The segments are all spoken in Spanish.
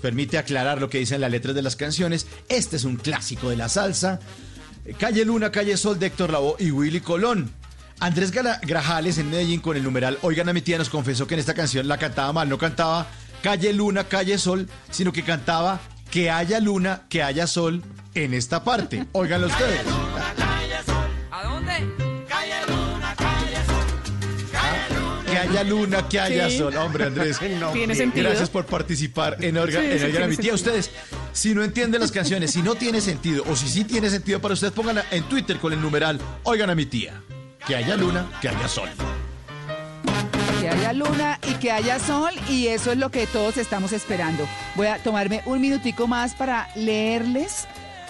permite aclarar lo que dicen las letras de las canciones. Este es un clásico de la salsa. Calle Luna, Calle Sol de Héctor Lavoe y Willy Colón. Andrés Grajales en Medellín con el numeral Oigan a mi tía nos confesó que en esta canción la cantaba mal, no cantaba Calle Luna, Calle Sol, sino que cantaba Que haya luna, que haya sol en esta parte. Óiganlo ustedes. Haya luna, que haya sol. Hombre, Andrés. Tiene sentido. Gracias por participar en, Orga, Sí, en sí, Oigan a mi tiene tía. Ustedes, si no entienden las canciones, si no tiene sentido o si sí tiene sentido para ustedes, pónganla en Twitter con el numeral Oigan a mi tía. Que haya luna, que haya sol. Que haya luna y que haya sol y eso es lo que todos estamos esperando. Voy a tomarme un minutico más para leerles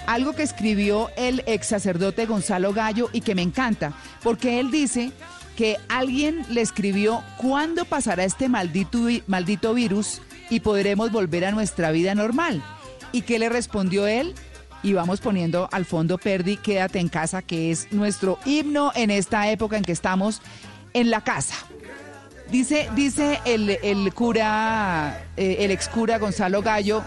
algo que escribió el ex sacerdote Gonzalo Gallo y que me encanta, porque él dice que alguien le escribió cuándo pasará este maldito, maldito virus y podremos volver a nuestra vida normal. ¿Y qué le respondió él? Y vamos poniendo al fondo Perdi, quédate en casa, que es nuestro himno en esta época en que estamos en la casa. Dice, dice el, el cura, eh, el ex cura Gonzalo Gallo,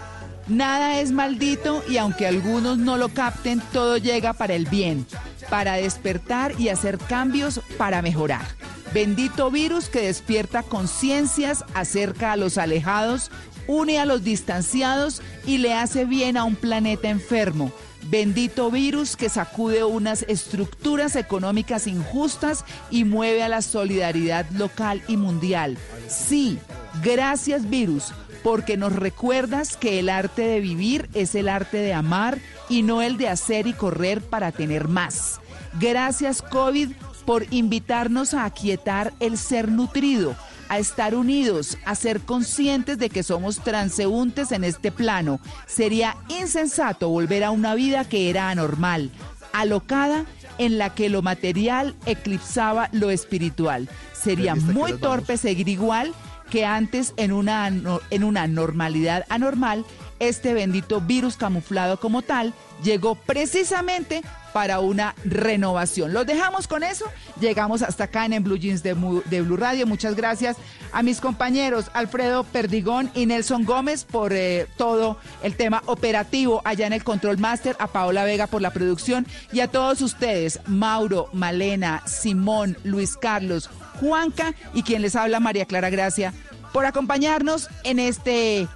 nada es maldito y aunque algunos no lo capten, todo llega para el bien, para despertar y hacer cambios para mejorar. Bendito virus que despierta conciencias, acerca a los alejados, une a los distanciados y le hace bien a un planeta enfermo. Bendito virus que sacude unas estructuras económicas injustas y mueve a la solidaridad local y mundial. Sí, gracias virus, porque nos recuerdas que el arte de vivir es el arte de amar y no el de hacer y correr para tener más. Gracias COVID por invitarnos a aquietar el ser nutrido a estar unidos, a ser conscientes de que somos transeúntes en este plano. Sería insensato volver a una vida que era anormal, alocada en la que lo material eclipsaba lo espiritual. Sería ¿Viste que muy torpe seguir igual que antes en una, en una normalidad anormal. Este bendito virus camuflado como tal llegó precisamente para una renovación. Los dejamos con eso. Llegamos hasta acá en, Blue Jeans de Blue Radio. Muchas gracias a mis compañeros Alfredo Perdigón y Nelson Gómez por eh, todo el tema operativo allá en el Control Master, a Paola Vega por la producción y a todos ustedes, Mauro, Malena, Simón, Luis Carlos, Juanca y quien les habla María Clara Gracia por acompañarnos en este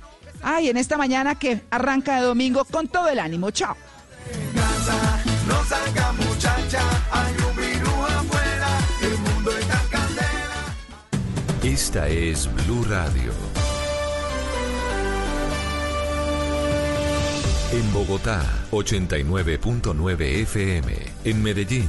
ay, en esta mañana que arranca de domingo con todo el ánimo. Chao. Esta es Blue Radio. En Bogotá, 89.9 FM. En Medellín,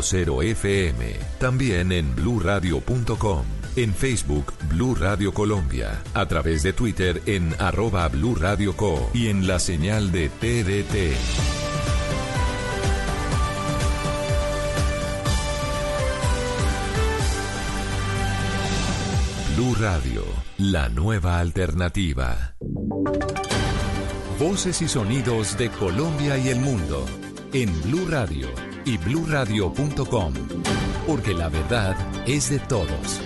96.0 FM. También en bluradio.com. En Facebook, Blue Radio Colombia. A través de Twitter en arroba Blue Radio Co. Y en la señal de TDT. Blue Radio, la nueva alternativa. Voces y sonidos de Colombia y el mundo en Blue Radio y bluradio.com, porque la verdad es de todos.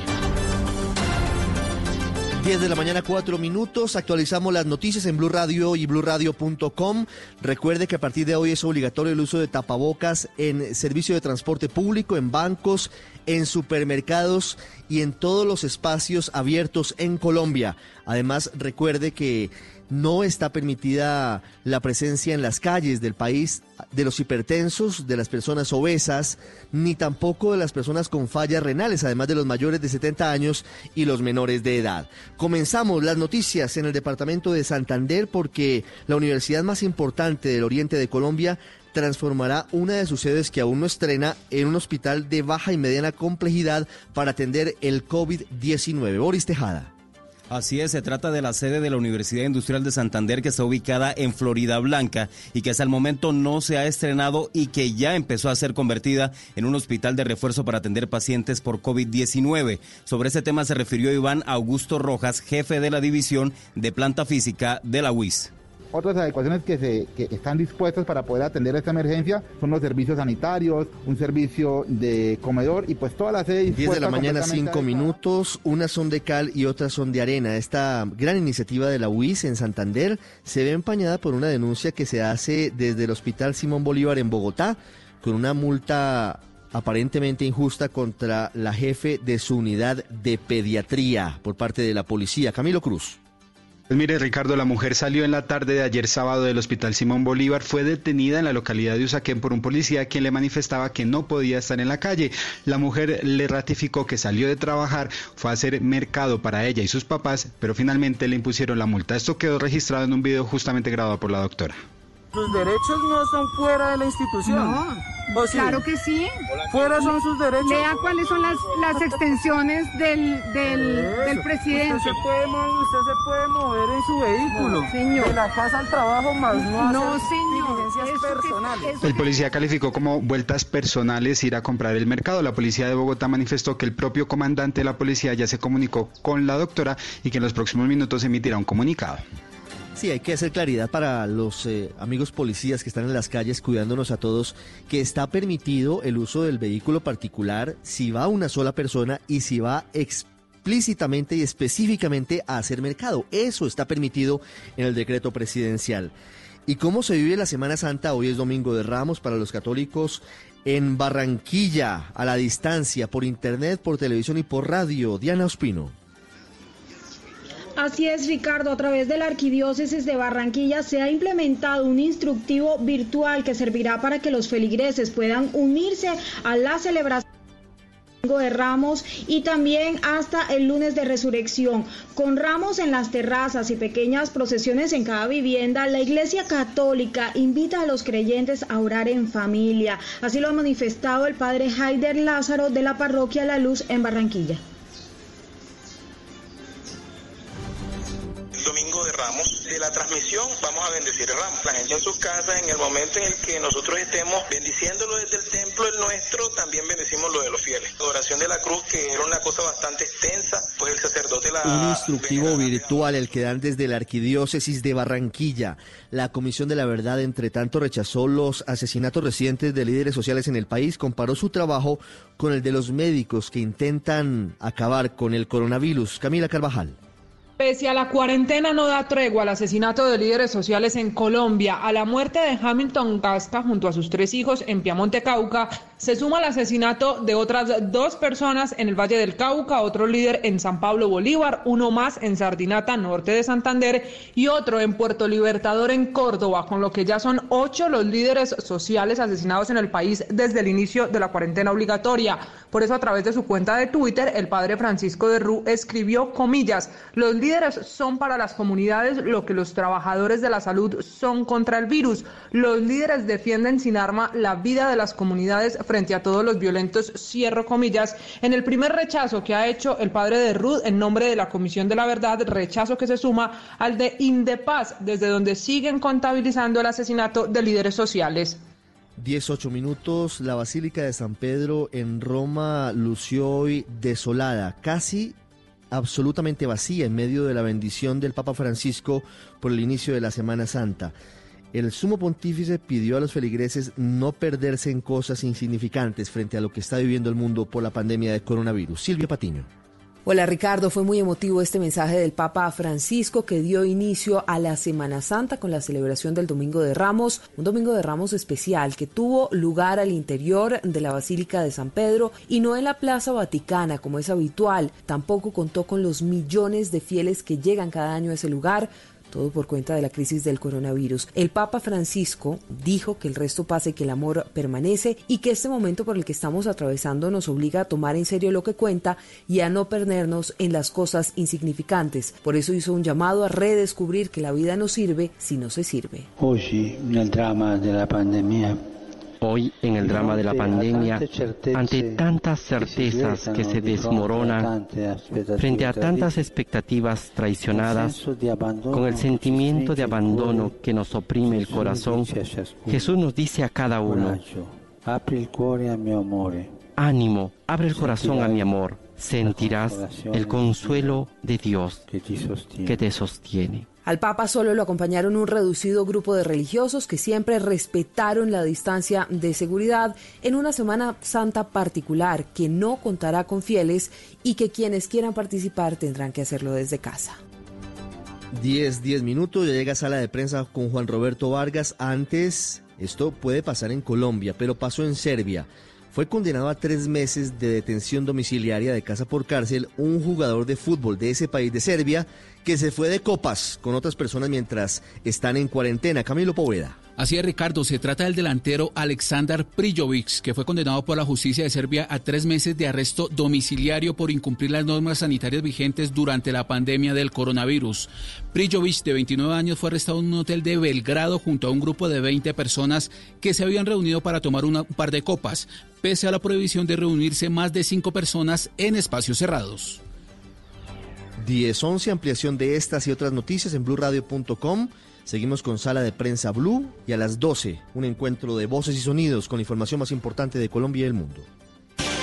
10 de la mañana, 4 minutos. Actualizamos las noticias en Blue Radio y bluradio.com. Recuerde que a partir de hoy es obligatorio el uso de tapabocas en servicio de transporte público, en bancos, en supermercados y en todos los espacios abiertos en Colombia. Además, recuerde que no está permitida la presencia en las calles del país de los hipertensos, de las personas obesas, ni tampoco de las personas con fallas renales, además de los mayores de 70 años y los menores de edad. Comenzamos las noticias en el departamento de Santander porque la universidad más importante del oriente de Colombia transformará una de sus sedes que aún no estrena en un hospital de baja y mediana complejidad para atender el COVID-19. Boris Tejada. Así es, se trata de la sede de la Universidad Industrial de Santander que está ubicada en Florida Blanca y que hasta el momento no se ha estrenado y que ya empezó a ser convertida en un hospital de refuerzo para atender pacientes por COVID-19. Sobre ese tema se refirió Iván Augusto Rojas, jefe de la división de planta física de la UIS. Otras adecuaciones que, se, que están dispuestas para poder atender esta emergencia son los servicios sanitarios, un servicio de comedor y pues toda la sede 10 de la mañana, 5 minutos. Unas son de cal y otras son de arena. Esta gran iniciativa de la UIS en Santander se ve empañada por una denuncia que se hace desde el Hospital Simón Bolívar en Bogotá con una multa aparentemente injusta contra la jefe de su unidad de pediatría por parte de la policía, Camilo Cruz. Pues mire, Ricardo, la mujer salió en la tarde de ayer sábado del Hospital Simón Bolívar, fue detenida en la localidad de Usaquén por un policía quien le manifestaba que no podía estar en la calle. La mujer le ratificó que salió de trabajar, fue a hacer mercado para ella y sus papás, pero finalmente le impusieron la multa. Esto quedó registrado en un video justamente grabado por la doctora. Sus derechos no son fuera de la institución. No, ¿O sí? claro que sí. Fuera son sus derechos. Lea cuáles son las, las extensiones del, del, del presidente. Usted se, puede, mo- usted se puede mover en su vehículo. No, señor. De la casa al trabajo, más no, No, señor. que- personales. eso El policía calificó como vueltas personales ir a comprar el mercado. La policía de Bogotá manifestó que el propio comandante de la policía ya se comunicó con la doctora y que en los próximos minutos emitirá un comunicado. Sí, hay que hacer claridad para los eh, amigos policías que están en las calles cuidándonos a todos que está permitido el uso del vehículo particular si va una sola persona y si va explícitamente y específicamente a hacer mercado. Eso está permitido en el decreto presidencial. ¿Y cómo se vive la Semana Santa? Hoy es Domingo de Ramos para los católicos en Barranquilla, a la distancia, por internet, por televisión y por radio. Diana Ospino. Así es, Ricardo. A través de la Arquidiócesis de Barranquilla se ha implementado un instructivo virtual que servirá para que los feligreses puedan unirse a la celebración de Ramos y también hasta el lunes de resurrección. Con ramos en las terrazas y pequeñas procesiones en cada vivienda, la Iglesia Católica invita a los creyentes a orar en familia. Así lo ha manifestado el padre Haider Lázaro de la parroquia La Luz en Barranquilla. La transmisión vamos a bendecir el ramo. La gente en sus casas, en el momento en el que nosotros estemos bendiciéndolo desde el templo, el nuestro, también bendecimos lo de los fieles. La oración de la cruz, que era una cosa bastante extensa, pues el sacerdote la... Un instructivo virtual, el que dan desde la Arquidiócesis de Barranquilla. La Comisión de la Verdad, entre tanto, rechazó los asesinatos recientes de líderes sociales en el país, comparó su trabajo con el de los médicos que intentan acabar con el coronavirus. Camila Carvajal. Pese a la cuarentena no da tregua al asesinato de líderes sociales en Colombia, a la muerte de Hamilton Gasca junto a sus tres hijos en Piamonte, Cauca, se suma el asesinato de otras dos personas en el Valle del Cauca, otro líder en San Pablo Bolívar, uno más en Sardinata, norte de Santander, y otro en Puerto Libertador, en Córdoba, con lo que ya son ocho los líderes sociales asesinados en el país desde el inicio de la cuarentena obligatoria. Por eso, a través de su cuenta de Twitter, el padre Francisco de Rú escribió, comillas, los líderes son para las comunidades lo que los trabajadores de la salud son contra el virus. Los líderes defienden sin arma la vida de las comunidades a todos los violentos, cierro comillas, en el primer rechazo que ha hecho el padre de Ruth en nombre de la Comisión de la Verdad, rechazo que se suma al de Indepaz, desde donde siguen contabilizando el asesinato de líderes sociales. 18 minutos, la Basílica de San Pedro en Roma lució hoy desolada, casi absolutamente vacía en medio de la bendición del Papa Francisco por el inicio de la Semana Santa. El sumo pontífice pidió a los feligreses no perderse en cosas insignificantes frente a lo que está viviendo el mundo por la pandemia de coronavirus. Silvia Patiño. Hola Ricardo, fue muy emotivo este mensaje del Papa Francisco que dio inicio a la Semana Santa con la celebración del Domingo de Ramos, un Domingo de Ramos especial que tuvo lugar al interior de la Basílica de San Pedro y no en la Plaza Vaticana como es habitual. Tampoco contó con los millones de fieles que llegan cada año a ese lugar todo por cuenta de la crisis del coronavirus. El Papa Francisco dijo que el resto pasa y que el amor permanece y que este momento por el que estamos atravesando nos obliga a tomar en serio lo que cuenta y a no perdernos en las cosas insignificantes. Por eso hizo un llamado a redescubrir que la vida no sirve si no se sirve. Oggi nel dramma della pandemia Hoy, en el drama de la pandemia, ante tantas certezas que se desmoronan, frente a tantas expectativas traicionadas, con el sentimiento de abandono que nos oprime el corazón, Jesús nos dice a cada uno, ánimo, abre el corazón a mi amor, sentirás el consuelo de Dios que te sostiene. Al Papa solo lo acompañaron un reducido grupo de religiosos que siempre respetaron la distancia de seguridad en una Semana Santa particular que no contará con fieles y que quienes quieran participar tendrán que hacerlo desde casa. 10, 10 minutos, ya llega a sala de prensa con Juan Roberto Vargas. Antes, esto puede pasar en Colombia, pero pasó en Serbia. Fue condenado a tres meses de detención domiciliaria de casa por cárcel un jugador de fútbol de ese país de Serbia que se fue de copas con otras personas mientras están en cuarentena. Camilo Poveda. Así es, Ricardo. Se trata del delantero Aleksandar Prijovic, que fue condenado por la justicia de Serbia a tres meses de arresto domiciliario por incumplir las normas sanitarias vigentes durante la pandemia del coronavirus. Prijovic, de 29 años, fue arrestado en un hotel de Belgrado junto a un grupo de 20 personas que se habían reunido para tomar un par de copas, pese a la prohibición de reunirse más de cinco personas en espacios cerrados. 10, 11, ampliación de estas y otras noticias en blurradio.com. Seguimos con Sala de Prensa Blue y a las 12, un encuentro de voces y sonidos con información más importante de Colombia y el mundo.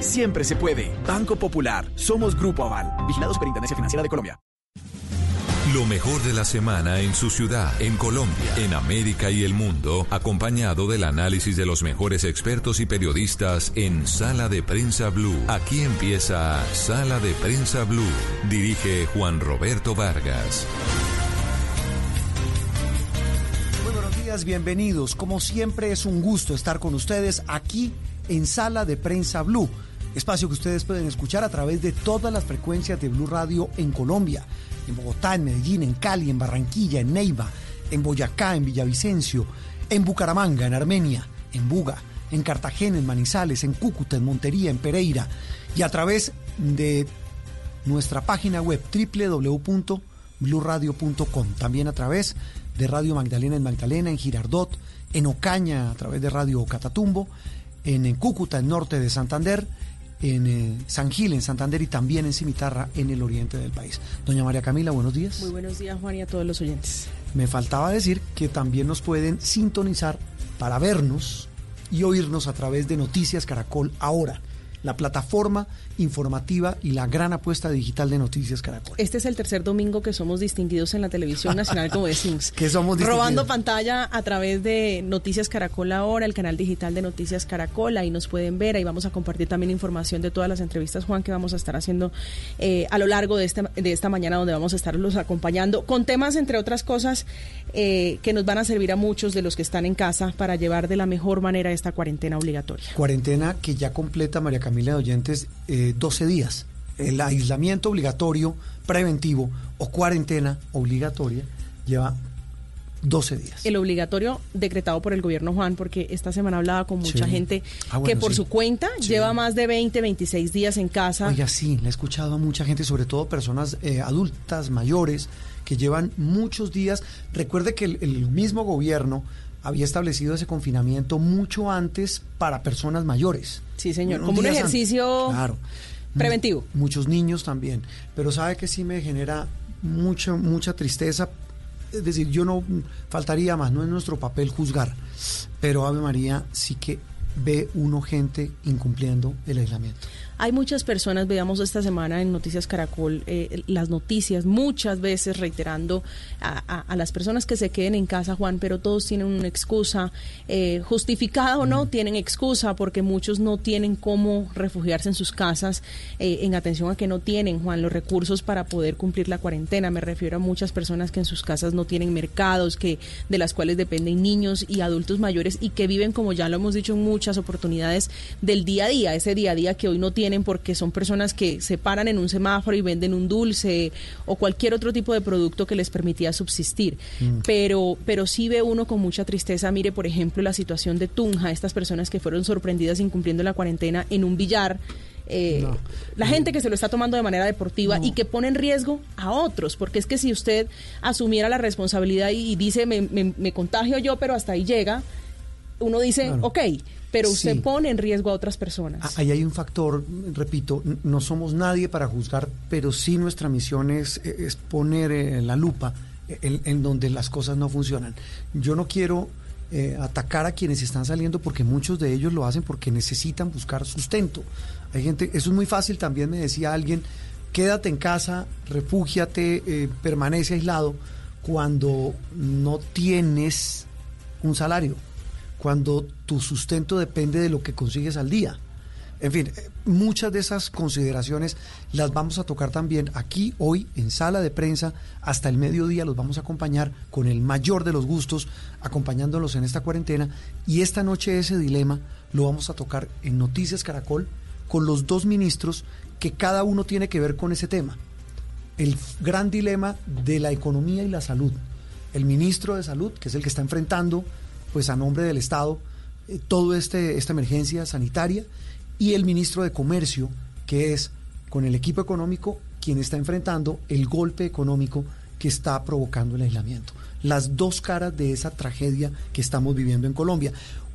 Siempre se puede. Banco Popular. Somos Grupo Aval. Vigilados Superintendencia Financiera de Colombia. Lo mejor de la semana en su ciudad, en Colombia, en América y el mundo, acompañado del análisis de los mejores expertos y periodistas en Sala de Prensa Blue. Aquí empieza Sala de Prensa Blue. Dirige Juan Roberto Vargas. Muy buenos días, bienvenidos. Como siempre es un gusto estar con ustedes aquí en Sala de Prensa Blue, espacio que ustedes pueden escuchar a través de todas las frecuencias de Blue Radio en Colombia, en Bogotá, en Medellín, en Cali, en Barranquilla, en Neiva, en Boyacá, en Villavicencio, en Bucaramanga, en Armenia, en Buga, en Cartagena, en Manizales, en Cúcuta, en Montería, en Pereira y a través de nuestra página web www.bluradio.com, también a través de Radio Magdalena en Magdalena, en Girardot, en Ocaña a través de Radio Catatumbo, en, en Cúcuta, en norte de Santander, en eh, San Gil, en Santander y también en Cimitarra, en el oriente del país. Doña María Camila, buenos días. Muy buenos días, Juan, y a todos los oyentes. Me faltaba decir que también nos pueden sintonizar para vernos y oírnos a través de Noticias Caracol ahora, la plataforma informativa y la gran apuesta digital de Noticias Caracol. Este es el tercer domingo que somos distinguidos en la televisión nacional, como decimos. Que somos distinguidos. Robando pantalla a través de Noticias Caracol ahora, el canal digital de Noticias Caracol. Ahí nos pueden ver. Ahí vamos a compartir también información de todas las entrevistas, Juan, que vamos a estar haciendo eh, a lo largo de, este, de esta mañana, donde vamos a estarlos acompañando con temas, entre otras cosas, eh, que nos van a servir a muchos de los que están en casa para llevar de la mejor manera esta cuarentena obligatoria. Cuarentena que ya completa María Camila de Oyentes eh, 12 días. El aislamiento obligatorio preventivo o cuarentena obligatoria lleva 12 días. El obligatorio decretado por el gobierno Juan, porque esta semana hablaba con mucha Sí. gente Ah, bueno, que por sí. su cuenta Sí. lleva más de 20, 26 días en casa. Oiga, sí, le he escuchado a mucha gente, sobre todo personas eh, adultas, mayores, que llevan muchos días. Recuerde que el, el mismo gobierno había establecido ese confinamiento mucho antes para personas mayores. Sí, señor, como un ejercicio Claro. preventivo. Muchos niños también. Pero sabe que sí me genera mucha, mucha tristeza. Es decir, yo no faltaría más, no es nuestro papel juzgar. Pero Ave María sí que ve uno gente incumpliendo el aislamiento. Hay muchas personas, veamos esta semana en Noticias Caracol, eh, las noticias muchas veces reiterando a, a- a las personas que se queden en casa, Juan, pero todos tienen una excusa, eh, justificada o no, tienen excusa porque muchos no tienen cómo refugiarse en sus casas, eh, en atención a que no tienen, Juan, los recursos para poder cumplir la cuarentena. Me refiero a muchas personas que en sus casas no tienen mercados, que de las cuales dependen niños y adultos mayores y que viven, como ya lo hemos dicho en muchas oportunidades, del día a día, ese día a día que hoy no tienen porque son personas que se paran en un semáforo y venden un dulce o cualquier otro tipo de producto que les permitía subsistir. Mm. Pero, pero sí ve uno con mucha tristeza, mire, por ejemplo, la situación de Tunja, estas personas que fueron sorprendidas incumpliendo la cuarentena en un billar. eh, la gente que se lo está tomando de manera deportiva y que pone en riesgo a otros, porque es que si usted asumiera la responsabilidad y, y dice me, me- me contagio yo, pero hasta ahí llega, uno dice, Claro. ok, pero usted Sí. pone en riesgo a otras personas. Ah, Ahí hay un factor, repito, no somos nadie para juzgar, pero sí nuestra misión es, es poner eh, la lupa en, en donde las cosas no funcionan. Yo no quiero eh, atacar a quienes están saliendo porque muchos de ellos lo hacen porque necesitan buscar sustento. Hay gente, eso es muy fácil, también me decía alguien, quédate en casa, refúgiate, eh, permanece aislado cuando no tienes un salario, cuando tu sustento depende de lo que consigues al día. En fin, eh, muchas de esas consideraciones las vamos a tocar también aquí, hoy, en sala de prensa, hasta el mediodía los vamos a acompañar con el mayor de los gustos, acompañándolos en esta cuarentena. Y esta noche ese dilema lo vamos a tocar en Noticias Caracol con los dos ministros que cada uno tiene que ver con ese tema. El gran dilema de la economía y la salud. El ministro de Salud, que es el que está enfrentando, pues a nombre del Estado, eh, toda este, esta emergencia sanitaria, y el ministro de Comercio, que es con el equipo económico quien está enfrentando el golpe económico que está provocando el aislamiento. Las dos caras de esa tragedia que estamos viviendo en Colombia.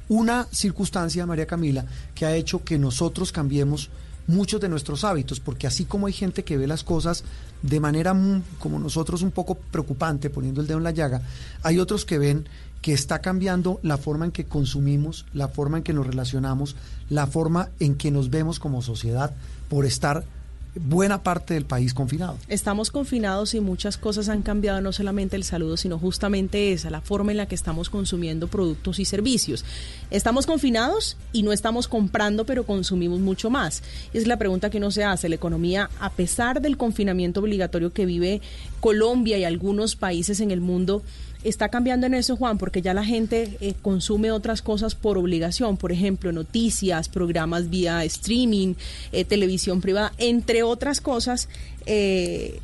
Una circunstancia, María Camila, que ha hecho que nosotros cambiemos muchos de nuestros hábitos, porque así como hay gente que ve las cosas de manera mu- como nosotros un poco preocupante, poniendo el dedo en la llaga, hay otros que ven que está cambiando la forma en que consumimos, la forma en que nos relacionamos, la forma en que nos vemos como sociedad por estar buena parte del país confinado. Estamos confinados y muchas cosas han cambiado, no solamente el saludo, sino justamente esa, la forma en la que estamos consumiendo productos y servicios. Estamos confinados y no estamos comprando, pero consumimos mucho más. Es la pregunta que uno se hace. La economía, a pesar del confinamiento obligatorio que vive Colombia y algunos países en el mundo, está cambiando en eso, Juan, porque ya la gente eh, consume otras cosas por obligación, por ejemplo, noticias, programas vía streaming, eh, televisión privada, entre otras cosas. eh,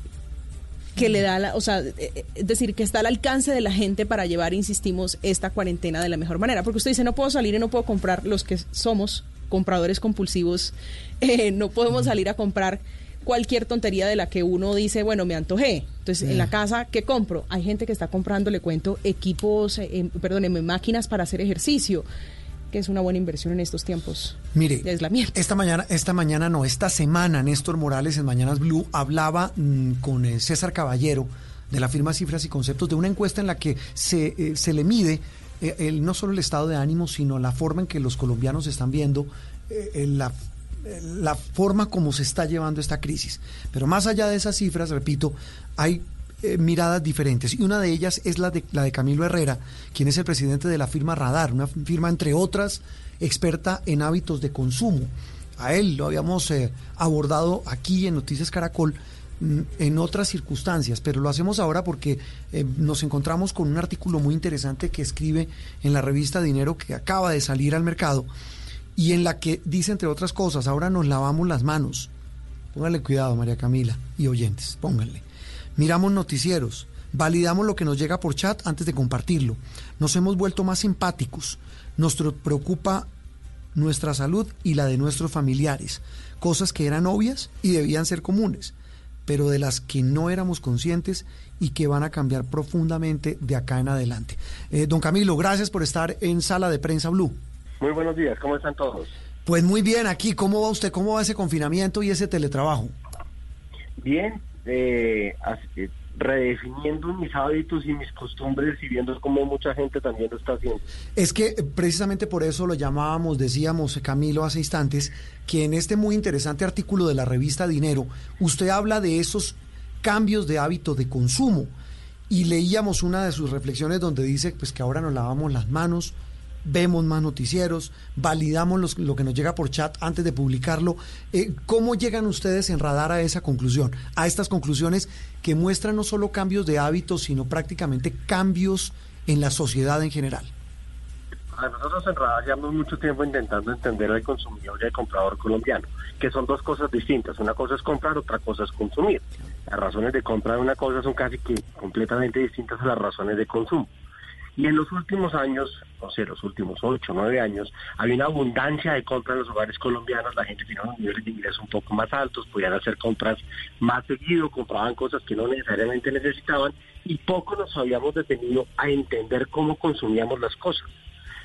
que le da, la, o sea, eh, es decir, que está al alcance de la gente para llevar, insistimos, esta cuarentena de la mejor manera. Porque usted dice, no puedo salir y no puedo comprar, los que somos compradores compulsivos, no podemos salir a comprar cualquier tontería de la que uno dice, bueno, me antojé. Entonces, en la casa, ¿qué compro? Hay gente que está comprando, le cuento, equipos, eh, em, perdóneme, máquinas para hacer ejercicio, que es una buena inversión en estos tiempos Mire, de aislamiento. esta mañana, esta mañana no, esta semana Néstor Morales en Mañanas Blue hablaba mm, con eh, César Caballero de la firma Cifras y Conceptos de una encuesta en la que se, eh, se le mide eh, el, no solo el estado de ánimo, sino la forma en que los colombianos están viendo la, la forma como se está llevando esta crisis. Pero más allá de esas cifras, repito, hay eh, miradas diferentes y una de ellas es la de, la de Camilo Herrera, quien es el presidente de la firma Radar, una firma entre otras experta en hábitos de consumo. A él lo habíamos eh, abordado aquí en Noticias Caracol mm, en otras circunstancias, pero lo hacemos ahora porque eh, nos encontramos con un artículo muy interesante que escribe en la revista Dinero que acaba de salir al mercado y en la que dice, entre otras cosas, ahora nos lavamos las manos. Póngale cuidado, María Camila y oyentes, pónganle. Miramos noticieros, validamos lo que nos llega por chat antes de compartirlo. Nos hemos vuelto más empáticos. Nos preocupa nuestra salud y la de nuestros familiares, cosas que eran obvias y debían ser comunes, pero de las que no éramos conscientes y que van a cambiar profundamente de acá en adelante. Eh, don Camilo, gracias por estar en Sala de Prensa Blue. Muy buenos días, ¿cómo están todos? Pues muy bien, aquí, ¿cómo va usted? ¿Cómo va ese confinamiento y ese teletrabajo? Bien, eh, eh, redefiniendo mis hábitos y mis costumbres y viendo cómo mucha gente también lo está haciendo. Es que eh, precisamente por eso lo llamábamos, decíamos Camilo hace instantes, que en este muy interesante artículo de la revista Dinero, usted habla de esos cambios de hábito de consumo y leíamos una de sus reflexiones donde dice pues que ahora nos lavamos las manos, vemos más noticieros, validamos lo que nos llega por chat antes de publicarlo. Eh, ¿Cómo llegan ustedes en radar a esa conclusión, a estas conclusiones que muestran no solo cambios de hábitos, sino prácticamente cambios en la sociedad en general? Nosotros en Radar llevamos mucho tiempo intentando entender al consumidor y al comprador colombiano, que son dos cosas distintas. Una cosa es comprar, otra cosa es consumir. Las razones de compra de una cosa son casi que completamente distintas a las razones de consumo. Y en los últimos años, no sé, los últimos ocho, nueve años, había una abundancia de compra en los hogares colombianos, la gente tenía unos niveles de ingresos un poco más altos, podían hacer compras más seguido, compraban cosas que no necesariamente necesitaban y poco nos habíamos detenido a entender cómo consumíamos las cosas.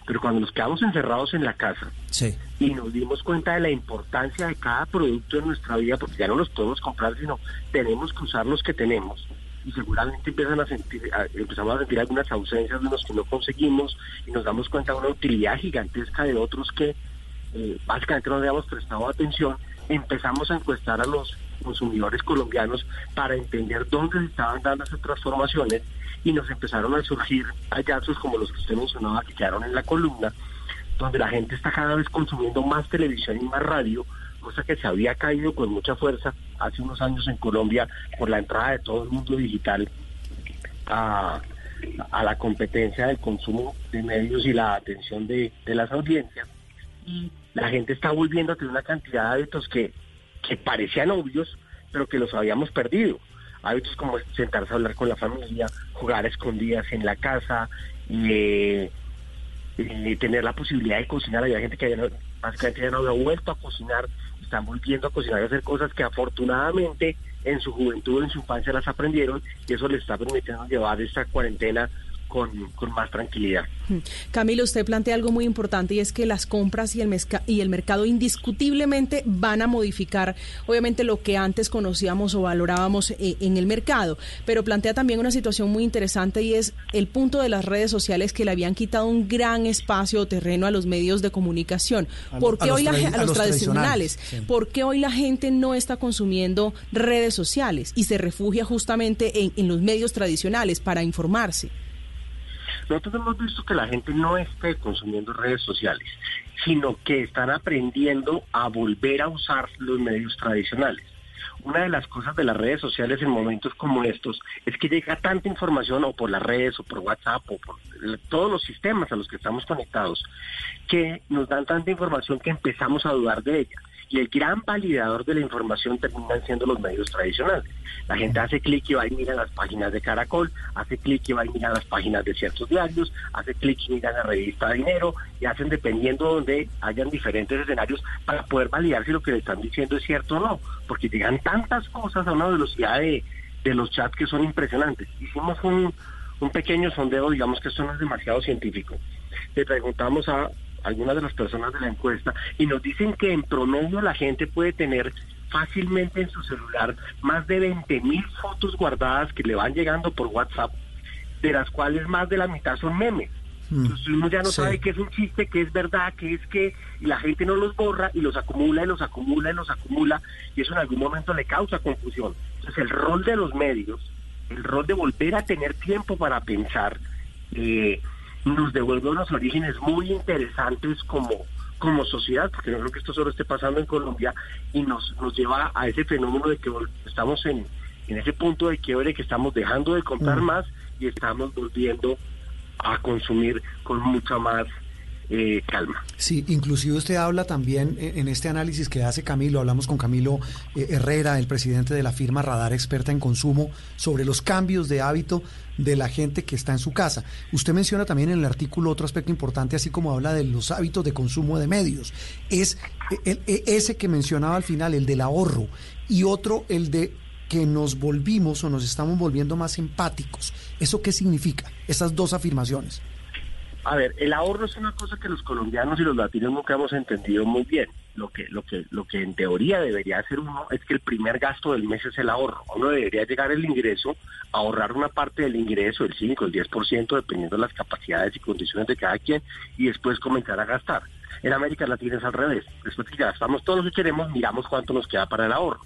Pero cuando nos quedamos encerrados en la casa Sí. y nos dimos cuenta de la importancia de cada producto en nuestra vida, porque ya no los podemos comprar, sino tenemos que usar los que tenemos. Y seguramente empiezan a sentir, empezamos a sentir algunas ausencias de los que no conseguimos y nos damos cuenta de una utilidad gigantesca de otros que eh, básicamente no habíamos prestado atención. Empezamos a encuestar a los consumidores colombianos para entender dónde se estaban dando esas transformaciones y nos empezaron a surgir hallazgos como los que usted mencionaba que quedaron en la columna, donde la gente está cada vez consumiendo más televisión y más radio, cosa que se había caído con mucha fuerza hace unos años en Colombia por la entrada de todo el mundo digital a, la competencia del consumo de medios y la atención de, las audiencias. Y la gente está volviendo a tener una cantidad de hábitos que, que parecían obvios, pero que los habíamos perdido. Hábitos como sentarse a hablar con la familia, jugar a escondidas en la casa, eh, eh, tener la posibilidad de cocinar. Había gente que no, básicamente ya no había vuelto a cocinar, están volviendo a cocinar y a hacer cosas que afortunadamente en su juventud, en su infancia las aprendieron y eso les está permitiendo llevar esta cuarentena con, con más tranquilidad. Camilo, usted plantea algo muy importante y es que las compras y el, mezca- y el mercado indiscutiblemente van a modificar, obviamente, lo que antes conocíamos o valorábamos eh, en el mercado. Pero plantea también una situación muy interesante y es el punto de las redes sociales que le habían quitado un gran espacio o terreno a los medios de comunicación. A ¿Por a qué los hoy la a a los los tradicionales? tradicionales, sí. ¿Por qué hoy la gente no está consumiendo redes sociales y se refugia justamente en, en los medios tradicionales para informarse? Nosotros hemos visto que la gente no esté consumiendo redes sociales, sino que están aprendiendo a volver a usar los medios tradicionales. Una de las cosas de las redes sociales en momentos como estos es que llega tanta información o por las redes o por WhatsApp o por todos los sistemas a los que estamos conectados que nos dan tanta información que empezamos a dudar de ella. Y el gran validador de la información terminan siendo los medios tradicionales. La gente hace clic y va y mira las páginas de Caracol, hace clic y va y mira las páginas de ciertos diarios, hace clic y mira la revista Dinero, y hacen dependiendo donde hayan diferentes escenarios para poder validar si lo que le están diciendo es cierto o no, porque llegan tantas cosas a una velocidad de, de los chats que son impresionantes. Hicimos un, un pequeño sondeo, digamos que esto no es demasiado científico. Le preguntamos a algunas de las personas de la encuesta y nos dicen que en promedio la gente puede tener fácilmente en su celular más de 20 mil fotos guardadas que le van llegando por WhatsApp, de las cuales más de la mitad son memes. Entonces uno ya no Sí. sabe qué es un chiste, qué es verdad, qué es que y la gente no los borra y los acumula y los acumula y los acumula y eso en algún momento le causa confusión. Entonces el rol de los medios, el rol de volver a tener tiempo para pensar, eh, nos devuelve unos orígenes muy interesantes como como sociedad, porque no creo que esto solo esté pasando en Colombia y nos, nos lleva a ese fenómeno de que estamos en, en ese punto de quiebre que estamos dejando de comprar Mm. más y estamos volviendo a consumir con mucha más eh, calma. Sí, inclusive usted habla también eh, en este análisis que hace Camilo, hablamos con Camilo eh, Herrera, el presidente de la firma Radar experta en consumo, sobre los cambios de hábito de la gente que está en su casa. Usted menciona también en el artículo otro aspecto importante, así como habla de los hábitos de consumo de medios. Es el- eh, ese que mencionaba al final, el del ahorro, y otro, el de que nos volvimos o nos estamos volviendo más empáticos. ¿Eso qué significa? Esas dos afirmaciones. A ver, el ahorro es una cosa que los colombianos y los latinos nunca hemos entendido muy bien. Lo que, lo que, lo que en teoría debería hacer uno es que el primer gasto del mes es el ahorro. Uno debería llegar el ingreso, ahorrar una parte del ingreso, el 5, el 10%, dependiendo de las capacidades y condiciones de cada quien, y después comenzar a gastar. En América Latina es al revés. Después que gastamos todo lo que queremos, miramos cuánto nos queda para el ahorro.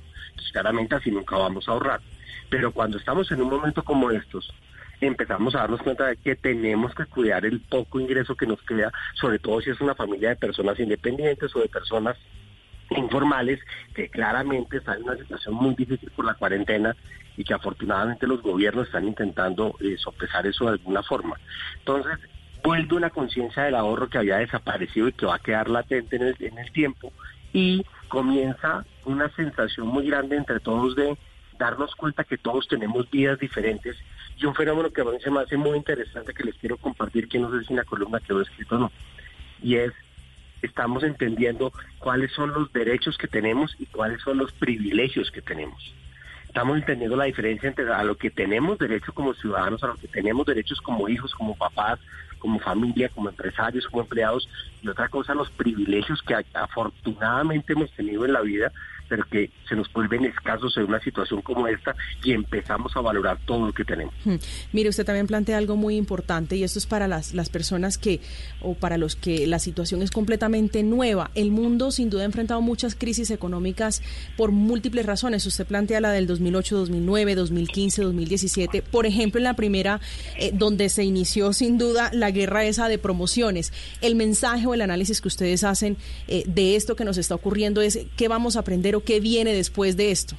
Claramente así nunca vamos a ahorrar. Pero cuando estamos en un momento como estos, empezamos a darnos cuenta de que tenemos que cuidar el poco ingreso que nos queda, sobre todo si es una familia de personas independientes o de personas informales que claramente están en una situación muy difícil por la cuarentena y que afortunadamente los gobiernos están intentando eh, sopesar eso de alguna forma. Entonces, vuelve una conciencia del ahorro que había desaparecido y que va a quedar latente en el, en el tiempo y comienza una sensación muy grande entre todos de darnos cuenta que todos tenemos vidas diferentes y un fenómeno que a mí se me hace muy interesante que les quiero compartir, que no sé si en la columna quedó escrito o no, y es, estamos entendiendo cuáles son los derechos que tenemos y cuáles son los privilegios que tenemos. Estamos entendiendo la diferencia entre a lo que tenemos derecho como ciudadanos, a lo que tenemos derechos como hijos, como papás, como familia, como empresarios, como empleados, y otra cosa, los privilegios que afortunadamente hemos tenido en la vida, pero que se nos vuelven escasos en una situación como esta y empezamos a valorar todo lo que tenemos. Mire, usted también plantea algo muy importante y esto es para las, las personas que, o para los que la situación es completamente nueva. El mundo sin duda ha enfrentado muchas crisis económicas por múltiples razones. Usted plantea la del 2008, 2009, 2015, 2017. Por ejemplo, en la primera, eh, donde se inició sin duda la guerra esa de promociones. El mensaje o el análisis que ustedes hacen eh, de esto que nos está ocurriendo es qué vamos a aprender qué viene después de esto.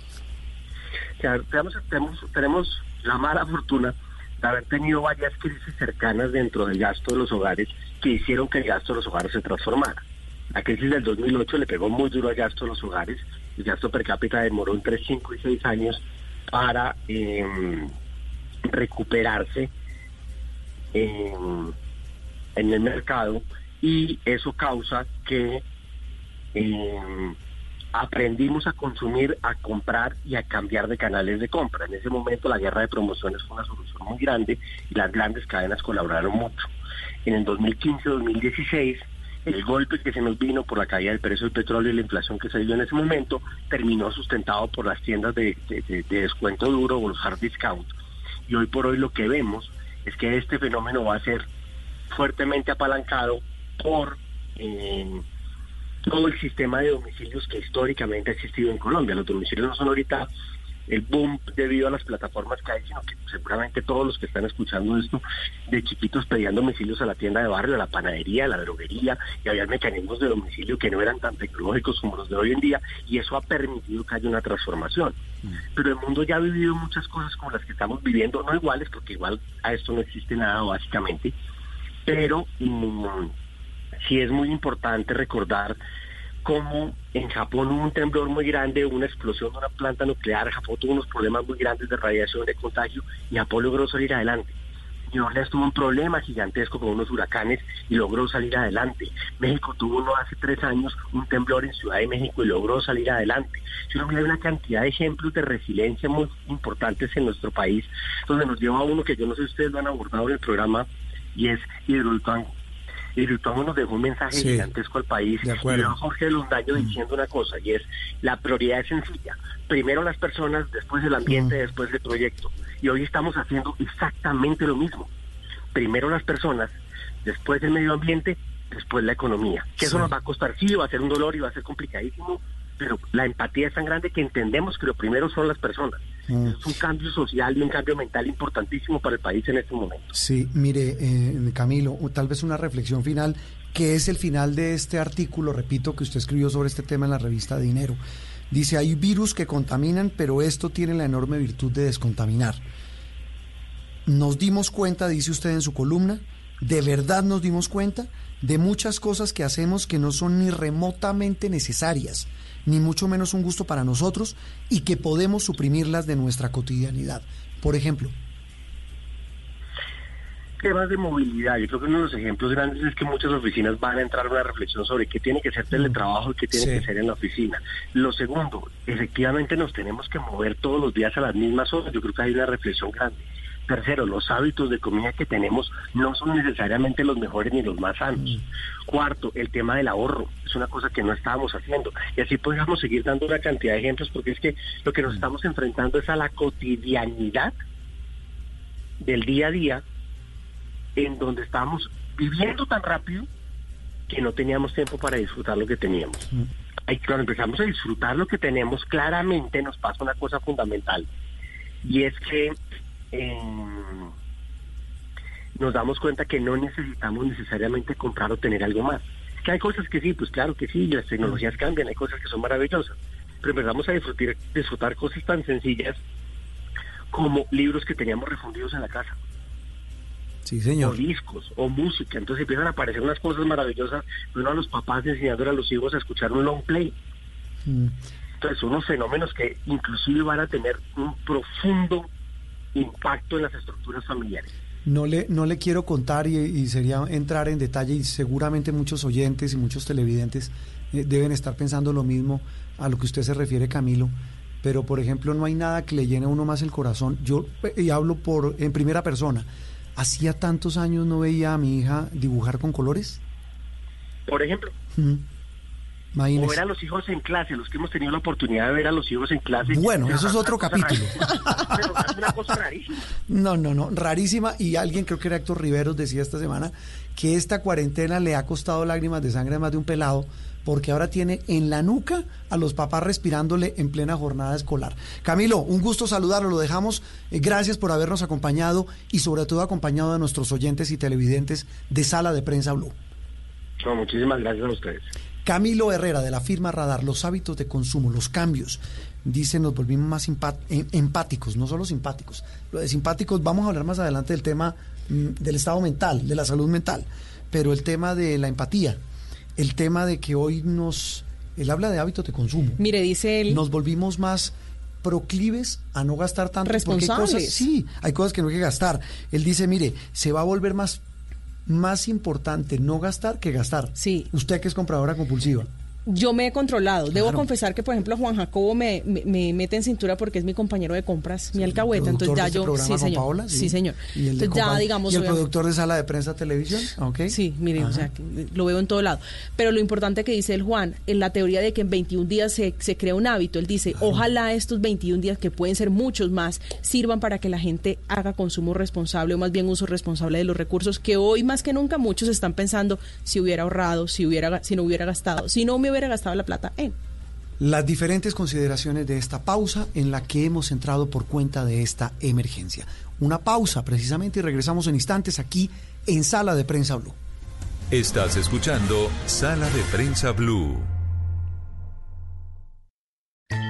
Tenemos, la mala fortuna de haber tenido varias crisis cercanas dentro del gasto de los hogares que hicieron que el gasto de los hogares se transformara. La crisis del 2008 le pegó muy duro al gasto de los hogares. El gasto per cápita demoró entre 5 y 6 años para eh, recuperarse eh, en el mercado y eso causa que eh, aprendimos a consumir, a comprar y a cambiar de canales de compra. En ese momento la guerra de promociones fue una solución muy grande y las grandes cadenas colaboraron mucho. En el 2015-2016, el golpe que se nos vino por la caída del precio del petróleo y la inflación que se dio en ese momento terminó sustentado por las tiendas de, de- de- de descuento duro o los hard discount. Y hoy por hoy lo que vemos es que este fenómeno va a ser fuertemente apalancado por eh, todo el sistema de domicilios que históricamente ha existido en Colombia. Los domicilios no son ahorita el boom debido a las plataformas que hay, sino que seguramente todos los que están escuchando esto de chiquitos pedían domicilios a la tienda de barrio, a la panadería, a la droguería, y había mecanismos de domicilio que no eran tan tecnológicos como los de hoy en día, y eso ha permitido que haya una transformación. Pero el mundo ya ha vivido muchas cosas como las que estamos viviendo, no iguales, porque igual a esto no existe nada básicamente, pero mm, sí es muy importante recordar cómo en Japón hubo un temblor muy grande, una explosión de una planta nuclear, Japón tuvo unos problemas muy grandes de radiación, de contagio, y Japón logró salir adelante. New Orleans tuvo un problema gigantesco con unos huracanes y logró salir adelante. México tuvo uno hace tres años un temblor en Ciudad de México y logró salir adelante. Si uno mira una cantidad de ejemplos de resiliencia muy importantes en nuestro país, donde nos lleva a uno que yo no sé si ustedes lo han abordado en el programa, y es Hidroituango. Hidroituango nos dejó un mensaje Sí, gigantesco al país. de acuerdo. Y a Jorge Londaño diciendo una cosa, y es, la prioridad es sencilla. Primero las personas, después el ambiente, después el proyecto. Y hoy estamos haciendo exactamente lo mismo. Primero las personas, después el medio ambiente, después la economía. Que eso nos va a costar, sí, va a ser un dolor y va a ser complicadísimo, pero la empatía es tan grande que entendemos que lo primero son las personas. Mm. Es un cambio social y un cambio mental importantísimo para el país en este momento. Sí, mire, eh, Camilo, tal vez una reflexión final, que es el final de este artículo, repito, que usted escribió sobre este tema en la revista Dinero. Dice, hay virus que contaminan, pero esto tiene la enorme virtud de descontaminar. Nos dimos cuenta, dice usted en su columna, de verdad nos dimos cuenta de muchas cosas que hacemos que no son ni remotamente necesarias, ni mucho menos un gusto para nosotros, y que podemos suprimirlas de nuestra cotidianidad. Por ejemplo, temas de movilidad. Yo creo que uno de los ejemplos grandes es que muchas oficinas van a entrar a una reflexión sobre qué tiene que ser teletrabajo y qué tiene Sí. que ser en la oficina. Lo segundo, efectivamente nos tenemos que mover todos los días a las mismas horas. Yo creo que hay una reflexión grande. Tercero, los hábitos de comida que tenemos no son necesariamente los mejores ni los más sanos. Cuarto, el tema del ahorro. Es una cosa que no estábamos haciendo. Y así podríamos seguir dando una cantidad de ejemplos porque es que lo que nos estamos enfrentando es a la cotidianidad del día a día en donde estábamos viviendo tan rápido que no teníamos tiempo para disfrutar lo que teníamos. Y cuando empezamos a disfrutar lo que tenemos, claramente nos pasa una cosa fundamental. Y es que eh, nos damos cuenta que no necesitamos necesariamente comprar o tener algo más. Que hay cosas que sí, pues claro que sí, las tecnologías cambian, hay cosas que son maravillosas. Pero empezamos a disfrutar, disfrutar cosas tan sencillas como libros que teníamos refundidos en la casa Sí, señor. o discos o música. Entonces empiezan a aparecer unas cosas maravillosas. Uno a los papás enseñándole a los hijos a escuchar un long play. Mm. Entonces unos fenómenos que inclusive van a tener un profundo impacto en las estructuras familiares. No le, no le quiero contar y, y sería entrar en detalle y seguramente muchos oyentes y muchos televidentes eh, deben estar pensando lo mismo a lo que usted se refiere, Camilo. Pero, por ejemplo, no hay nada que le llene a uno más el corazón. Yo, eh, y hablo por en primera persona, ¿hacía tantos años no veía a mi hija dibujar con colores? Por ejemplo, Imagínese. ver a los hijos en clase, los que hemos tenido la oportunidad de ver a los hijos en clase. Bueno, eso es otro capítulo. rarísima. Pero es una cosa rarísima. No, no, no, rarísima. Y alguien, creo que era Héctor Riveros, decía esta semana que esta cuarentena le ha costado lágrimas de sangre a más de un pelado, porque ahora tiene en la nuca a los papás respirándole en plena jornada escolar. Camilo, un gusto saludarlo, lo dejamos. Eh, Gracias por habernos acompañado y sobre todo acompañado a nuestros oyentes y televidentes de Sala de Prensa Blue. No, muchísimas gracias a ustedes. Camilo Herrera de la firma Radar, los hábitos de consumo, los cambios. Dice, nos volvimos más em- empáticos, no solo simpáticos. Lo de simpáticos, vamos a hablar más adelante del tema mm, del estado mental, de la salud mental, pero el tema de la empatía, el tema de que hoy nos... Él habla de hábitos de consumo. Mire, dice él. Nos volvimos más proclives a no gastar tanto. porque hay cosas- Responsables. sí, hay cosas que no hay que gastar. Él dice, mire, se va a volver más, más importante no gastar que gastar. Sí. Usted que es compradora compulsiva. Yo me he controlado. Debo Claro. confesar que, por ejemplo, Juan Jacobo me, me, me mete en cintura porque es mi compañero de compras, mi alcahueta. Entonces ya de este yo. Sí, señor. Paola, sí. señor. Y el Entonces ya, digamos. Y el productor de sala de prensa televisión. Ok. Sí, mire, o sea, lo veo en todo lado. Pero lo importante que dice el Juan, en la teoría de que en 21 días se, se crea un hábito, él dice, ojalá estos 21 días, que pueden ser muchos más, sirvan para que la gente haga consumo responsable o más bien uso responsable de los recursos que hoy más que nunca muchos están pensando si hubiera ahorrado, si, hubiera, si no hubiera gastado, si no me hubiera gastado la plata en. Las diferentes consideraciones de esta pausa en la que hemos entrado por cuenta de esta emergencia. Una pausa precisamente y regresamos en instantes aquí en Sala de Prensa Blue. Estás escuchando Sala de Prensa Blue.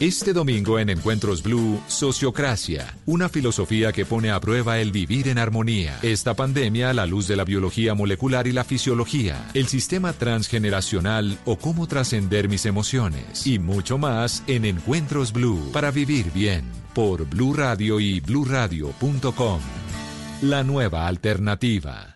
Este domingo en Encuentros Blue, Sociocracia, una filosofía que pone a prueba el vivir en armonía. Esta pandemia a la luz de la biología molecular y la fisiología, el sistema transgeneracional o cómo trascender mis emociones y mucho más en Encuentros Blue para vivir bien por Blue Radio y bluradio.com. La nueva alternativa.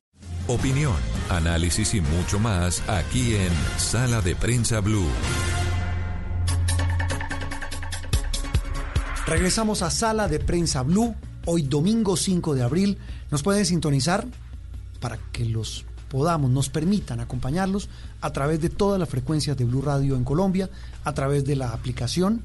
Opinión, análisis y mucho más aquí en Sala de Prensa Blue. Regresamos a Sala de Prensa Blue, hoy domingo 5 de abril. Nos pueden sintonizar para que los podamos, nos permitan acompañarlos a través de todas las frecuencias de Blue Radio en Colombia, a través de la aplicación,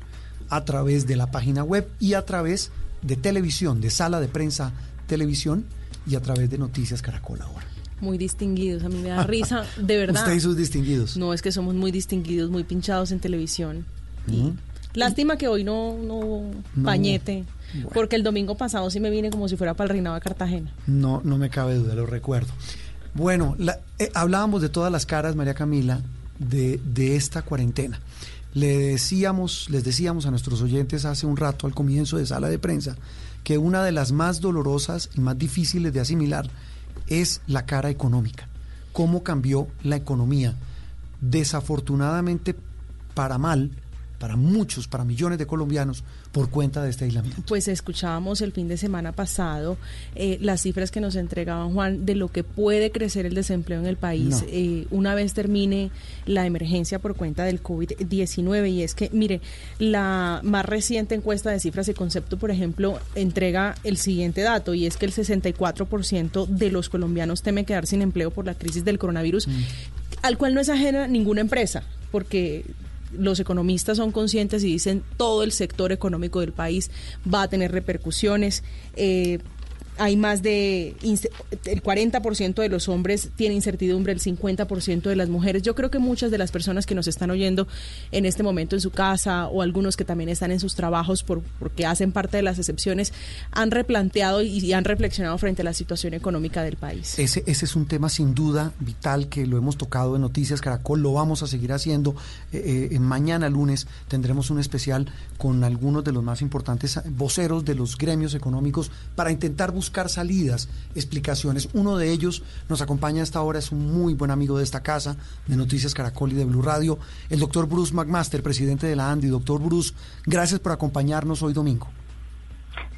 a través de la página web y a través de televisión, de Sala de Prensa televisión y a través de Noticias Caracol ahora. Muy distinguidos, a mí me da risa, de verdad. Usted y sus distinguidos. No, es que somos muy distinguidos, muy pinchados en televisión. Y lástima que hoy no, no, pañete, porque el domingo pasado sí me vine como si fuera para el reinado de Cartagena. No, no me cabe duda, lo recuerdo. Bueno, la- eh, hablábamos de todas las caras, María Camila, de, de esta cuarentena. Le decíamos, les decíamos a nuestros oyentes hace un rato al comienzo de sala de prensa que una de las más dolorosas y más difíciles de asimilar es la cara económica. Cómo cambió la economía. Desafortunadamente para mal, para muchos, para millones de colombianos, por cuenta de este aislamiento. Pues escuchábamos el fin de semana pasado eh, las cifras que nos entregaban Juan de lo que puede crecer el desempleo en el país No. eh, una vez termine la emergencia por cuenta del COVID-19. Y es que, mire, la más reciente encuesta de cifras y concepto, por ejemplo, entrega el siguiente dato y es que el 64% de los colombianos teme quedar sin empleo por la crisis del coronavirus, al cual no es ajena ninguna empresa, porque los economistas son conscientes y dicen todo el sector económico del país va a tener repercusiones. Eh, hay más de el 40% de los hombres tiene incertidumbre, el 50% de las mujeres. Yo creo que muchas de las personas que nos están oyendo en este momento en su casa o algunos que también están en sus trabajos por, porque hacen parte de las excepciones han replanteado y, han reflexionado frente a la situación económica del país. Ese, ese es un tema sin duda vital que lo hemos tocado en Noticias Caracol, lo vamos a seguir haciendo. Eh, eh, mañana lunes tendremos un especial con algunos de los más importantes voceros de los gremios económicos para intentar buscar salidas, explicaciones. Uno de ellos nos acompaña a esta hora, es un muy buen amigo de esta casa, de Noticias Caracol y de Blue Radio, el doctor Bruce McMaster, presidente de la ANDI. Doctor Bruce, gracias por acompañarnos hoy domingo.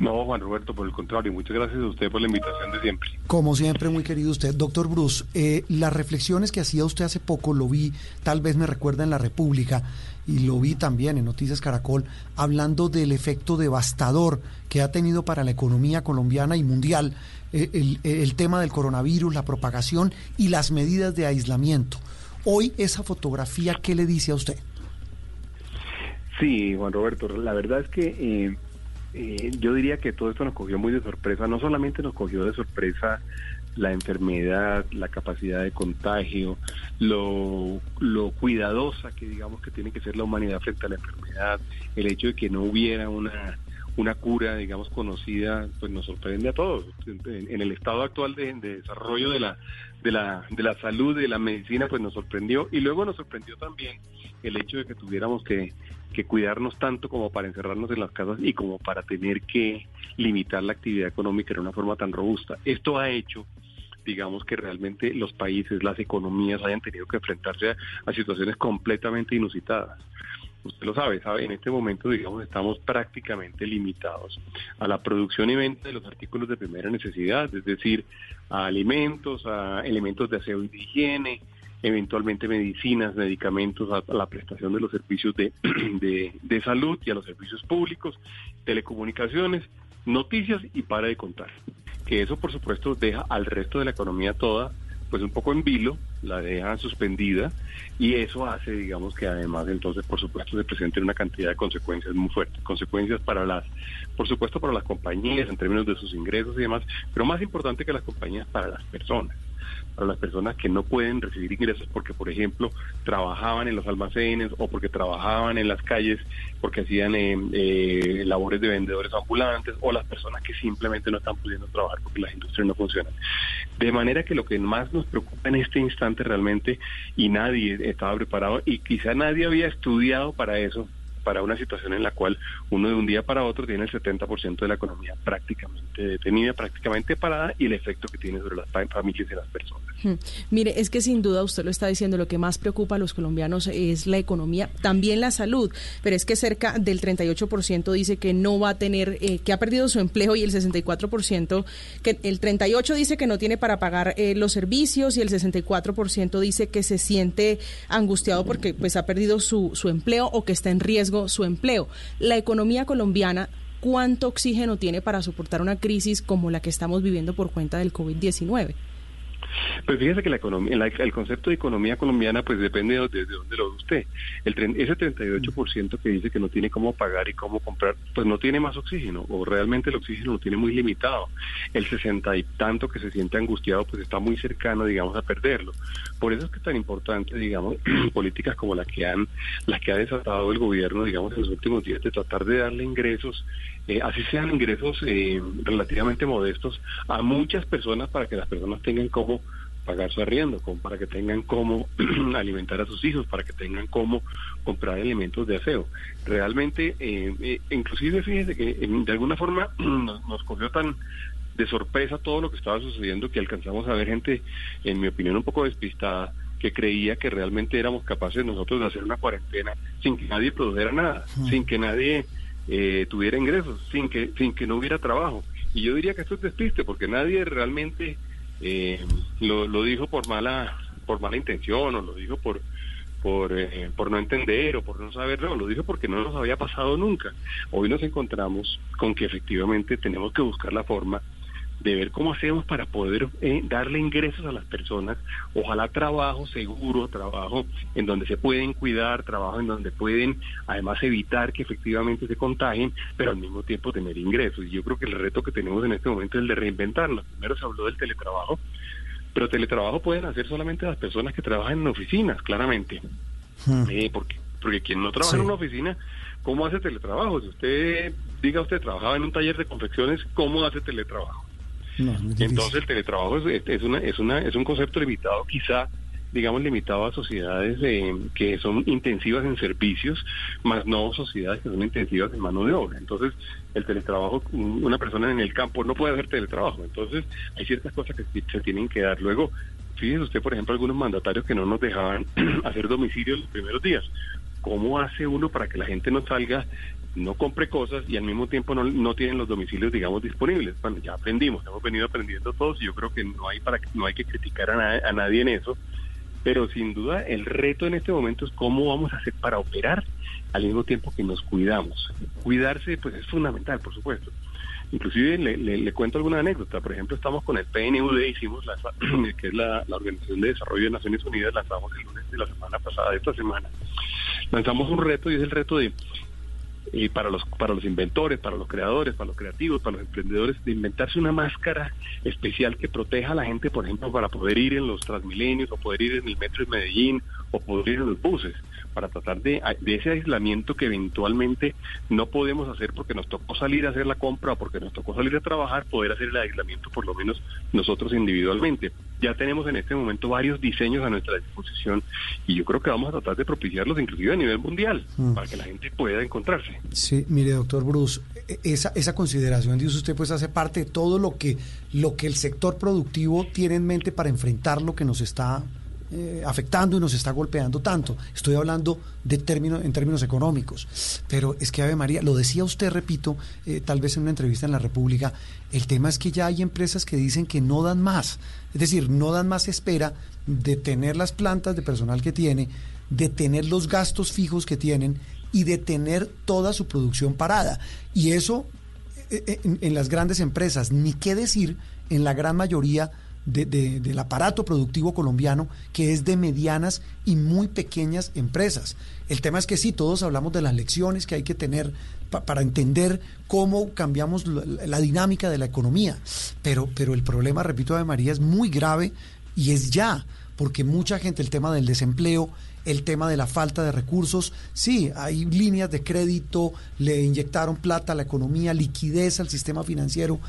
No, Juan Roberto, por el contrario, muchas gracias a usted por la invitación de siempre. Como siempre, muy querido usted. Doctor Bruce, eh, las reflexiones que hacía usted hace poco, lo vi, tal vez me recuerda en La República, y lo vi también en Noticias Caracol, hablando del efecto devastador que ha tenido para la economía colombiana y mundial eh, el, el tema del coronavirus, la propagación y las medidas de aislamiento. Hoy esa fotografía, ¿qué le dice a usted? Sí, Juan Roberto, la verdad es que eh, eh, yo diría que todo esto nos cogió muy de sorpresa. No solamente nos cogió de sorpresa la enfermedad, la capacidad de contagio, lo, lo cuidadosa que digamos que tiene que ser la humanidad frente a la enfermedad, el hecho de que no hubiera una una cura, digamos, conocida, pues nos sorprende a todos. En, el estado actual de, de desarrollo de la, de, la, de la salud, de la medicina, pues nos sorprendió. Y luego nos sorprendió también el hecho de que tuviéramos que, que cuidarnos tanto como para encerrarnos en las casas y como para tener que limitar la actividad económica de una forma tan robusta. Esto ha hecho digamos que realmente los países, las economías hayan tenido que enfrentarse a, situaciones completamente inusitadas usted lo sabe, sabe, en este momento, digamos, estamos prácticamente limitados a la producción y venta de los artículos de primera necesidad, es decir, a alimentos, a elementos de aseo y de higiene, eventualmente medicinas, medicamentos, a, a la prestación de los servicios de, de, de salud y a los servicios públicos, telecomunicaciones, noticias y para de contar. Que eso, por supuesto, deja al resto de la economía toda pues un poco en vilo, la dejan suspendida y eso hace, digamos, que además entonces, por supuesto, se presenten una cantidad de consecuencias muy fuertes, consecuencias para las, por supuesto, para las compañías en términos de sus ingresos y demás, pero más importante que las compañías, para las personas para las personas que no pueden recibir ingresos porque, por ejemplo, trabajaban en los almacenes o porque trabajaban en las calles, porque hacían eh, eh, labores de vendedores ambulantes o las personas que simplemente no están pudiendo trabajar porque las industrias no funcionan. De manera que lo que más nos preocupa en este instante realmente, y nadie estaba preparado y quizá nadie había estudiado para eso, para una situación en la cual uno de un día para otro tiene el 70% de la economía prácticamente detenida, prácticamente parada y el efecto que tiene sobre las familias y las personas. Hmm. Mire, es que sin duda usted lo está diciendo, lo que más preocupa a los colombianos es la economía, también la salud, pero es que cerca del 38% dice que no va a tener, eh, que ha perdido su empleo y el 64%, que el 38% dice que no tiene para pagar eh, los servicios y el 64% dice que se siente angustiado porque pues ha perdido su, su empleo o que está en riesgo su empleo. La economía colombiana, ¿cuánto oxígeno tiene para soportar una crisis como la que estamos viviendo por cuenta del COVID-19? Pues fíjese que la economía, la- el concepto de economía colombiana pues depende de, de dónde lo ve usted. El, ese 38% que dice que no tiene cómo pagar y cómo comprar, pues no tiene más oxígeno o realmente el oxígeno lo tiene muy limitado. El 60 y tanto que se siente angustiado pues está muy cercano, digamos, a perderlo. Por eso es que es tan importante, digamos, políticas como las que han, las que ha desatado el gobierno, digamos, en los últimos días de tratar de darle ingresos, eh, así sean ingresos eh, relativamente modestos a muchas personas para que las personas tengan cómo pagar su arriendo, como para que tengan cómo alimentar a sus hijos, para que tengan cómo comprar elementos de aseo. Realmente, eh, eh, inclusive fíjese que eh, de alguna forma nos, nos cogió tan de sorpresa todo lo que estaba sucediendo que alcanzamos a ver gente, en mi opinión, un poco despistada que creía que realmente éramos capaces nosotros de hacer una cuarentena sin que nadie produjera nada, sin que nadie eh, tuviera ingresos, sin que sin que no hubiera trabajo. Y yo diría que esto es despiste, porque nadie realmente eh, lo, lo dijo por mala por mala intención o lo dijo por por, eh, por no entender o por no saber, no, lo dijo porque no nos había pasado nunca. Hoy nos encontramos con que efectivamente tenemos que buscar la forma de ver cómo hacemos para poder eh, darle ingresos a las personas, ojalá trabajo seguro, trabajo en donde se pueden cuidar, trabajo en donde pueden además evitar que efectivamente se contagien, pero al mismo tiempo tener ingresos. Y yo creo que el reto que tenemos en este momento es el de reinventarnos. Primero se habló del teletrabajo, pero teletrabajo pueden hacer solamente las personas que trabajan en oficinas, claramente. Eh, porque, porque quien no trabaja en una oficina, ¿cómo hace teletrabajo? Si usted, diga usted, trabajaba en un taller de confecciones, ¿cómo hace teletrabajo? Entonces el teletrabajo es, es, una, es, una, es un concepto limitado, quizá, digamos, limitado a sociedades eh, que son intensivas en servicios, más no sociedades que son intensivas en mano de obra. Entonces el teletrabajo, un- una persona en el campo no puede hacer teletrabajo. Entonces hay ciertas cosas que se tienen que dar. Luego, fíjese usted, por ejemplo, algunos mandatarios que no nos dejaban hacer domicilio los primeros días. ¿Cómo hace uno para que la gente no salga, no compre cosas y al mismo tiempo no, no tienen los domicilios, digamos, disponibles? Bueno, ya aprendimos, hemos venido aprendiendo todos y yo creo que no hay, para, no hay que criticar a, na- a nadie en eso. Pero sin duda el reto en este momento es cómo vamos a hacer para operar al mismo tiempo que nos cuidamos. Cuidarse pues es fundamental, por supuesto. Inclusive le, cuento alguna anécdota. Por ejemplo, estamos con el PNUD, hicimos la, que es la, la Organización de Desarrollo de Naciones Unidas, lanzamos el lunes de la semana pasada, de esta semana. Lanzamos un reto y es el reto de para los para los inventores, para los creadores, para los creativos, para los emprendedores, de inventarse una máscara especial que proteja a la gente, por ejemplo, para poder ir en los Transmilenios o poder ir en el metro de Medellín o poder ir en los buses, para tratar de, de ese aislamiento que eventualmente no podemos hacer porque nos tocó salir a hacer la compra o porque nos tocó salir a trabajar, poder hacer el aislamiento por lo menos nosotros individualmente. Ya tenemos en este momento varios diseños a nuestra disposición y yo creo que vamos a tratar de propiciarlos inclusive a nivel mundial Mm. para que la gente pueda encontrarse. Sí, mire, doctor Bruce, e- esa, esa consideración, dice usted, pues hace parte de todo lo que, lo que el sector productivo tiene en mente para enfrentar lo que nos está eh, afectando y nos está golpeando tanto. Estoy hablando de en términos económicos. Pero es que, Ave María, lo decía usted, repito, eh, tal vez en una entrevista en la República, el tema es que ya hay empresas que dicen que no dan más. Es decir, no dan más espera de tener las plantas de personal que tiene, de tener los gastos fijos que tienen y de tener toda su producción parada. Y eso eh, en, en las grandes empresas, ni qué decir en la gran mayoría de- de- del aparato productivo colombiano, que es de medianas y muy pequeñas empresas. El tema es que sí, todos hablamos de las lecciones que hay que tener pa- para entender cómo cambiamos la, la dinámica de la economía. Pero, pero el problema, repito, de María, es muy grave y es ya, porque mucha gente, el tema del desempleo, el tema de la falta de recursos, sí, hay líneas de crédito, le inyectaron plata a la economía, liquidez al sistema financiero,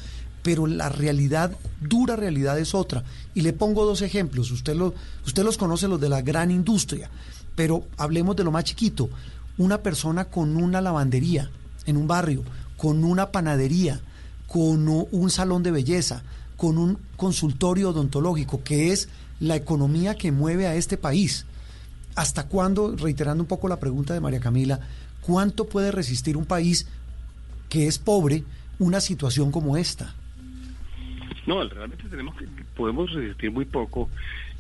pero la realidad, dura realidad es otra. Y le pongo dos ejemplos, usted, lo, usted los conoce, los de la gran industria, pero hablemos de lo más chiquito, una persona con una lavandería en un barrio, con una panadería, con un salón de belleza, con un consultorio odontológico, que es la economía que mueve a este país. ¿Hasta cuándo, reiterando un poco la pregunta de María Camila, cuánto puede resistir un país que es pobre una situación como esta? No, realmente tenemos que, podemos resistir muy poco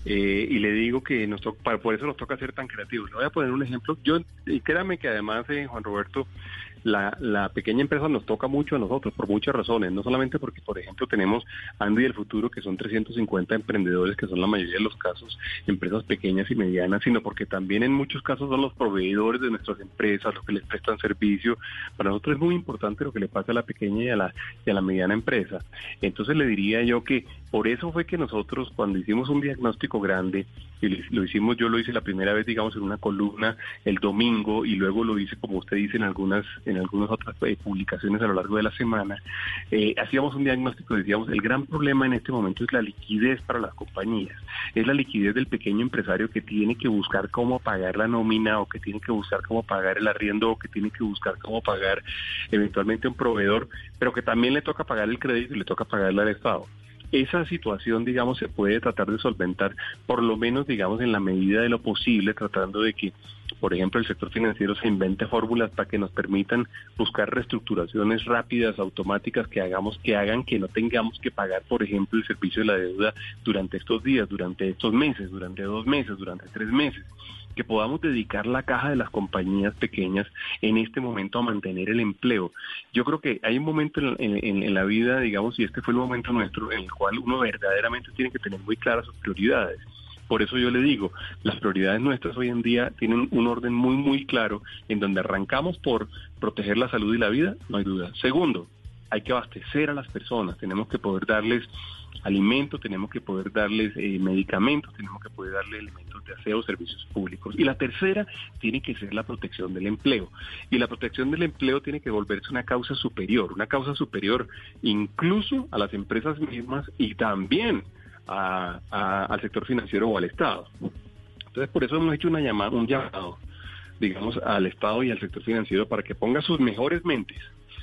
eh, y le digo que nos to- para, por eso nos toca ser tan creativos. Le voy a poner un ejemplo. Yo, y créame que además, eh, Juan Roberto, la, la pequeña empresa nos toca mucho a nosotros por muchas razones, no solamente porque, por ejemplo, tenemos Andy del Futuro, que son 350 emprendedores, que son la mayoría de los casos empresas pequeñas y medianas, sino porque también en muchos casos son los proveedores de nuestras empresas, los que les prestan servicio. Para nosotros es muy importante lo que le pasa a la pequeña y a la, y a la mediana empresa. Entonces le diría yo que por eso fue que nosotros cuando hicimos un diagnóstico grande, y lo hicimos, yo lo hice la primera vez, digamos, en una columna el domingo y luego lo hice, como usted dice, en algunas, en algunas otras eh, publicaciones a lo largo de la semana, eh, hacíamos un diagnóstico, decíamos, el gran problema en este momento es la liquidez para las compañías, es la liquidez del pequeño empresario que tiene que buscar cómo pagar la nómina o que tiene que buscar cómo pagar el arriendo o que tiene que buscar cómo pagar eventualmente un proveedor, pero que también le toca pagar el crédito y le toca pagarle al Estado. Esa situación, digamos, se puede tratar de solventar, por lo menos, digamos, en la medida de lo posible, tratando de que, por ejemplo, el sector financiero se invente fórmulas para que nos permitan buscar reestructuraciones rápidas, automáticas, que hagamos, que hagan que no tengamos que pagar, por ejemplo, el servicio de la deuda durante estos días, durante estos meses, durante dos meses, durante tres meses que podamos dedicar la caja de las compañías pequeñas en este momento a mantener el empleo. Yo creo que hay un momento en, la vida, digamos, y este fue el momento nuestro, en el cual uno verdaderamente tiene que tener muy claras sus prioridades. Por eso yo le digo, las prioridades nuestras hoy en día tienen un orden muy, muy claro en donde arrancamos por proteger la salud y la vida, no hay duda. Segundo, hay que abastecer a las personas, tenemos que poder darles alimento, tenemos que poder darles eh, medicamentos, tenemos que poder darle elementos de aseo, servicios públicos. Y la tercera tiene que ser la protección del empleo. Y la protección del empleo tiene que volverse una causa superior, una causa superior incluso a las empresas mismas y también al sector financiero o al Estado. Entonces, por eso hemos hecho una llamada, un llamado, digamos, al Estado y al sector financiero para que ponga sus mejores mentes,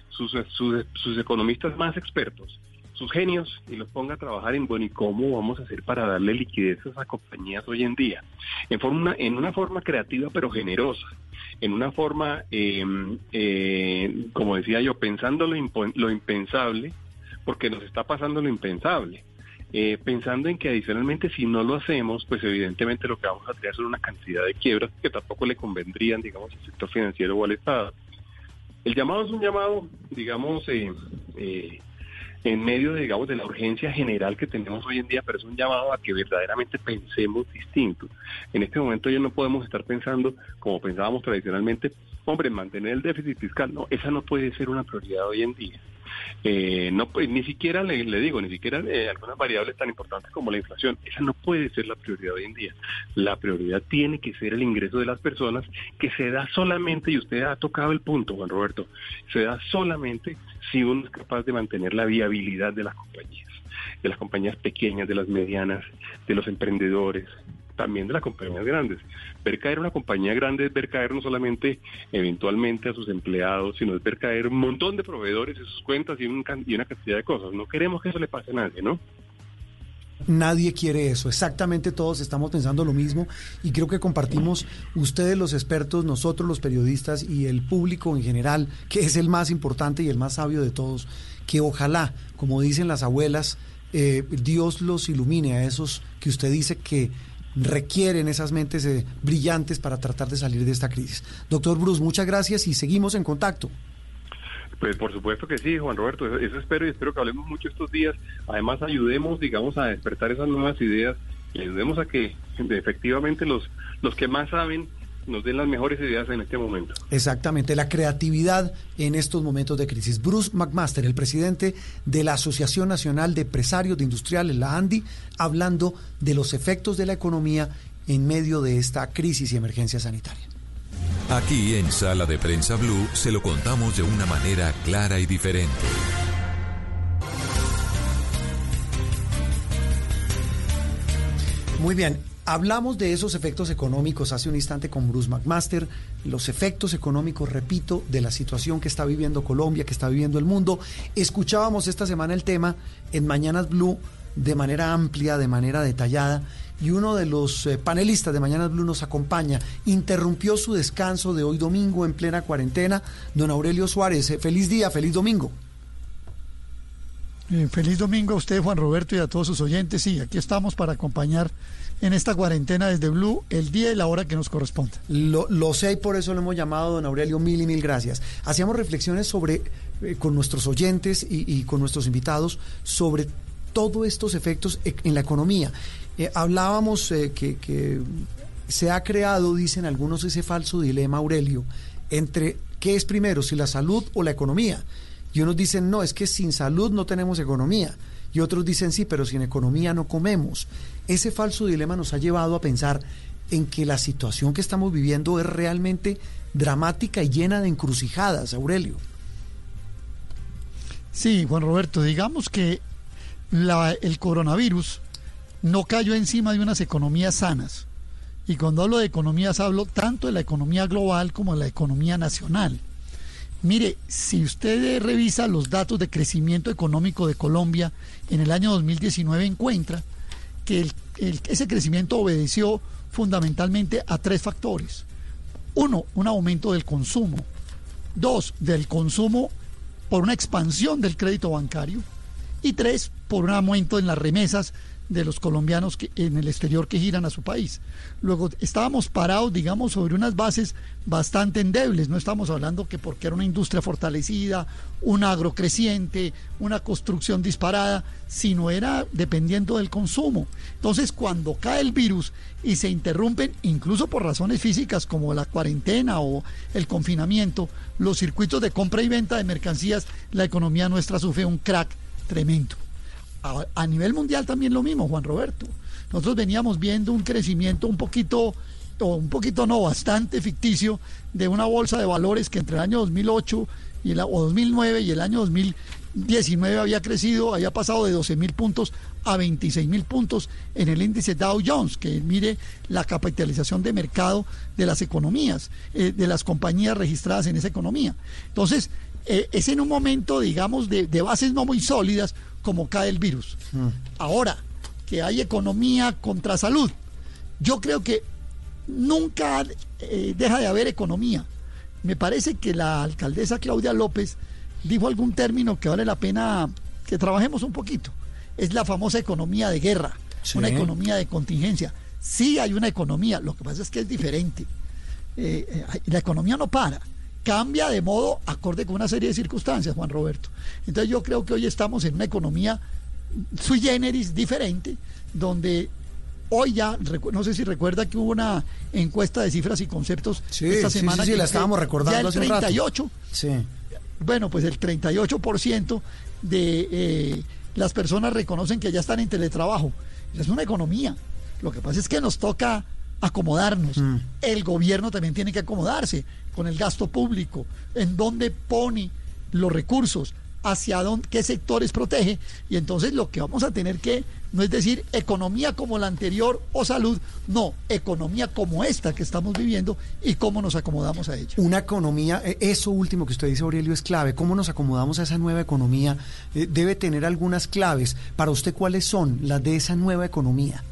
sus, sus economistas más expertos, sus genios y los ponga a trabajar en, bueno, ¿y cómo vamos a hacer para darle liquidez a esas compañías hoy en día? En, forma, en una forma creativa pero generosa, en una forma, em, eh, como decía yo, pensando lo, lo, impensable, porque nos está pasando lo impensable. Eh, pensando en que adicionalmente si no lo hacemos, pues evidentemente lo que vamos a tener son una cantidad de quiebras que tampoco le convendrían, digamos, al sector financiero o al Estado. El llamado es un llamado, digamos, eh, eh en medio, digamos, de la urgencia general que tenemos hoy en día, pero es un llamado a que verdaderamente pensemos distinto. En este momento ya no podemos estar pensando como pensábamos tradicionalmente, hombre, mantener el déficit fiscal. No, esa no puede ser una prioridad hoy en día. Eh, no pues, ni siquiera le, digo ni siquiera eh, algunas variables tan importantes como la inflación esa no puede ser la prioridad hoy en día. La prioridad tiene que ser el ingreso de las personas que se da solamente y usted ha tocado el punto Juan Roberto se da solamente si uno es capaz de mantener la viabilidad de las compañías de las compañías pequeñas de las medianas de los emprendedores también de las compañías grandes. Ver caer una compañía grande es ver caer no solamente eventualmente a sus empleados, sino es ver caer un montón de proveedores y sus cuentas y, una cantidad de cosas. No queremos que eso le pase a nadie, ¿no? Nadie quiere eso, exactamente todos estamos pensando lo mismo y creo que compartimos ustedes los expertos, nosotros los periodistas y el público en general, que es el más importante y el más sabio de todos, que ojalá, como dicen las abuelas, eh, Dios los ilumine a esos que usted dice que requieren esas mentes eh, brillantes para tratar de salir de esta crisis. Doctor Bruce, muchas gracias y seguimos en contacto. Pues por supuesto que sí, Juan Roberto, eso, espero y espero que hablemos mucho estos días. Además ayudemos, digamos, a despertar esas nuevas ideas y ayudemos a que efectivamente los, los que más saben nos den las mejores ideas en este momento. Exactamente, la creatividad en estos momentos de crisis. Bruce McMaster, el presidente de la Asociación Nacional de Empresarios de Industriales, la ANDI, hablando de los efectos de la economía en medio de esta crisis y emergencia sanitaria. Aquí en Sala de Prensa Blue se lo contamos de una manera clara y diferente. Muy bien, Hablamos de esos efectos económicos hace un instante con Bruce McMaster, los efectos económicos, repito, de la situación que está viviendo Colombia, que está viviendo el mundo. Escuchábamos esta semana el tema en Mañanas Blue de manera amplia, de manera detallada, y uno de los eh, panelistas de Mañanas Blue nos acompaña. Interrumpió su descanso de hoy domingo en plena cuarentena, don Aurelio Suárez. Eh, feliz día, feliz domingo. Eh, feliz domingo a usted, Juan Roberto, y a todos sus oyentes. Sí, aquí estamos para acompañar en esta cuarentena desde Blue el día y la hora que nos corresponda. Lo, lo sé y por eso lo hemos llamado, don Aurelio, mil y mil gracias. Hacíamos reflexiones sobre, eh, con nuestros oyentes y, y con nuestros invitados, sobre todos estos efectos e- en la economía. Eh, hablábamos eh, que, que se ha creado, dicen algunos, ese falso dilema, Aurelio, entre qué es primero, si la salud o la economía. Y unos dicen, no, es que sin salud no tenemos economía. Y otros dicen, sí, pero sin economía no comemos. Ese falso dilema nos ha llevado a pensar en que la situación que estamos viviendo es realmente dramática y llena de encrucijadas, Aurelio. Sí, Juan Roberto, digamos que el coronavirus no cayó encima de unas economías sanas. Y cuando hablo de economías hablo tanto de la economía global como de la economía nacional. Mire, si usted revisa los datos de crecimiento económico de Colombia en el año 2019 encuentra que ese crecimiento obedeció fundamentalmente a tres factores. Uno, un aumento del consumo. Dos, del consumo por una expansión del crédito bancario. Y tres, por un aumento en las remesas de los colombianos que, en el exterior que giran a su país. Luego estábamos parados, digamos, sobre unas bases bastante endebles. No estamos hablando que porque era una industria fortalecida, un agro creciente, una construcción disparada, sino era dependiendo del consumo. Entonces, cuando cae el virus y se interrumpen, incluso por razones físicas como la cuarentena o el confinamiento, los circuitos de compra y venta de mercancías, la economía nuestra sufre un crack tremendo. A, nivel mundial también lo mismo, Juan Roberto. Nosotros veníamos viendo un crecimiento un poquito, o un poquito no, bastante ficticio de una bolsa de valores que entre el año 2008 y el, o 2009 y el año 2019 había crecido, había pasado de 12 mil puntos a 26 mil puntos en el índice Dow Jones, que mire la capitalización de mercado de las economías, eh, de las compañías registradas en esa economía. Entonces, eh, es en un momento, digamos, de bases no muy sólidas como cae el virus. Ahora, que hay economía contra salud, yo creo que nunca eh, deja de haber economía. Me parece que la alcaldesa Claudia López dijo algún término que vale la pena que trabajemos un poquito. Es la famosa economía de guerra, Sí. una economía de contingencia. Sí hay una economía, lo que pasa es que es diferente. Eh, eh, la economía no para, cambia de modo acorde con una serie de circunstancias, Juan Roberto. Entonces yo creo que hoy estamos en una economía sui generis diferente, donde hoy ya, no sé si recuerda que hubo una encuesta de cifras y conceptos Sí, esta semana. sí, sí, que la estábamos recordando ya el hace un rato. 38, Sí. bueno, pues el 38% de eh, las personas reconocen que ya están en teletrabajo. Es una economía. Lo que pasa es que nos toca acomodarnos. Mm. El gobierno también tiene que acomodarse con el gasto público, en dónde pone los recursos, hacia dónde, qué sectores protege. Y entonces lo que vamos a tener que, no es decir economía como la anterior o salud, no, economía como esta que estamos viviendo y cómo nos acomodamos a ella. Una economía, eh, eso último que usted dice, Aurelio, es clave. ¿Cómo nos acomodamos a esa nueva economía? Eh, debe tener algunas claves. Para usted, ¿cuáles son las de esa nueva economía?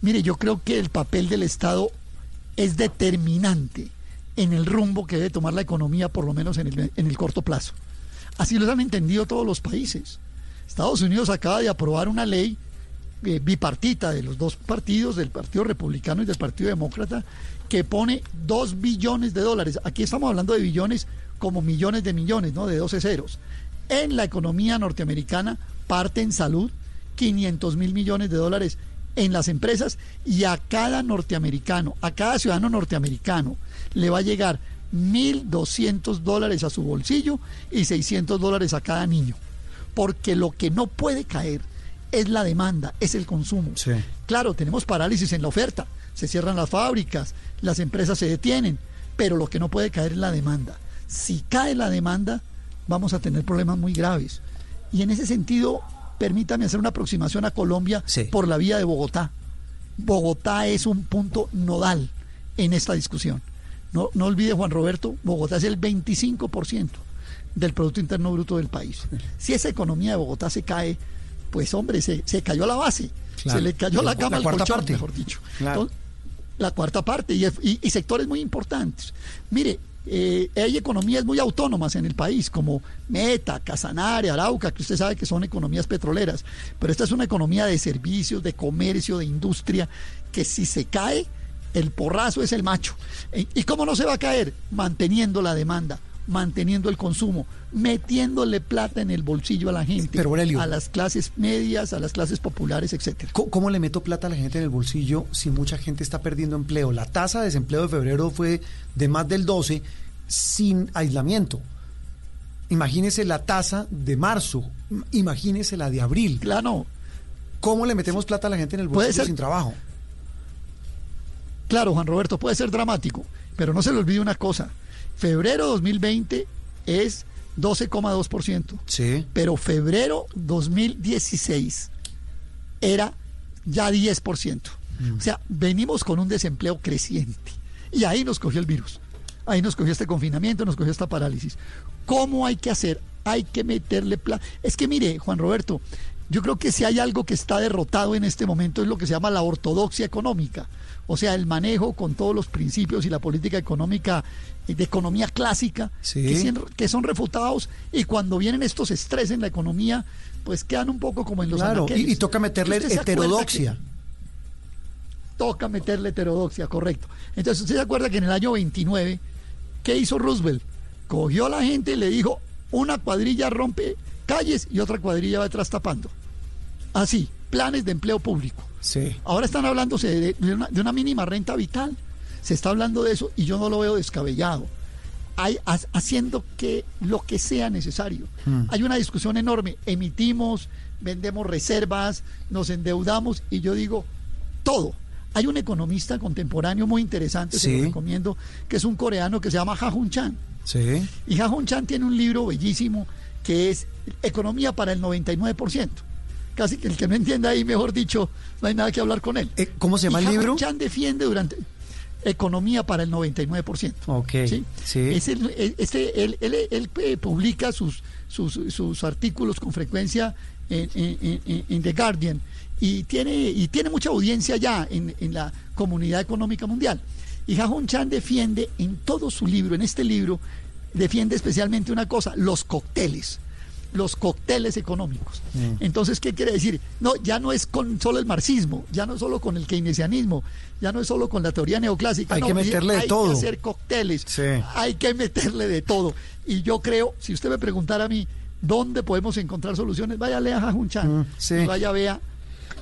Mire, yo creo que el papel del Estado es determinante en el rumbo que debe tomar la economía, por lo menos en el, en el corto plazo. Así lo han entendido todos los países. Estados Unidos acaba de aprobar una ley eh, bipartita de los dos partidos, del Partido Republicano y del Partido Demócrata, que pone dos billones de dólares. Aquí estamos hablando de billones como millones de millones, ¿no? De 12 ceros. En la economía norteamericana parte en salud 500 mil millones de dólares en las empresas y a cada norteamericano, a cada ciudadano norteamericano le va a llegar 1.200 dólares a su bolsillo y 600 dólares a cada niño. Porque lo que no puede caer es la demanda, es el consumo. Claro, tenemos parálisis en la oferta, se cierran las fábricas, las empresas se detienen, pero lo que no puede caer es la demanda. Si cae la demanda, vamos a tener problemas muy graves. Y en ese sentido, permítame hacer una aproximación a Colombia por la vía de Bogotá. Bogotá es un punto nodal en esta discusión. No, no olvide, Juan Roberto, Bogotá es el 25% del Producto Interno Bruto del país. Si esa economía de Bogotá se cae, pues hombre, se, se cayó la base, Claro. se le cayó la La cama al colchón, parte. mejor dicho. Claro. Entonces, la cuarta parte y, y- y sectores muy importantes. Mire, eh, hay economías muy autónomas en el país, como Meta, Casanare, Arauca, que usted sabe que son economías petroleras, pero esta es una economía de servicios, de comercio, de industria, que si se cae, el porrazo es el macho. Eh, ¿Y cómo no se va a caer? Manteniendo la demanda, manteniendo el consumo, metiéndole plata en el bolsillo a la gente, a las clases medias, a las clases populares, etcétera. ¿Cómo, le meto plata a la gente en el bolsillo si mucha gente está perdiendo empleo? La tasa de desempleo de febrero fue de más del 12 sin aislamiento. Imagínese la tasa de marzo, imagínese la de abril. Claro. ¿Cómo le metemos plata a la gente en el bolsillo sin trabajo? Claro, Juan Roberto, puede ser dramático, pero no se le olvide una cosa Febrero 2020 es 12,2%. Sí. Pero febrero 2016 era ya 10%. Mm. O sea, venimos con un desempleo creciente. Y ahí nos cogió el virus. Ahí nos cogió este confinamiento, nos cogió esta parálisis. ¿Cómo hay que hacer? Hay que meterle plan. Es que mire, Juan Roberto, yo creo que si hay algo que está derrotado en este momento es lo que se llama la ortodoxia económica o sea, el manejo con todos los principios y la política económica eh, de economía clásica que, son refutados y cuando vienen estos estrés en la economía, pues quedan un poco como en los Claro, y, toca meterle heterodoxia. Toca meterle heterodoxia, correcto. Entonces, ¿usted se acuerda que en el año 29, ¿qué hizo Roosevelt? Cogió a la gente y le dijo, una cuadrilla rompe calles y otra cuadrilla va detrás tapando. Así, planes de empleo público. Ahora están hablándose de, una, mínima renta vital. Se está hablando de eso y yo no lo veo descabellado. Hay, haciendo que lo que sea necesario. Hmm. Hay una discusión enorme. Emitimos, vendemos reservas, nos endeudamos y yo digo todo. Hay un economista contemporáneo muy interesante, se lo recomiendo, que es un coreano que se llama Ha Jun Chan. Sí. Y Ha Jun Chan tiene un libro bellísimo que es Economía para el 99% casi que el que no entienda ahí, mejor dicho, no hay nada que hablar con él. Eh, ¿Cómo se llama el libro? Chan defiende durante economía para el 99%. Ok. ¿sí? este, él, eh, publica sus, sus, artículos con frecuencia en, The Guardian y tiene, y tiene mucha audiencia ya en, la comunidad económica mundial. Y Jajun Chan defiende en todo su libro, en este libro, defiende especialmente una cosa, los cócteles los cócteles económicos. Mm. Entonces, ¿qué quiere decir? No, ya no es con solo el marxismo, ya no es solo con el keynesianismo, ya no es solo con la teoría neoclásica. Hay que meterle de todo. Hay que hacer cócteles, hay que meterle de todo. Y yo creo, si usted me preguntara a mí, ¿dónde podemos encontrar soluciones? Vaya, lea Jajun Chan, mm, vaya, vea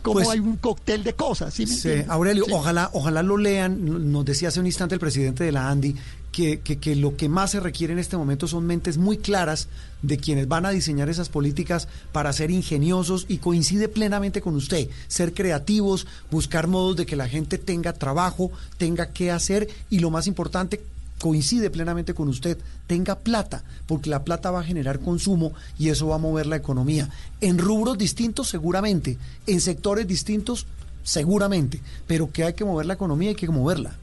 cómo pues hay un cóctel de cosas. ¿sí, Aurelio, ojalá, ojalá lo lean. Nos decía hace un instante el presidente de la ANDI que, lo que más se requiere en este momento son mentes muy claras de quienes van a diseñar esas políticas para ser ingeniosos y coincide plenamente con usted, ser creativos, buscar modos de que la gente tenga trabajo, tenga que hacer y lo más importante, coincide plenamente con usted, tenga plata, porque la plata va a generar consumo y eso va a mover la economía. En rubros distintos seguramente, en sectores distintos seguramente, pero que hay que mover la economía, hay que moverla.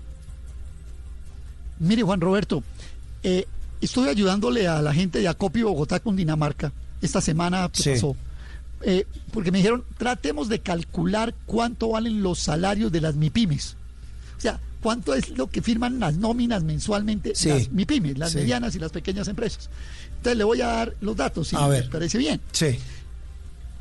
Mire, Juan Roberto, eh, estoy ayudándole a la gente de Acopio Bogotá con Dinamarca esta semana que pasó. Eh, porque me dijeron, tratemos de calcular cuánto valen los salarios de las MIPIMES. O sea, cuánto es lo que firman las nóminas mensualmente las MIPIMES, las medianas y las pequeñas empresas. Entonces le voy a dar los datos, si me parece bien. Sí.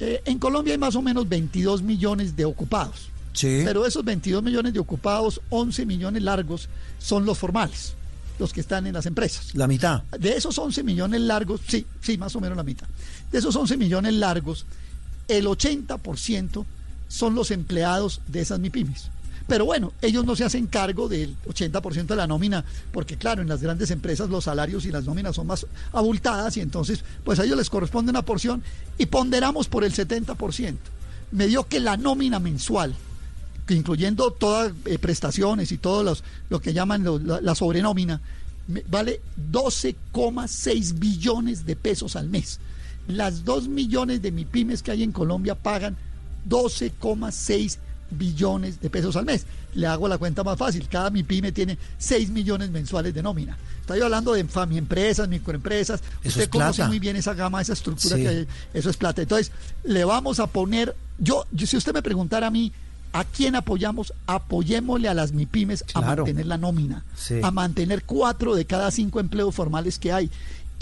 Eh, en Colombia hay más o menos 22 millones de ocupados. Pero esos 22 millones de ocupados, 11 millones largos son los formales, los que están en las empresas. La mitad. De esos 11 millones largos, sí, sí, más o menos la mitad. De esos 11 millones largos, el 80% son los empleados de esas MIPIMES. Pero bueno, ellos no se hacen cargo del 80% de la nómina, porque claro, en las grandes empresas los salarios y las nóminas son más abultadas y entonces pues a ellos les corresponde una porción y ponderamos por el 70%. Me dio que la nómina mensual incluyendo todas eh, prestaciones y todo los, lo que llaman la, sobrenómina, vale 12,6 billones de pesos al mes. Las 2 millones de MIPIMES que hay en Colombia pagan 12,6 billones de pesos al mes. Le hago la cuenta más fácil. Cada MIPYME tiene 6 millones mensuales de nómina. Estoy hablando de empresas, microempresas. Usted conoce muy bien esa gama, esa estructura que hay. Eso es plata. Entonces, le vamos a poner. Yo, yo, si usted me preguntara a mí, ¿A quién apoyamos? Apoyémosle a las MIPIMES a mantener la nómina, a mantener cuatro de cada cinco empleos formales que hay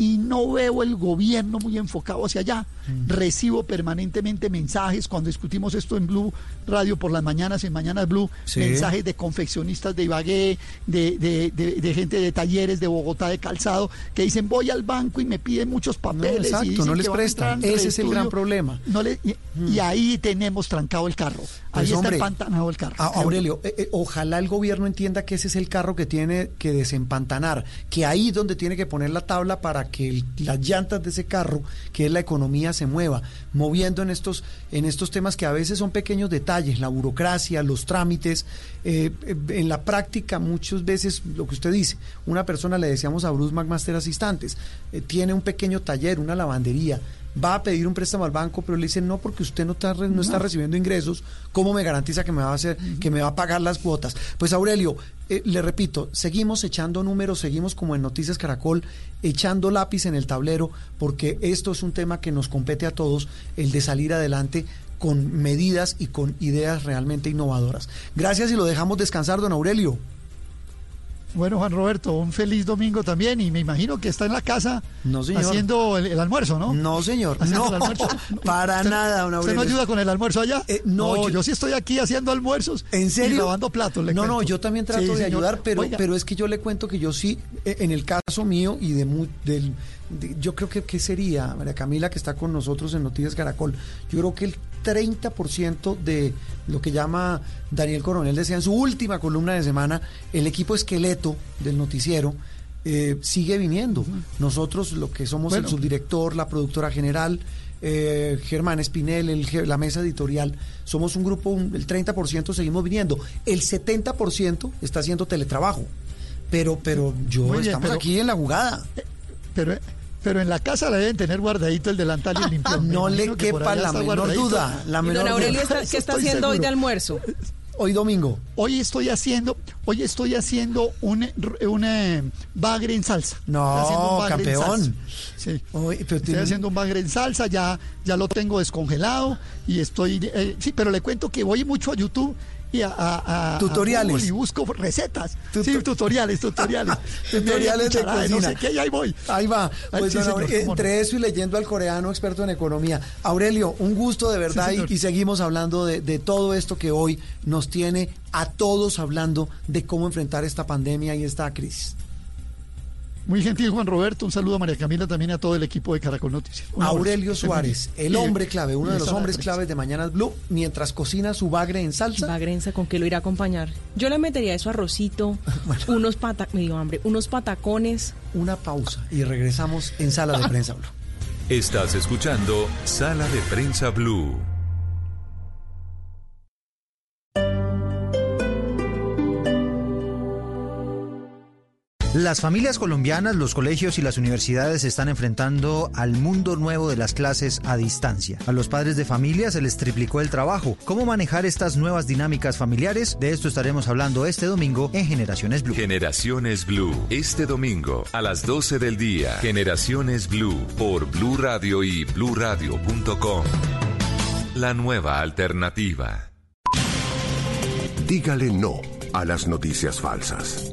y no veo el gobierno muy enfocado hacia allá. Mm. Recibo permanentemente mensajes cuando discutimos esto en Blue Radio por las mañanas, en Mañanas Blue, mensajes de confeccionistas de Ibagué, de, de, gente de talleres de Bogotá de calzado, que dicen voy al banco y me piden muchos papeles. exacto, no les prestan. Ese es el gran problema. No le, y, mm. ahí tenemos trancado el carro. Pues, ahí está empantanado el carro. Aurelio, eh, eh, ojalá el gobierno entienda que ese es el carro que tiene que desempantanar, que ahí donde tiene que poner la tabla para que las llantas de ese carro, que es la economía, se mueva, moviendo en estos, en estos temas que a veces son pequeños detalles, la burocracia, los trámites. Eh, eh, en la práctica, muchas veces, lo que usted dice, una persona, le decíamos a Bruce McMaster Asistentes, eh, tiene un pequeño taller, una lavandería, va a pedir un préstamo al banco, pero le dicen no porque usted no está, no, está recibiendo ingresos, ¿cómo me garantiza que me va a hacer, que me va a pagar las cuotas? Pues Aurelio, eh, le repito, seguimos echando números, seguimos como en Noticias Caracol, echando lápiz en el tablero, porque esto es un tema que nos compete a todos, el de salir adelante con medidas y con ideas realmente innovadoras. Gracias y lo dejamos descansar, don Aurelio. Bueno, Juan Roberto, un feliz domingo también y me imagino que está en la casa haciendo el, almuerzo, ¿no? No, señor. No, para nada, don ¿Usted no ayuda con el almuerzo allá? Eh, no, yo, sí estoy aquí haciendo almuerzos. ¿En serio? Y lavando platos. no, no, yo también trato de ayudar, pero, pero es que yo le cuento que yo sí, eh, en el caso mío y de, del yo creo que ¿qué sería, María Camila, que está con nosotros en Noticias Caracol? Yo creo que el 30% de lo que llama Daniel Coronel decía en su última columna de semana, el equipo esqueleto del noticiero eh, sigue viniendo. Nosotros, lo que somos el subdirector, la productora general, eh, Germán Espinel, el, la mesa editorial, somos un grupo, el 30% seguimos viniendo. El 70% está haciendo teletrabajo. Pero, pero yo estamos aquí en la jugada. Pero pero en la casa le deben tener guardadito el delantal y el limpio. no le quepa la menor duda. La menor don Aurelio, ¿qué está haciendo hoy de almuerzo? Hoy domigo. Hoy estoy haciendo, hoy estoy haciendo un, un eh, bagre en salsa. No, campeón. Sí. estoy haciendo un bagre en salsa, ya, ya lo tengo descongelado y estoy, eh, sí, pero le cuento que voy mucho a YouTube y a, tutoriales. Y busco recetas. Sí tutoriales tutoriales. Tutoriales de cocina no sé qué, y ahí voy. Ahí va. Pues, entre eso y leyendo al coreano experto en economía. Aurelio un gusto de verdad y, seguimos hablando de, de todo esto que hoy nos tiene a todos hablando de cómo enfrentar esta pandemia y esta crisis muy gentil Juan Roberto, un saludo a María Camila también a todo el equipo de Caracol Noticias. Aurelio Suárez, el hombre clave, uno de los hombres claves de Mañanas Blue, mientras cocina su bagre en salsa. Bagre en salsa, ¿con qué lo irá a acompañar? Yo le metería eso arrocito, unos pata, me dio hambre, unos patacones. Una pausa y regresamos en Sala de Prensa Blue. Estás escuchando Sala de Prensa Blue. Las familias colombianas, los colegios y las universidades se están enfrentando al mundo nuevo de las clases a distancia. A los padres de familia se les triplicó el trabajo. ¿Cómo manejar estas nuevas dinámicas familiares? De esto estaremos hablando este domingo en Generaciones Blue. Generaciones Blue, este domingo a las 12 del día. Generaciones Blue por Blue Radio y bluradio.com. La nueva alternativa. Dígale no a las noticias falsas.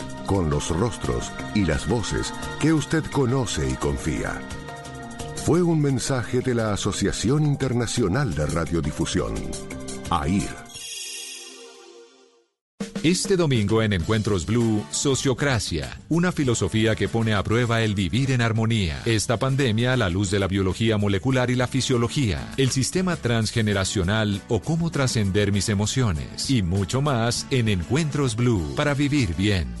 con los rostros y las voces que usted conoce y confía. Fue un mensaje de la Asociación Internacional de Radiodifusión, AIR. Este domingo en Encuentros Blue, Sociocracia, una filosofía que pone a prueba el vivir en armonía. Esta pandemia a la luz de la biología molecular y la fisiología, el sistema transgeneracional o cómo trascender mis emociones y mucho más en Encuentros Blue para vivir bien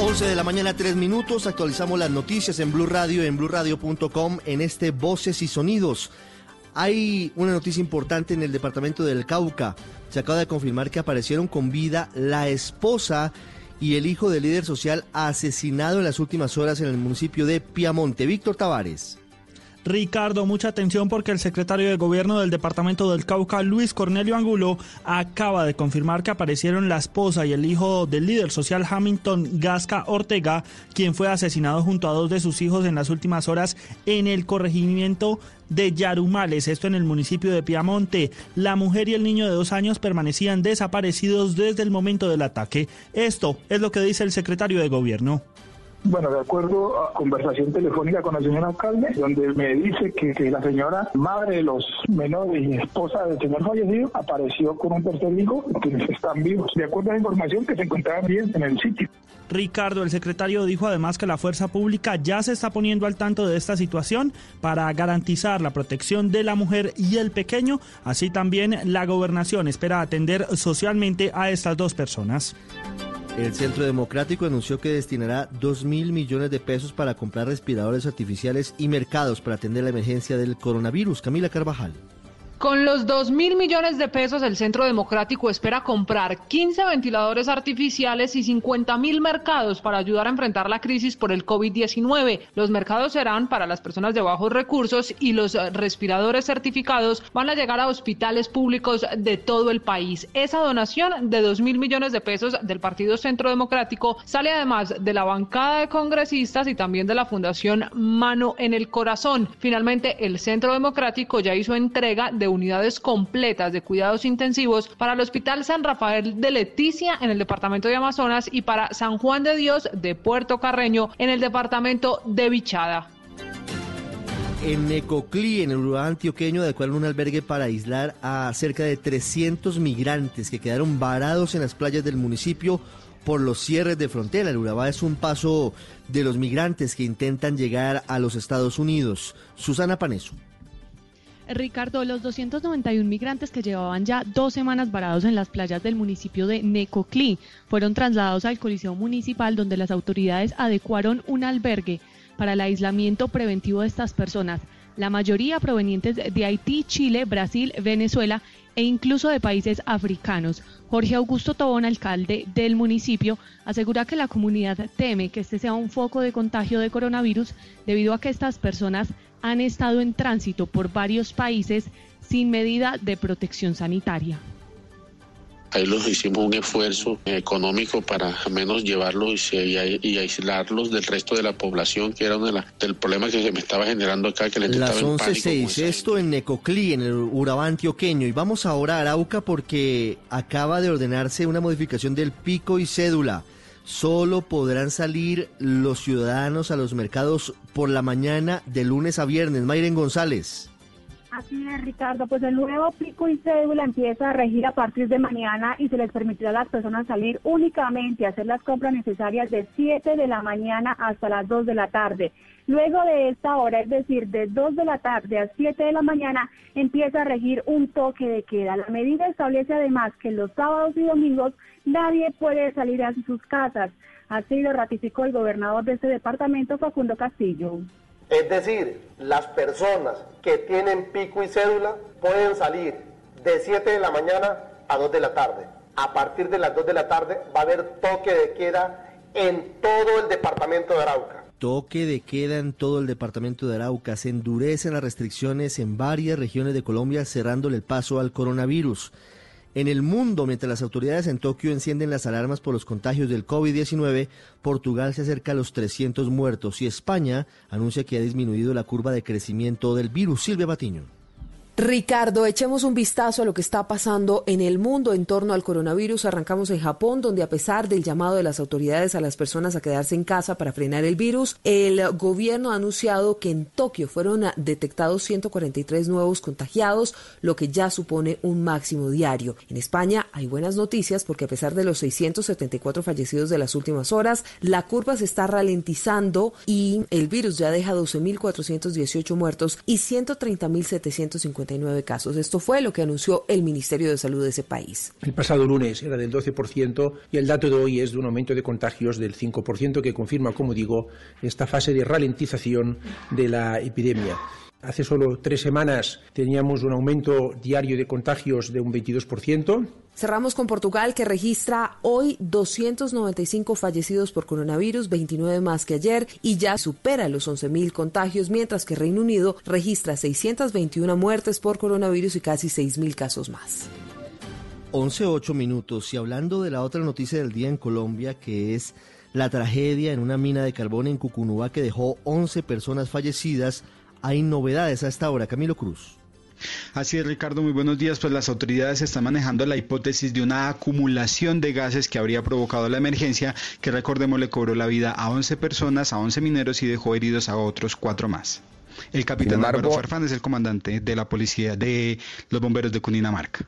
11 de la mañana, 3 minutos. Actualizamos las noticias en Blue Radio, en bluradio.com, en este Voces y Sonidos. Hay una noticia importante en el departamento del Cauca. Se acaba de confirmar que aparecieron con vida la esposa y el hijo del líder social asesinado en las últimas horas en el municipio de Piamonte. Víctor Tavares. Ricardo, mucha atención porque el secretario de Gobierno del Departamento del Cauca, Luis Cornelio Angulo, acaba de confirmar que aparecieron la esposa y el hijo del líder social Hamilton Gasca Ortega, quien fue asesinado junto a dos de sus hijos en las últimas horas en el corregimiento de Yarumales, esto en el municipio de Piamonte. La mujer y el niño de dos años permanecían desaparecidos desde el momento del ataque. Esto es lo que dice el secretario de Gobierno. Bueno, de acuerdo a conversación telefónica con el señor alcalde, donde me dice que, que, la señora madre de los menores y esposa del señor fallecido apareció con un tercer hijo, que están vivos, de acuerdo a la información que se encontraban bien en el sitio. Ricardo, el secretario, dijo además que la fuerza pública ya se está poniendo al tanto de esta situación para garantizar la protección de la mujer y el pequeño. Así también la gobernación espera atender socialmente a estas dos personas. El Centro Democrático anunció que destinará 2 mil millones de pesos para comprar respiradores artificiales y mercados para atender la emergencia del coronavirus. Camila Carvajal. Con los 2 mil millones de pesos, el Centro Democrático espera comprar 15 ventiladores artificiales y 50 mil mercados para ayudar a enfrentar la crisis por el COVID-19. Los mercados serán para las personas de bajos recursos y los respiradores certificados van a llegar a hospitales públicos de todo el país. Esa donación de 2 mil millones de pesos del Partido Centro Democrático sale además de la bancada de congresistas y también de la Fundación Mano en el Corazón. Finalmente, el Centro Democrático ya hizo entrega de unidades completas de cuidados intensivos para el Hospital San Rafael de Leticia en el departamento de Amazonas y para San Juan de Dios de Puerto Carreño en el departamento de Vichada. En Necoclí, en el Urabá antioqueño, adecuaron un albergue para aislar a cerca de 300 migrantes que quedaron varados en las playas del municipio por los cierres de frontera. El Urabá es un paso de los migrantes que intentan llegar a los Estados Unidos. Susana Paneso. Ricardo, los 291 migrantes que llevaban ya dos semanas varados en las playas del municipio de Necoclí fueron trasladados al Coliseo Municipal donde las autoridades adecuaron un albergue para el aislamiento preventivo de estas personas, la mayoría provenientes de Haití, Chile, Brasil, Venezuela e incluso de países africanos. Jorge Augusto Tobón, alcalde del municipio, asegura que la comunidad teme que este sea un foco de contagio de coronavirus debido a que estas personas han estado en tránsito por varios países sin medida de protección sanitaria. Ahí los hicimos un esfuerzo económico para al menos llevarlos y, y, aislarlos del resto de la población, que era uno de del problema que se me estaba generando acá, que le Las 11.06, esto en Necoclí, en el Urabá antioqueño. Y vamos ahora a Arauca porque acaba de ordenarse una modificación del pico y cédula. Solo podrán salir los ciudadanos a los mercados por la mañana de lunes a viernes. Mayren González. Así es, Ricardo. Pues el nuevo pico y cédula empieza a regir a partir de mañana y se les permitirá a las personas salir únicamente a hacer las compras necesarias de 7 de la mañana hasta las 2 de la tarde. Luego de esta hora, es decir, de 2 de la tarde a 7 de la mañana, empieza a regir un toque de queda. La medida establece además que los sábados y domingos nadie puede salir a sus casas. Así lo ratificó el gobernador de este departamento, Facundo Castillo. Es decir, las personas que tienen pico y cédula pueden salir de 7 de la mañana a 2 de la tarde. A partir de las 2 de la tarde va a haber toque de queda en todo el departamento de Arauca. Toque de queda en todo el departamento de Arauca. Se endurecen las restricciones en varias regiones de Colombia cerrándole el paso al coronavirus. En el mundo, mientras las autoridades en Tokio encienden las alarmas por los contagios del COVID-19, Portugal se acerca a los 300 muertos y España anuncia que ha disminuido la curva de crecimiento del virus. Silvia Batiño. Ricardo, echemos un vistazo a lo que está pasando en el mundo en torno al coronavirus. Arrancamos en Japón, donde a pesar del llamado de las autoridades a las personas a quedarse en casa para frenar el virus, el gobierno ha anunciado que en Tokio fueron detectados 143 nuevos contagiados, lo que ya supone un máximo diario. En España hay buenas noticias porque a pesar de los 674 fallecidos de las últimas horas, la curva se está ralentizando y el virus ya deja 12.418 muertos y 130.750 casos. Esto fue lo que anunció el Ministerio de Salud de ese país. El pasado lunes era del 12% y el dato de hoy es de un aumento de contagios del 5% que confirma, como digo, esta fase de ralentización de la epidemia. Hace solo tres semanas teníamos un aumento diario de contagios de un 22%. Cerramos con Portugal, que registra hoy 295 fallecidos por coronavirus, 29 más que ayer, y ya supera los 11.000 contagios, mientras que Reino Unido registra 621 muertes por coronavirus y casi 6.000 casos más. 11.8 minutos. Y hablando de la otra noticia del día en Colombia, que es la tragedia en una mina de carbón en Cucunúa que dejó 11 personas fallecidas hay novedades a esta hora. Camilo Cruz. Así es, Ricardo, muy buenos días. Pues las autoridades están manejando la hipótesis de una acumulación de gases que habría provocado la emergencia, que recordemos le cobró la vida a 11 personas, a 11 mineros y dejó heridos a otros cuatro más. El capitán Álvaro Farfán es el comandante de la policía de los bomberos de Cundinamarca.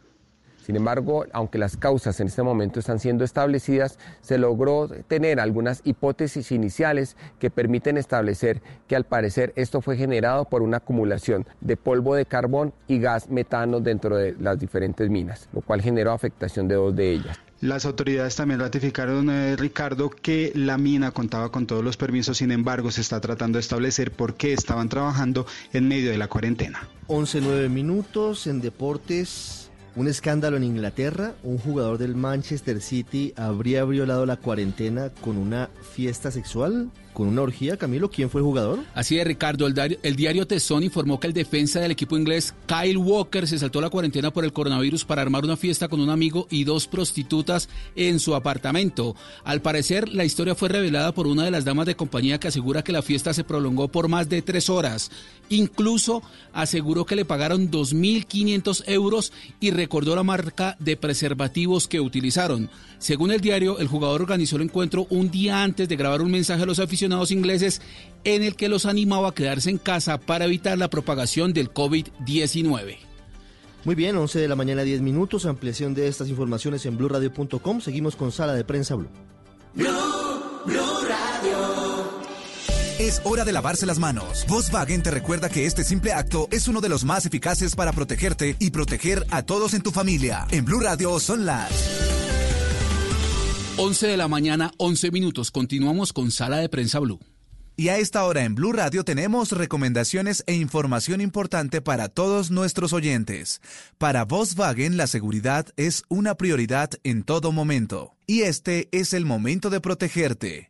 Sin embargo, aunque las causas en este momento están siendo establecidas, se logró tener algunas hipótesis iniciales que permiten establecer que al parecer esto fue generado por una acumulación de polvo de carbón y gas metano dentro de las diferentes minas, lo cual generó afectación de dos de ellas. Las autoridades también ratificaron, eh, Ricardo, que la mina contaba con todos los permisos, sin embargo se está tratando de establecer por qué estaban trabajando en medio de la cuarentena. 11.9 minutos en deportes. Un escándalo en Inglaterra, un jugador del Manchester City habría violado la cuarentena con una fiesta sexual con una orgía. Camilo, ¿quién fue el jugador? Así es, Ricardo. El diario, el Tesón informó que el defensa del equipo inglés, Kyle Walker, se saltó la cuarentena por el coronavirus para armar una fiesta con un amigo y dos prostitutas en su apartamento. Al parecer, la historia fue revelada por una de las damas de compañía que asegura que la fiesta se prolongó por más de tres horas. Incluso aseguró que le pagaron 2.500 euros y recordó la marca de preservativos que utilizaron. Según el diario, el jugador organizó el encuentro un día antes de grabar un mensaje a los aficionados ingleses en el que los animaba a quedarse en casa para evitar la propagación del COVID-19. Muy bien, 11 de la mañana, 10 minutos. Ampliación de estas informaciones en blurradio.com. Seguimos con Sala de Prensa Blue. Blue, Radio. Es hora de lavarse las manos. Volkswagen te recuerda que este simple acto es uno de los más eficaces para protegerte y proteger a todos en tu familia. En Blue Radio son las 11 de la mañana, 11 minutos. Continuamos con Sala de Prensa Blue. Y a esta hora en Blue Radio tenemos recomendaciones e información importante para todos nuestros oyentes. Para Volkswagen la seguridad es una prioridad en todo momento. Y este es el momento de protegerte,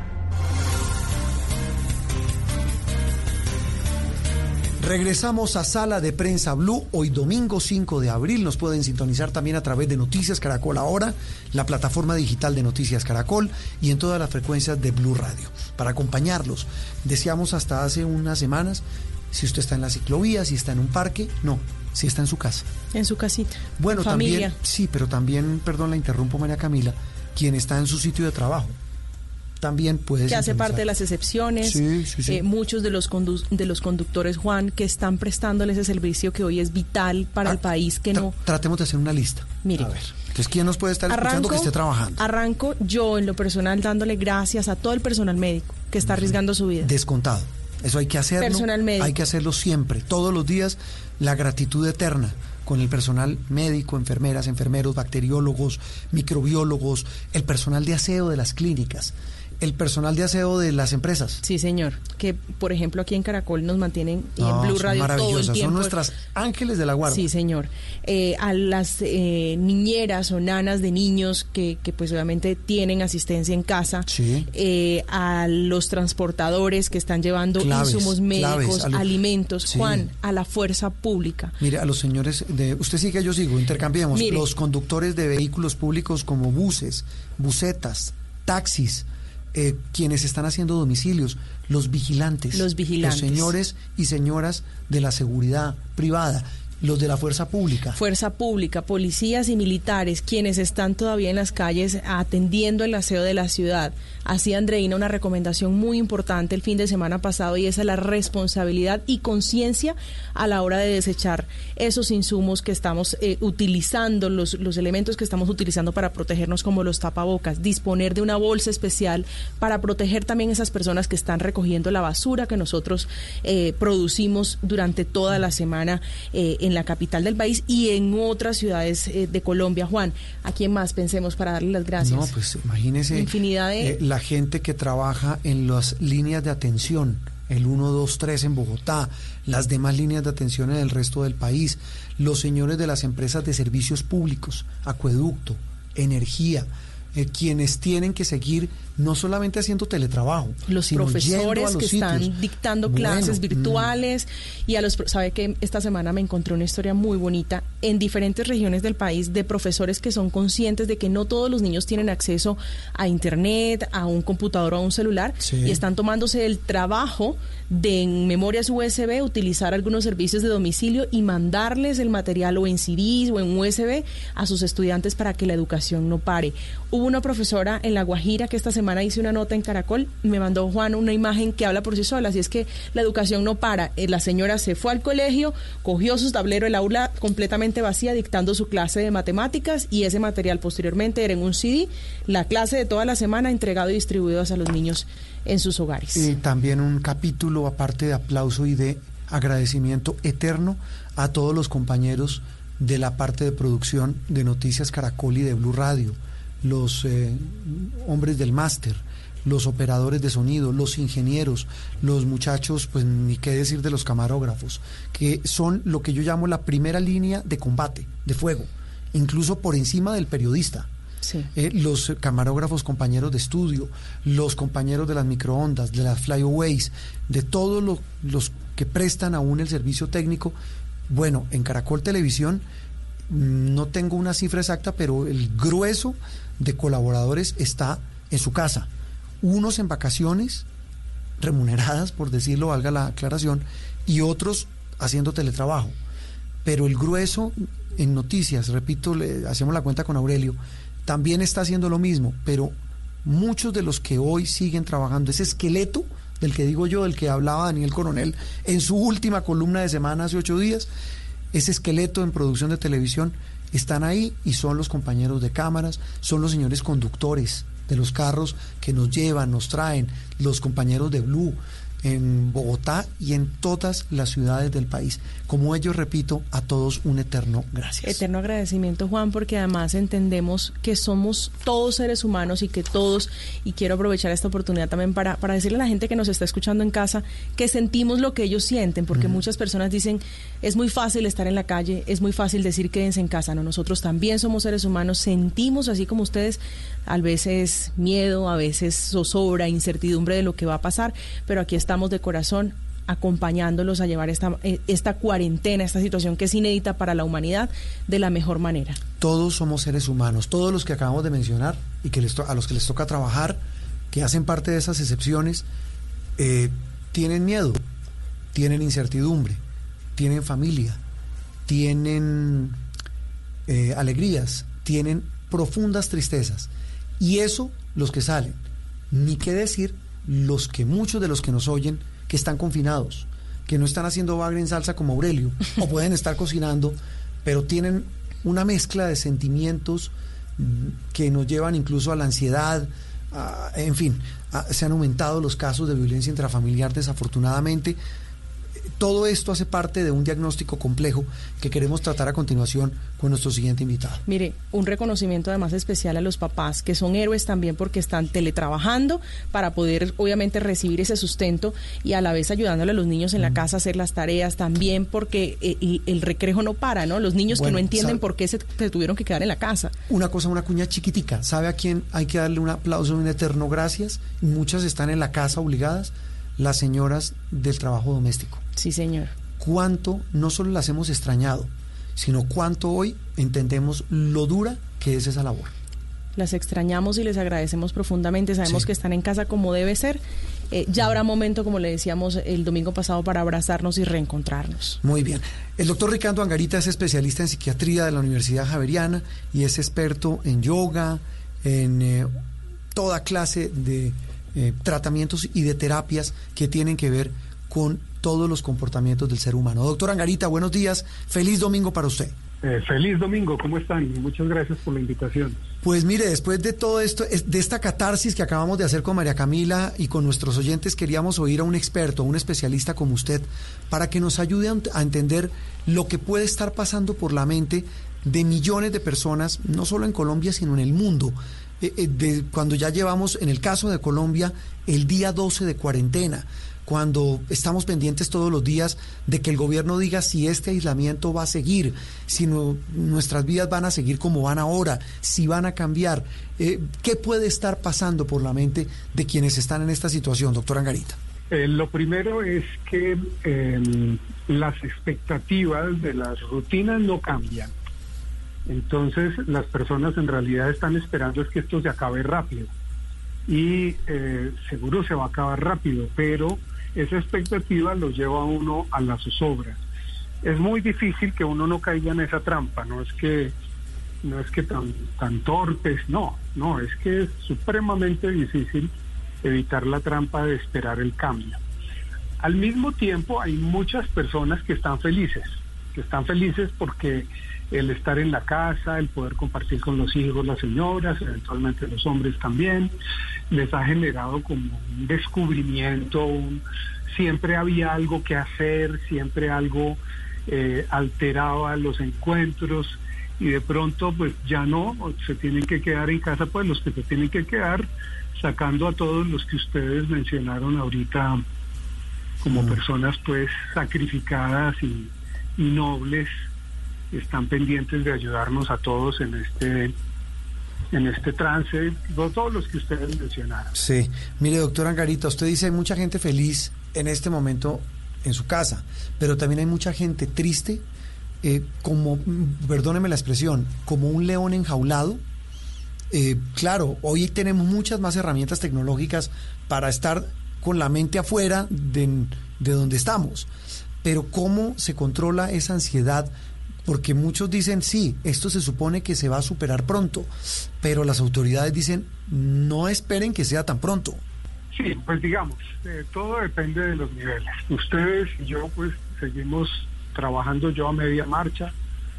Regresamos a Sala de Prensa Blue. Hoy domingo 5 de abril nos pueden sintonizar también a través de Noticias Caracol ahora, la plataforma digital de Noticias Caracol y en todas las frecuencias de Blue Radio. Para acompañarlos, decíamos hasta hace unas semanas, si usted está en la ciclovía, si está en un parque, no, si está en su casa. En su casita. Bueno, también, sí, pero también, perdón, la interrumpo María Camila, quien está en su sitio de trabajo también puede que hace parte de las excepciones eh, muchos de los de los conductores Juan que están prestándole ese servicio que hoy es vital para el ah, país que no tratemos de hacer una lista. Mire a ver entonces quién nos puede estar escuchando que esté trabajando arranco yo en lo personal dándole gracias a todo el personal médico que está arriesgando su vida. Descontado. Eso hay que hacerlo personal médico. hay que hacerlo siempre todos los días la gratitud eterna con el personal médico, enfermeras, enfermeros, bacteriólogos, microbiólogos, el personal de aseo de las clínicas el personal de aseo de las empresas. Sí, señor. Que, por ejemplo, aquí en Caracol nos mantienen y en Blue Radio todo el tiempo. Son nuestras ángeles de la guardia. Sí, señor. Eh, a las eh, niñeras o nanas de niños que, que, pues obviamente tienen asistencia en casa. Sí. Eh, a los transportadores que están llevando insumos médicos, alimentos. Juan, a la fuerza pública. Mire, a los señores de... Usted sigue, yo sigo. Intercambiemos. Los conductores de vehículos públicos como buses, busetas, taxis eh, quienes están haciendo domicilios, los vigilantes, los vigilantes, los señores y señoras de la seguridad privada, los de la fuerza pública. Fuerza pública, policías y militares, quienes están todavía en las calles atendiendo el aseo de la ciudad. Así Andreina una recomendación muy importante el fin de semana pasado y esa es la responsabilidad y conciencia a la hora de desechar esos insumos que estamos eh, utilizando, los, los elementos que estamos utilizando para protegernos como los tapabocas, disponer de una bolsa especial para proteger también esas personas que están recogiendo la basura que nosotros eh, producimos durante toda la semana eh, en la capital del país y en otras ciudades de Colombia. Juan, ¿a quién más pensemos para darle las gracias? No, pues imagínese. Infinidad de la gente que trabaja en las líneas de atención, el 1, 2, 3 en Bogotá, las demás líneas de atención en el resto del país, los señores de las empresas de servicios públicos, acueducto, energía, eh, quienes tienen que seguir no solamente haciendo teletrabajo, los profesores que están dictando clases mm. virtuales y a los sabe que esta semana me encontré una historia muy bonita en diferentes regiones del país de profesores que son conscientes de que no todos los niños tienen acceso a internet, a un computador o a un celular y están tomándose el trabajo de en memorias USB utilizar algunos servicios de domicilio y mandarles el material o en CDs o en USB a sus estudiantes para que la educación no pare. Hubo una profesora en La Guajira que esta semana hice una nota en Caracol, me mandó Juan una imagen que habla por sí sola, así es que la educación no para. Eh, la señora se fue al colegio, cogió su tablero, el aula completamente vacía, dictando su clase de matemáticas y ese material posteriormente era en un CD, la clase de toda la semana entregado y distribuido a los niños en sus hogares. Y también un capítulo aparte de aplauso y de agradecimiento eterno a todos los compañeros de la parte de producción de Noticias Caracol y de Blue Radio los eh, hombres del máster, los operadores de sonido, los ingenieros, los muchachos, pues ni qué decir de los camarógrafos, que son lo que yo llamo la primera línea de combate, de fuego, incluso por encima del periodista. Eh, los camarógrafos compañeros de estudio, los compañeros de las microondas, de las flyaways, de todos los que prestan aún el servicio técnico. Bueno, en Caracol Televisión mm, no tengo una cifra exacta, pero el grueso de colaboradores está en su casa. Unos en vacaciones, remuneradas, por decirlo, valga la aclaración, y otros haciendo teletrabajo. Pero el grueso en noticias, repito, le hacemos la cuenta con Aurelio, también está haciendo lo mismo, pero muchos de los que hoy siguen trabajando, ese esqueleto del que digo yo, del que hablaba Daniel Coronel en su última columna de semana hace ocho días, ese esqueleto en producción de televisión están ahí y son los compañeros de cámaras, son los señores conductores de los carros que nos llevan, nos traen, los compañeros de Blue, en Bogotá y en todas las ciudades del país. Como ellos, repito, a todos un eterno gracias. Eterno agradecimiento, Juan, porque además entendemos que somos todos seres humanos y que todos, y quiero aprovechar esta oportunidad también para, para decirle a la gente que nos está escuchando en casa que sentimos lo que ellos sienten, porque muchas personas dicen, es muy fácil estar en la calle, es muy fácil decir quédense en casa. No, nosotros también somos seres humanos, sentimos así como ustedes, a veces miedo, a veces zozobra, incertidumbre de lo que va a pasar, pero aquí estamos de corazón acompañándolos a llevar esta, eh, esta cuarentena, esta situación que es inédita para la humanidad, de la mejor manera. Todos somos seres humanos, todos los que acabamos de mencionar y que les a los que les toca trabajar, que hacen parte de esas excepciones, eh, tienen miedo, tienen incertidumbre, tienen familia, tienen eh, alegrías, tienen profundas tristezas. Y eso, los que salen, ni qué decir los que muchos de los que nos oyen que están confinados, que no están haciendo bagre en salsa como Aurelio, o pueden estar cocinando, pero tienen una mezcla de sentimientos mm, que nos llevan incluso a la ansiedad, en fin, se han aumentado los casos de violencia intrafamiliar desafortunadamente. Todo esto hace parte de un diagnóstico complejo que queremos tratar a continuación con nuestro siguiente invitado. Mire, un reconocimiento además especial a los papás, que son héroes también porque están teletrabajando para poder obviamente recibir ese sustento y a la vez ayudándole a los niños en la casa a hacer las tareas, también porque eh, el, recrejo no para, ¿no? Los niños que no entienden por qué se, tuvieron que quedar en la casa. Una cosa, una cuña chiquitica, ¿sabe a quién hay que darle un aplauso un eterno gracias? Muchas están en la casa obligadas, las señoras del trabajo doméstico. Sí, señor. Cuánto no solo las hemos extrañado, sino cuánto hoy entendemos lo dura que es esa labor. Las extrañamos y les agradecemos profundamente. Sabemos que están en casa como debe ser. Eh, ya habrá momento, como le decíamos el domingo pasado, para abrazarnos y reencontrarnos. Muy bien. El doctor Ricardo Angarita es especialista en psiquiatría de la Universidad Javeriana y es experto en yoga, en eh, toda clase de eh, tratamientos y de terapias que tienen que ver con todos los comportamientos del ser humano. Doctor Angarita, buenos días. Feliz domingo para usted. Eh, feliz domingo, ¿cómo están? Muchas gracias por la invitación. Pues mire, después de todo esto, de esta catarsis que acabamos de hacer con María Camila y con nuestros oyentes, queríamos oír a un experto, a un especialista como usted, para que nos ayude a entender lo que puede estar pasando por la mente de millones de personas, no solo en Colombia, sino en el mundo. Eh, eh, de, cuando ya llevamos, en el caso de Colombia, el día 12 de cuarentena cuando estamos pendientes todos los días de que el gobierno diga si este aislamiento va a seguir, si nuestras vidas van a seguir como van ahora, si van a cambiar. Eh, ¿Qué puede estar pasando por la mente de quienes están en esta situación, doctor Angarita? Eh, lo primero es que em, las expectativas de las rutinas no cambian. Entonces las personas en realidad están esperando es que esto se acabe rápido. Y eh, seguro se va a acabar rápido, pero esa expectativa lo lleva a uno a la zozobra. Es muy difícil que uno no caiga en esa trampa, no es que no es que tan, tan torpes, no, no, es que es supremamente difícil evitar la trampa de esperar el cambio. Al mismo tiempo hay muchas personas que están felices, que están felices porque el estar en la casa, el poder compartir con los hijos, las señoras, eventualmente los hombres también, les ha generado como un descubrimiento, siempre había algo que hacer, siempre algo eh, alteraba los encuentros y de pronto pues ya no, se tienen que quedar en casa pues los que se tienen que quedar sacando a todos los que ustedes mencionaron ahorita como personas pues sacrificadas y nobles están pendientes de ayudarnos a todos en este en este trance, todos los que ustedes mencionaron. Sí, mire doctor Angarita, usted dice hay mucha gente feliz en este momento en su casa, pero también hay mucha gente triste, eh, como, perdóneme la expresión, como un león enjaulado. Eh, claro, hoy tenemos muchas más herramientas tecnológicas para estar con la mente afuera de, de donde estamos, pero ¿cómo se controla esa ansiedad? Porque muchos dicen, sí, esto se supone que se va a superar pronto, pero las autoridades dicen, no esperen que sea tan pronto. Sí, pues digamos, eh, todo depende de los niveles. Ustedes y yo pues seguimos trabajando yo a media marcha,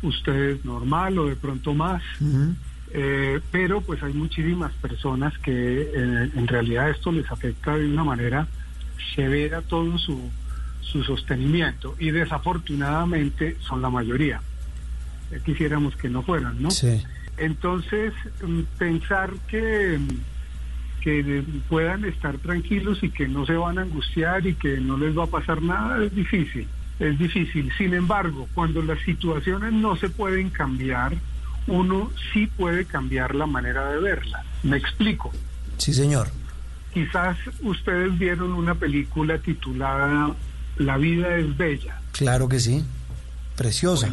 ustedes normal o de pronto más, eh, pero pues hay muchísimas personas que eh, en realidad esto les afecta de una manera severa todo su, su sostenimiento y desafortunadamente son la mayoría quisiéramos que no fueran, ¿no? Sí. Entonces, mm, pensar que, que puedan estar tranquilos y que no se van a angustiar y que no les va a pasar nada es difícil, es difícil. Sin embargo, cuando las situaciones no se pueden cambiar, uno sí puede cambiar la manera de verla. Me explico. Sí, señor. Quizás ustedes vieron una película titulada La vida es bella. Claro que sí. Preciosa.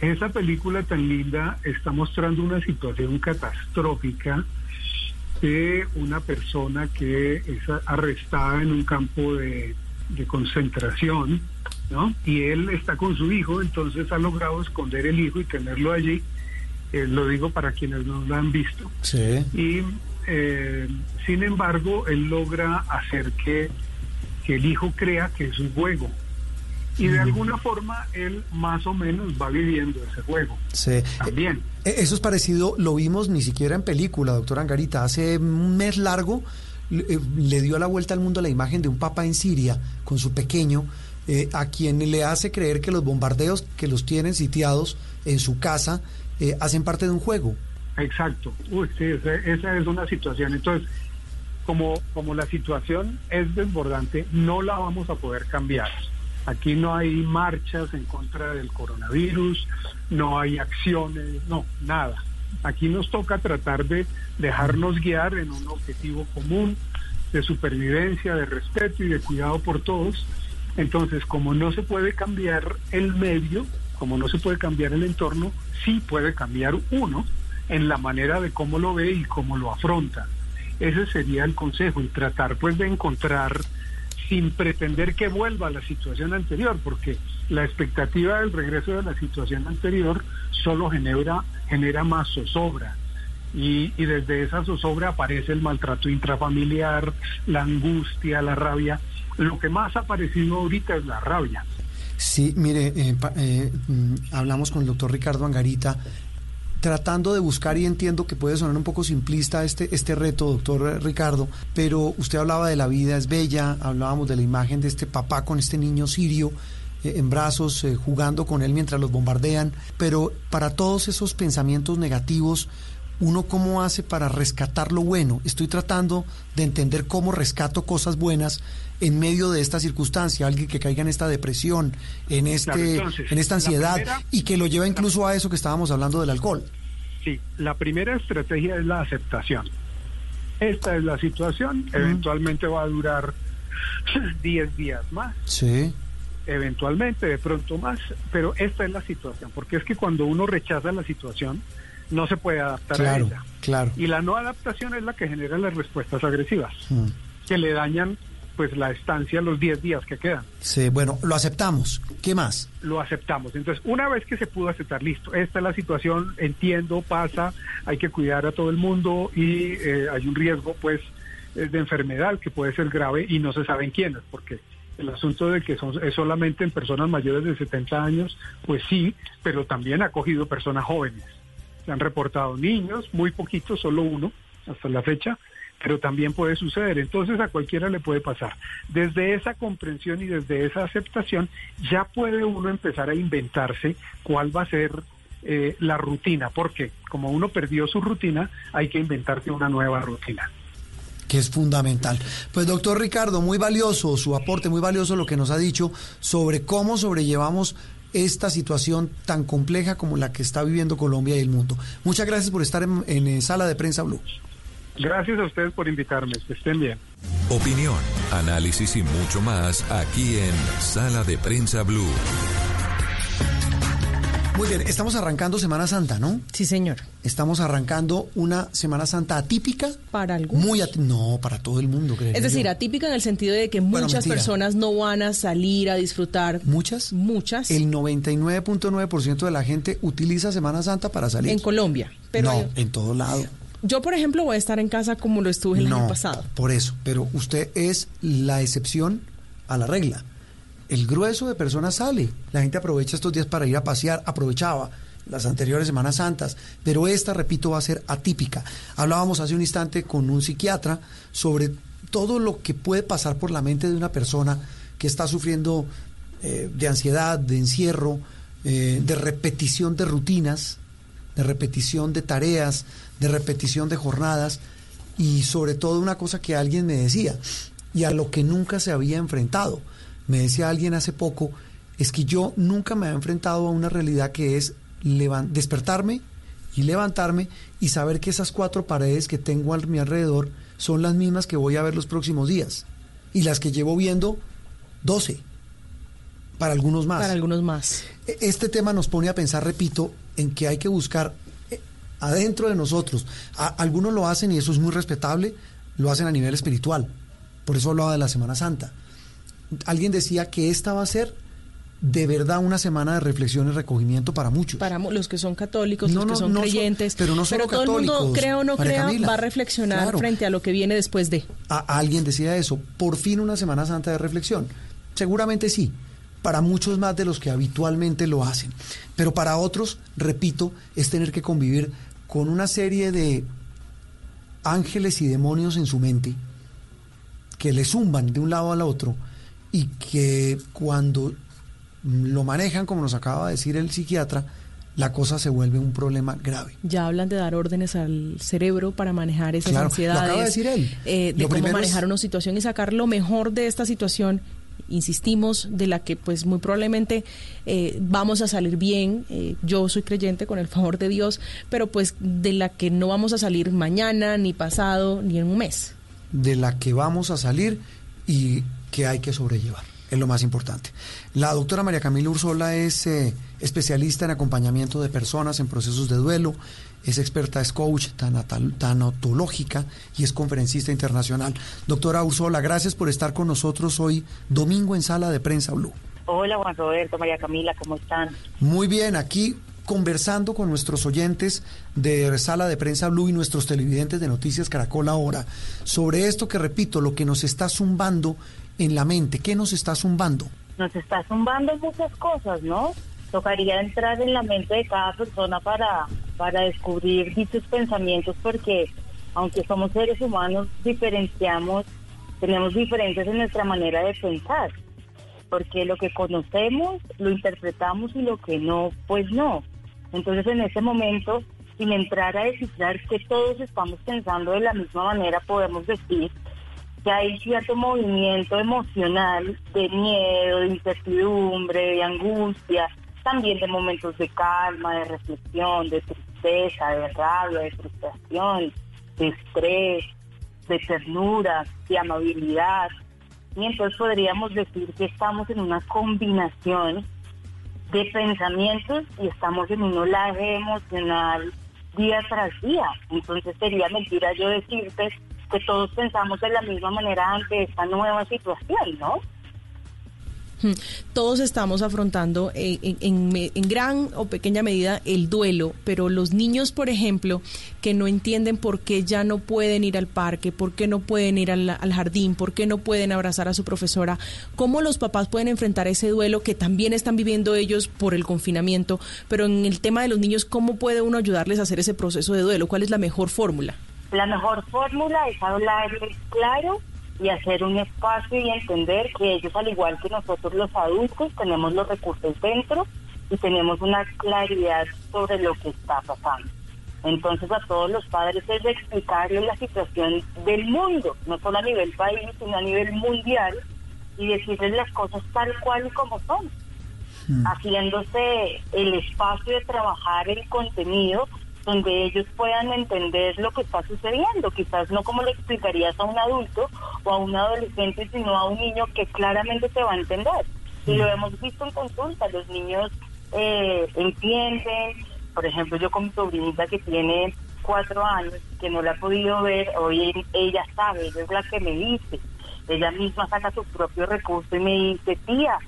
Esa película tan linda está mostrando una situación catastrófica de una persona que es arrestada en un campo de, concentración, ¿no? Y él está con su hijo, entonces ha logrado esconder el hijo y tenerlo allí. Eh, lo digo para quienes no lo han visto. Sí. Y eh, sin embargo, él logra hacer que, que el hijo crea que es un juego y de alguna forma él más o menos va viviendo ese juego. Sí. También. Eh, eso es parecido, lo vimos ni siquiera en película, doctor Angarita. Hace un mes largo eh, le dio la vuelta al mundo la imagen de un papa en Siria con su pequeño eh, a quien le hace creer que los bombardeos que los tienen sitiados en su casa eh, hacen parte de un juego. Exacto. Uy, sí, esa, esa es una situación. Entonces, como, como la situación es desbordante, no la vamos a poder cambiar. Aquí no hay marchas en contra del coronavirus, no hay acciones, no, nada. Aquí nos toca tratar de dejarnos guiar en un objetivo común de supervivencia, de respeto y de cuidado por todos. Entonces, como no se puede cambiar el medio, como no se puede cambiar el entorno, sí puede cambiar uno en la manera de cómo lo ve y cómo lo afronta. Ese sería el consejo y tratar pues de encontrar sin pretender que vuelva a la situación anterior, porque la expectativa del regreso de la situación anterior solo genera, genera más zozobra. Y, y desde esa zozobra aparece el maltrato intrafamiliar, la angustia, la rabia. Lo que más ha aparecido ahorita es la rabia. Sí, mire, eh, eh, mm, hablamos con el doctor Ricardo Angarita tratando de buscar y entiendo que puede sonar un poco simplista este, este reto, doctor Ricardo, pero usted hablaba de la vida es bella, hablábamos de la imagen de este papá con este niño sirio eh, en brazos, eh, jugando con él mientras los bombardean, pero para todos esos pensamientos negativos, uno cómo hace para rescatar lo bueno. Estoy tratando de entender cómo rescato cosas buenas en medio de esta circunstancia, alguien que caiga en esta depresión, en este, en esta ansiedad y que lo lleva incluso a eso que estábamos hablando del alcohol. Sí, la primera estrategia es la aceptación. Esta es la situación, eventualmente va a durar 10 días más. Sí. Eventualmente, de pronto más, pero esta es la situación, porque es que cuando uno rechaza la situación, no se puede adaptar a ella. Claro. Y la no adaptación es la que genera las respuestas agresivas, que le dañan pues la estancia los 10 días que quedan. Sí, bueno, lo aceptamos. ¿Qué más? Lo aceptamos. Entonces, una vez que se pudo aceptar, listo, esta es la situación, entiendo, pasa, hay que cuidar a todo el mundo y eh, hay un riesgo pues eh, de enfermedad que puede ser grave y no se sabe en quiénes, porque el asunto de que son, es solamente en personas mayores de 70 años, pues sí, pero también ha cogido personas jóvenes. Se han reportado niños, muy poquitos, solo uno hasta la fecha, pero también puede suceder. Entonces a cualquiera le puede pasar. Desde esa comprensión y desde esa aceptación ya puede uno empezar a inventarse cuál va a ser eh, la rutina, porque como uno perdió su rutina, hay que inventarse una nueva rutina que es fundamental. Pues doctor Ricardo, muy valioso su aporte, muy valioso lo que nos ha dicho sobre cómo sobrellevamos esta situación tan compleja como la que está viviendo Colombia y el mundo. Muchas gracias por estar en, en Sala de Prensa Blue. Gracias a ustedes por invitarme. Que estén bien. Opinión, análisis y mucho más aquí en Sala de Prensa Blue. Muy bien, estamos arrancando Semana Santa, ¿no? Sí, señor. Estamos arrancando una Semana Santa atípica. Para algunos. Muy no, para todo el mundo, creo. Es decir, atípica en el sentido de que muchas personas no van a salir a disfrutar. ¿Muchas? Muchas. El 99.9% de la gente utiliza Semana Santa para salir. En Colombia. Pero no, en todo lado. Yo, por ejemplo, voy a estar en casa como lo estuve el año pasado. Por eso, pero usted es la excepción a la regla. El grueso de personas sale. La gente aprovecha estos días para ir a pasear, aprovechaba las anteriores Semanas Santas, pero esta, repito, va a ser atípica. Hablábamos hace un instante con un psiquiatra sobre todo lo que puede pasar por la mente de una persona que está sufriendo eh, de ansiedad, de encierro, eh, de repetición de rutinas, de repetición de tareas, de repetición de jornadas y sobre todo una cosa que alguien me decía y a lo que nunca se había enfrentado. Me decía alguien hace poco, es que yo nunca me he enfrentado a una realidad que es despertarme y levantarme y saber que esas cuatro paredes que tengo a mi alrededor son las mismas que voy a ver los próximos días y las que llevo viendo 12 para algunos más. Para algunos más. E, este tema nos pone a pensar, repito, en que hay que buscar adentro de nosotros. algunos lo hacen y eso es muy respetable, lo hacen a nivel espiritual. Por eso hablaba de la Semana Santa. Alguien decía que esta va a ser de verdad una semana de reflexión y recogimiento para muchos. Para los que son católicos, los que son creyentes. pero no solo todo el mundo, crea o no crea, va a reflexionar frente a lo que viene después de. alguien decía eso, por fin una Semana Santa de reflexión. Seguramente sí, para muchos más de los que habitualmente lo hacen. Pero para otros, repito, es tener que convivir con una serie de ángeles y demonios en su mente que le zumban de un lado al otro y que cuando lo manejan, como nos acaba de decir el psiquiatra, la cosa se vuelve un problema grave. Ya hablan de dar órdenes al cerebro para manejar esas Claro, lo ansiedades. acaba de decir él. eh, de Lo cómo manejar es- una situación y sacar lo mejor de esta situación. Insistimos, de la que pues muy probablemente eh, vamos a salir bien. eh, yo soy creyente con el favor de Dios, pero pues de la que no vamos a salir mañana, ni pasado, ni en un mes. de la que vamos a salir y que hay que sobrellevar. Es lo más importante. La doctora María Camila Ursola es eh, especialista en acompañamiento de personas en procesos de duelo, es experta, es coach tanatológica y es conferencista internacional. Doctora Ursola, gracias por estar con nosotros hoy, domingo en Sala de Prensa Blue. Hola Juan Roberto, María Camila, ¿cómo están? Muy bien, aquí conversando con nuestros oyentes de Sala de Prensa Blue y nuestros televidentes de Noticias Caracol ahora sobre esto que repito, lo que nos está zumbando en la mente. ¿Qué nos está zumbando? Nos está zumbando muchas cosas, ¿no? Tocaría entrar en la mente de cada persona para, para descubrir dichos pensamientos porque aunque somos seres humanos, diferenciamos, tenemos diferencias en nuestra manera de pensar. Porque lo que conocemos lo interpretamos y lo que no, pues no. Entonces en ese momento, sin entrar a descifrar que todos estamos pensando de la misma manera, podemos decir que hay cierto movimiento emocional de miedo, de incertidumbre, de angustia, también de momentos de calma, de reflexión, de tristeza, de rabia, de frustración, de estrés, de ternura, de amabilidad. Y entonces podríamos decir que estamos en una combinación de pensamientos y estamos en un olaje emocional día tras día. Entonces sería mentira yo decirte que todos pensamos de la misma manera ante esta nueva situación, ¿no? Hmm. Todos estamos afrontando en, gran o pequeña medida el duelo, pero los niños, por ejemplo, que no entienden por qué ya no pueden ir al parque, por qué no pueden ir al, al jardín, por qué no pueden abrazar a su profesora, cómo los papás pueden enfrentar ese duelo que también están viviendo ellos por el confinamiento, pero en el tema de los niños, ¿cómo puede uno ayudarles a hacer ese proceso de duelo? ¿Cuál es la mejor fórmula? La mejor fórmula es hablarles claro y hacer un espacio y entender que ellos, al igual que nosotros los adultos, tenemos los recursos dentro y tenemos una claridad sobre lo que está pasando. Entonces a todos los padres es de explicarles la situación del mundo, no solo a nivel país, sino a nivel mundial, y decirles las cosas tal cual y como son, haciéndose el espacio de trabajar el contenido donde ellos puedan entender lo que está sucediendo, quizás no como le explicarías a un adulto o a un adolescente, sino a un niño que claramente te va a entender. Y lo hemos visto en consulta, los niños eh, entienden, por ejemplo, yo con mi sobrinita que tiene cuatro años, que no la he podido ver, hoy ella sabe, ella es la que me dice, ella misma saca sus propios recursos y me dice, tía,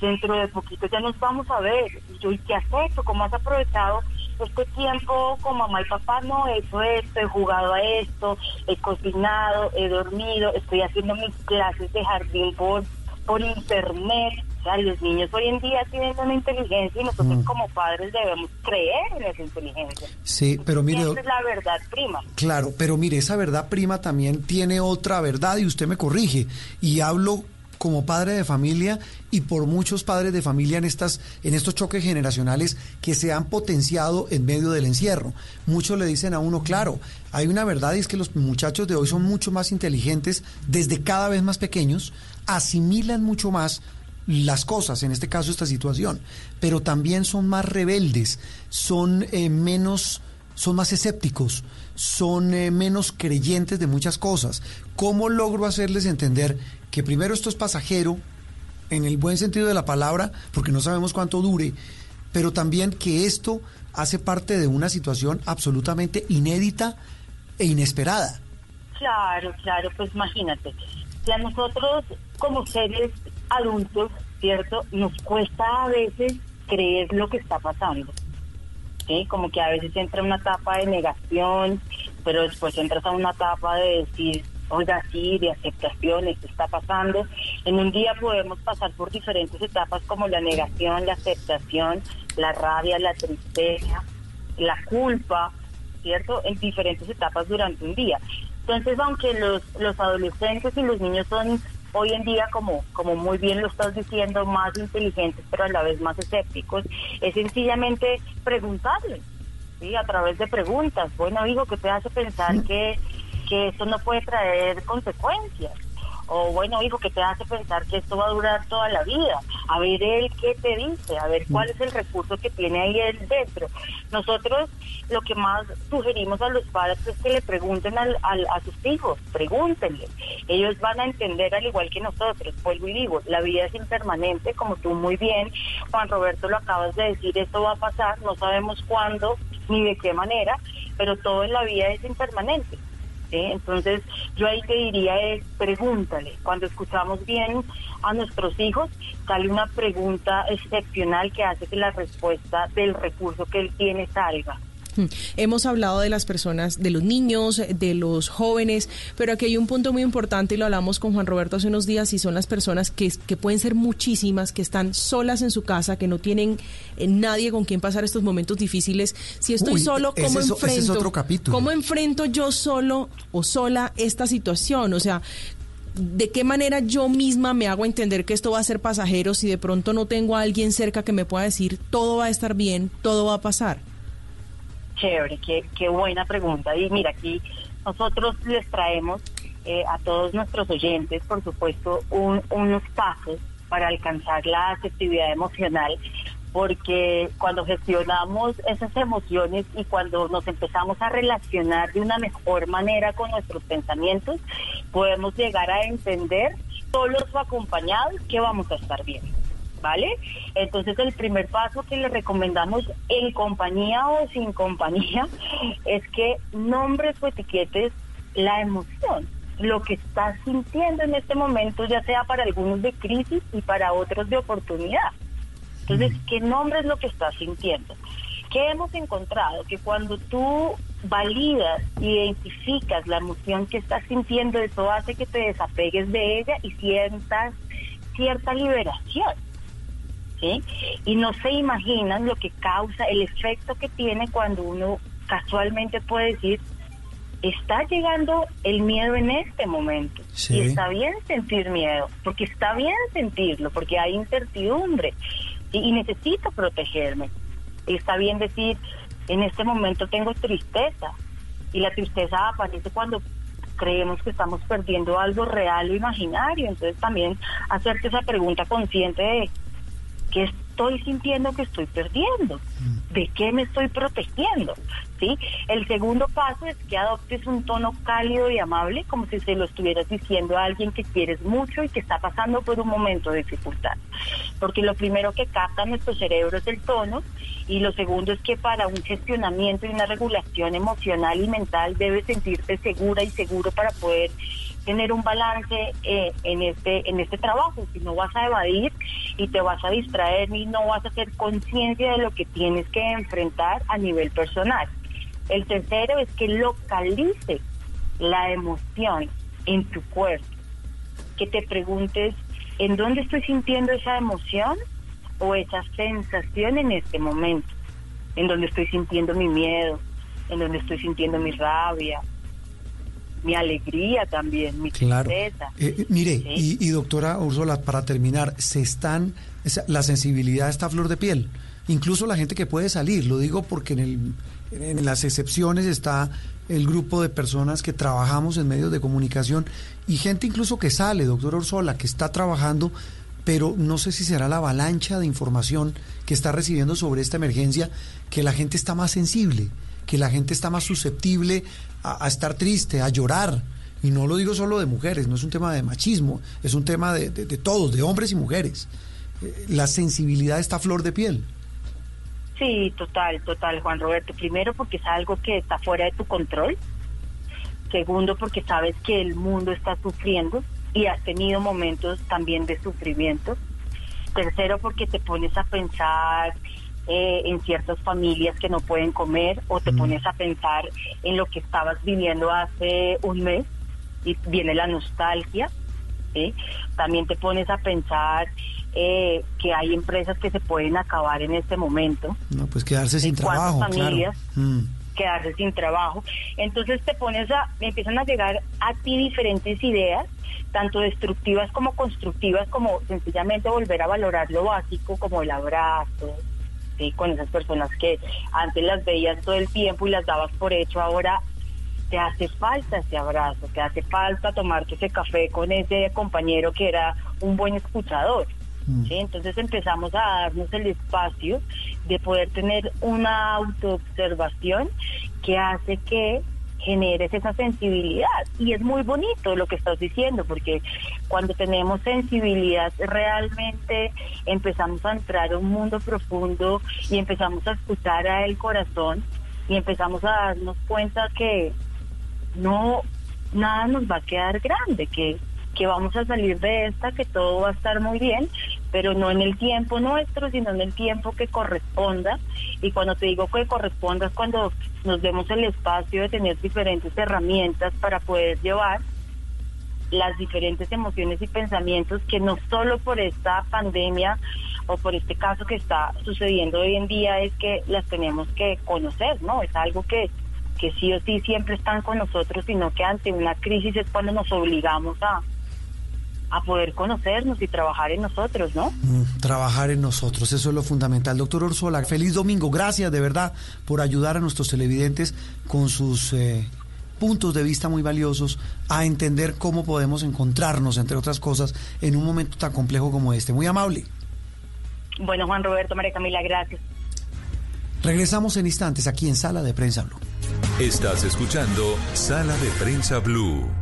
dentro de poquito ya nos vamos a ver. Y yo, ¿y qué has hecho? ¿Cómo has aprovechado este tiempo con mamá y papá? No, he hecho esto, he jugado a esto, he cocinado, he dormido, estoy haciendo mis clases de jardín por, por internet. O sea, los niños hoy en día tienen una inteligencia y nosotros como padres debemos creer en esa inteligencia. Sí, pero mire, Siempre es la verdad prima. Claro, pero mire, esa verdad prima también tiene otra verdad y usted me corrige. Y hablo como padre de familia y por muchos padres de familia en estas en estos choques generacionales que se han potenciado en medio del encierro. Muchos le dicen a uno, claro, hay una verdad y es que los muchachos de hoy son mucho más inteligentes desde cada vez más pequeños, asimilan mucho más las cosas, en este caso esta situación, pero también son más rebeldes, son eh, menos son más escépticos, son eh, menos creyentes de muchas cosas. ¿Cómo logro hacerles entender que primero esto es pasajero, en el buen sentido de la palabra, porque no sabemos cuánto dure, pero también que esto hace parte de una situación absolutamente inédita e inesperada? Claro, claro, pues imagínate, si a nosotros como seres adultos, ¿cierto? Nos cuesta a veces creer lo que está pasando. ¿Sí? Como que a veces entra una etapa de negación, pero después entras a una etapa de decir, oiga, sí, de aceptación, esto está pasando. En un día podemos pasar por diferentes etapas como la negación, la aceptación, la rabia, la tristeza, la culpa, ¿cierto? En diferentes etapas durante un día. Entonces, aunque los, los adolescentes y los niños son hoy en día, como, como muy bien lo estás diciendo, más inteligentes pero a la vez más escépticos, es sencillamente preguntarle, ¿sí? a través de preguntas. Bueno, hijo, ¿qué te hace pensar que, que esto no puede traer consecuencias? O bueno, hijo, que te hace pensar que esto va a durar toda la vida. A ver él qué te dice, a ver cuál es el recurso que tiene ahí él dentro. Nosotros lo que más sugerimos a los padres es que le pregunten al, a sus hijos, pregúntenle. Ellos van a entender al igual que nosotros. Vuelvo y digo, la vida es impermanente, como tú muy bien, Juan Roberto, lo acabas de decir, esto va a pasar, no sabemos cuándo ni de qué manera, pero todo en la vida es impermanente. Entonces, yo ahí te diría es, pregúntale. Cuando escuchamos bien a nuestros hijos, sale una pregunta excepcional que hace que la respuesta del recurso que él tiene salga. Hmm. Hemos hablado de las personas, de los niños, de los jóvenes, pero aquí hay un punto muy importante y lo hablamos con Juan Roberto hace unos días y son las personas que, que pueden ser muchísimas, que están solas en su casa, que no tienen eh, nadie con quien pasar estos momentos difíciles. Si estoy solo, ¿cómo enfrento? otro capítulo. ¿Cómo enfrento yo solo o sola esta situación? O sea, ¿de qué manera yo misma me hago entender que esto va a ser pasajero si de pronto no tengo a alguien cerca que me pueda decir todo va a estar bien, todo va a pasar? Chévere, qué, qué buena pregunta. Y mira, aquí nosotros les traemos eh, a todos nuestros oyentes, por supuesto, unos pasos para alcanzar la asertividad emocional, porque cuando gestionamos esas emociones y cuando nos empezamos a relacionar de una mejor manera con nuestros pensamientos, podemos llegar a entender, solos o acompañados, que vamos a estar bien. ¿Vale? Entonces el primer paso que le recomendamos en compañía o sin compañía es que nombres o etiquetes la emoción, lo que estás sintiendo en este momento, ya sea para algunos de crisis y para otros de oportunidad. Entonces, ¿qué nombres lo que estás sintiendo? ¿Qué hemos encontrado? Que cuando tú validas, identificas la emoción que estás sintiendo, eso hace que te desapegues de ella y sientas cierta liberación. Y no se imaginan lo que causa, el efecto que tiene cuando uno casualmente puede decir, está llegando el miedo en este momento. Y está bien sentir miedo, porque está bien sentirlo, porque hay incertidumbre y, necesito protegerme. Y está bien decir, en este momento tengo tristeza. Y la tristeza aparece cuando creemos que estamos perdiendo algo real o imaginario. Entonces también hacerte esa pregunta consciente de ¿Qué estoy sintiendo que estoy perdiendo? ¿De qué me estoy protegiendo? ¿Sí? El segundo paso es que adoptes un tono cálido y amable, como si se lo estuvieras diciendo a alguien que quieres mucho y que está pasando por un momento de dificultad. Porque lo primero que capta nuestro cerebro es el tono y lo segundo es que para un gestionamiento y una regulación emocional y mental debes sentirte segura y seguro para poder tener un balance eh, en este en este trabajo, si no vas a evadir y te vas a distraer y no vas a hacer conciencia de lo que tienes que enfrentar a nivel personal. El tercero es que localice la emoción en tu cuerpo, que te preguntes en dónde estoy sintiendo esa emoción o esa sensación en este momento, en donde estoy sintiendo mi miedo, en donde estoy sintiendo mi rabia, mi alegría también, mi tristeza. Eh, eh, mire, y, doctora Úrsula, para terminar, se están, la sensibilidad está a flor de piel. Incluso la gente que puede salir, lo digo porque en, el, en las excepciones está el grupo de personas que trabajamos en medios de comunicación y gente incluso que sale, doctora Ursola, que está trabajando, pero no sé si será la avalancha de información que está recibiendo sobre esta emergencia, que la gente está más sensible que la gente está más susceptible a, estar triste, a llorar. Y no lo digo solo de mujeres, no es un tema de machismo, es un tema de, todos, de hombres y mujeres. Eh, la sensibilidad está a flor de piel. Sí, total, total, Juan Roberto. Primero porque es algo que está fuera de tu control. Segundo porque sabes que el mundo está sufriendo y has tenido momentos también de sufrimiento. Tercero porque te pones a pensar eh, en ciertas familias que no pueden comer o te pones a pensar en lo que estabas viviendo hace un mes y viene la nostalgia. También te pones a pensar eh, que hay empresas que se pueden acabar en este momento. No, pues quedarse sin trabajo. familias? Mm. quedarse sin trabajo. Entonces te pones a, empiezan a llegar a ti diferentes ideas, tanto destructivas como constructivas, como sencillamente volver a valorar lo básico, como el abrazo, ¿sí? con esas personas que antes las veías todo el tiempo y las dabas por hecho, ahora te hace falta ese abrazo, te hace falta tomarte ese café con ese compañero que era un buen escuchador. ¿sí? Entonces empezamos a darnos el espacio de poder tener una autoobservación que hace que generes esa sensibilidad. Y es muy bonito lo que estás diciendo, porque cuando tenemos sensibilidad realmente empezamos a entrar a un mundo profundo y empezamos a escuchar a el corazón y empezamos a darnos cuenta que no, nada nos va a quedar grande, que, que vamos a salir de esta, que todo va a estar muy bien, pero no en el tiempo nuestro, sino en el tiempo que corresponda. Y cuando te digo que corresponda es cuando nos demos el espacio de tener diferentes herramientas para poder llevar las diferentes emociones y pensamientos que no solo por esta pandemia o por este caso que está sucediendo hoy en día es que las tenemos que conocer, ¿no? Es algo que que sí o sí siempre están con nosotros, sino que ante una crisis es cuando nos obligamos a, a poder conocernos y trabajar en nosotros, ¿no? Mm, trabajar en nosotros, eso es lo fundamental. Doctor Orsola, feliz domingo. Gracias de verdad por ayudar a nuestros televidentes con sus eh, puntos de vista muy valiosos a entender cómo podemos encontrarnos, entre otras cosas, en un momento tan complejo como este. Muy amable. Bueno, Juan Roberto, María Camila, gracias. Regresamos en instantes aquí en Sala de Prensa Blue. Estás escuchando Sala de Prensa Blue.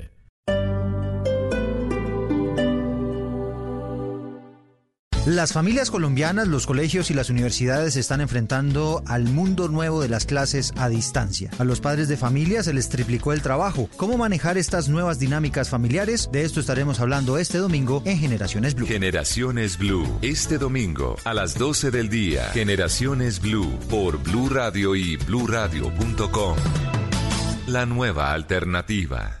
Las familias colombianas, los colegios y las universidades están enfrentando al mundo nuevo de las clases a distancia. A los padres de familia se les triplicó el trabajo. ¿Cómo manejar estas nuevas dinámicas familiares? De esto estaremos hablando este domingo en Generaciones Blue. Generaciones Blue, este domingo a las 12 del día. Generaciones Blue por Blue Radio y bluradio.com. La nueva alternativa.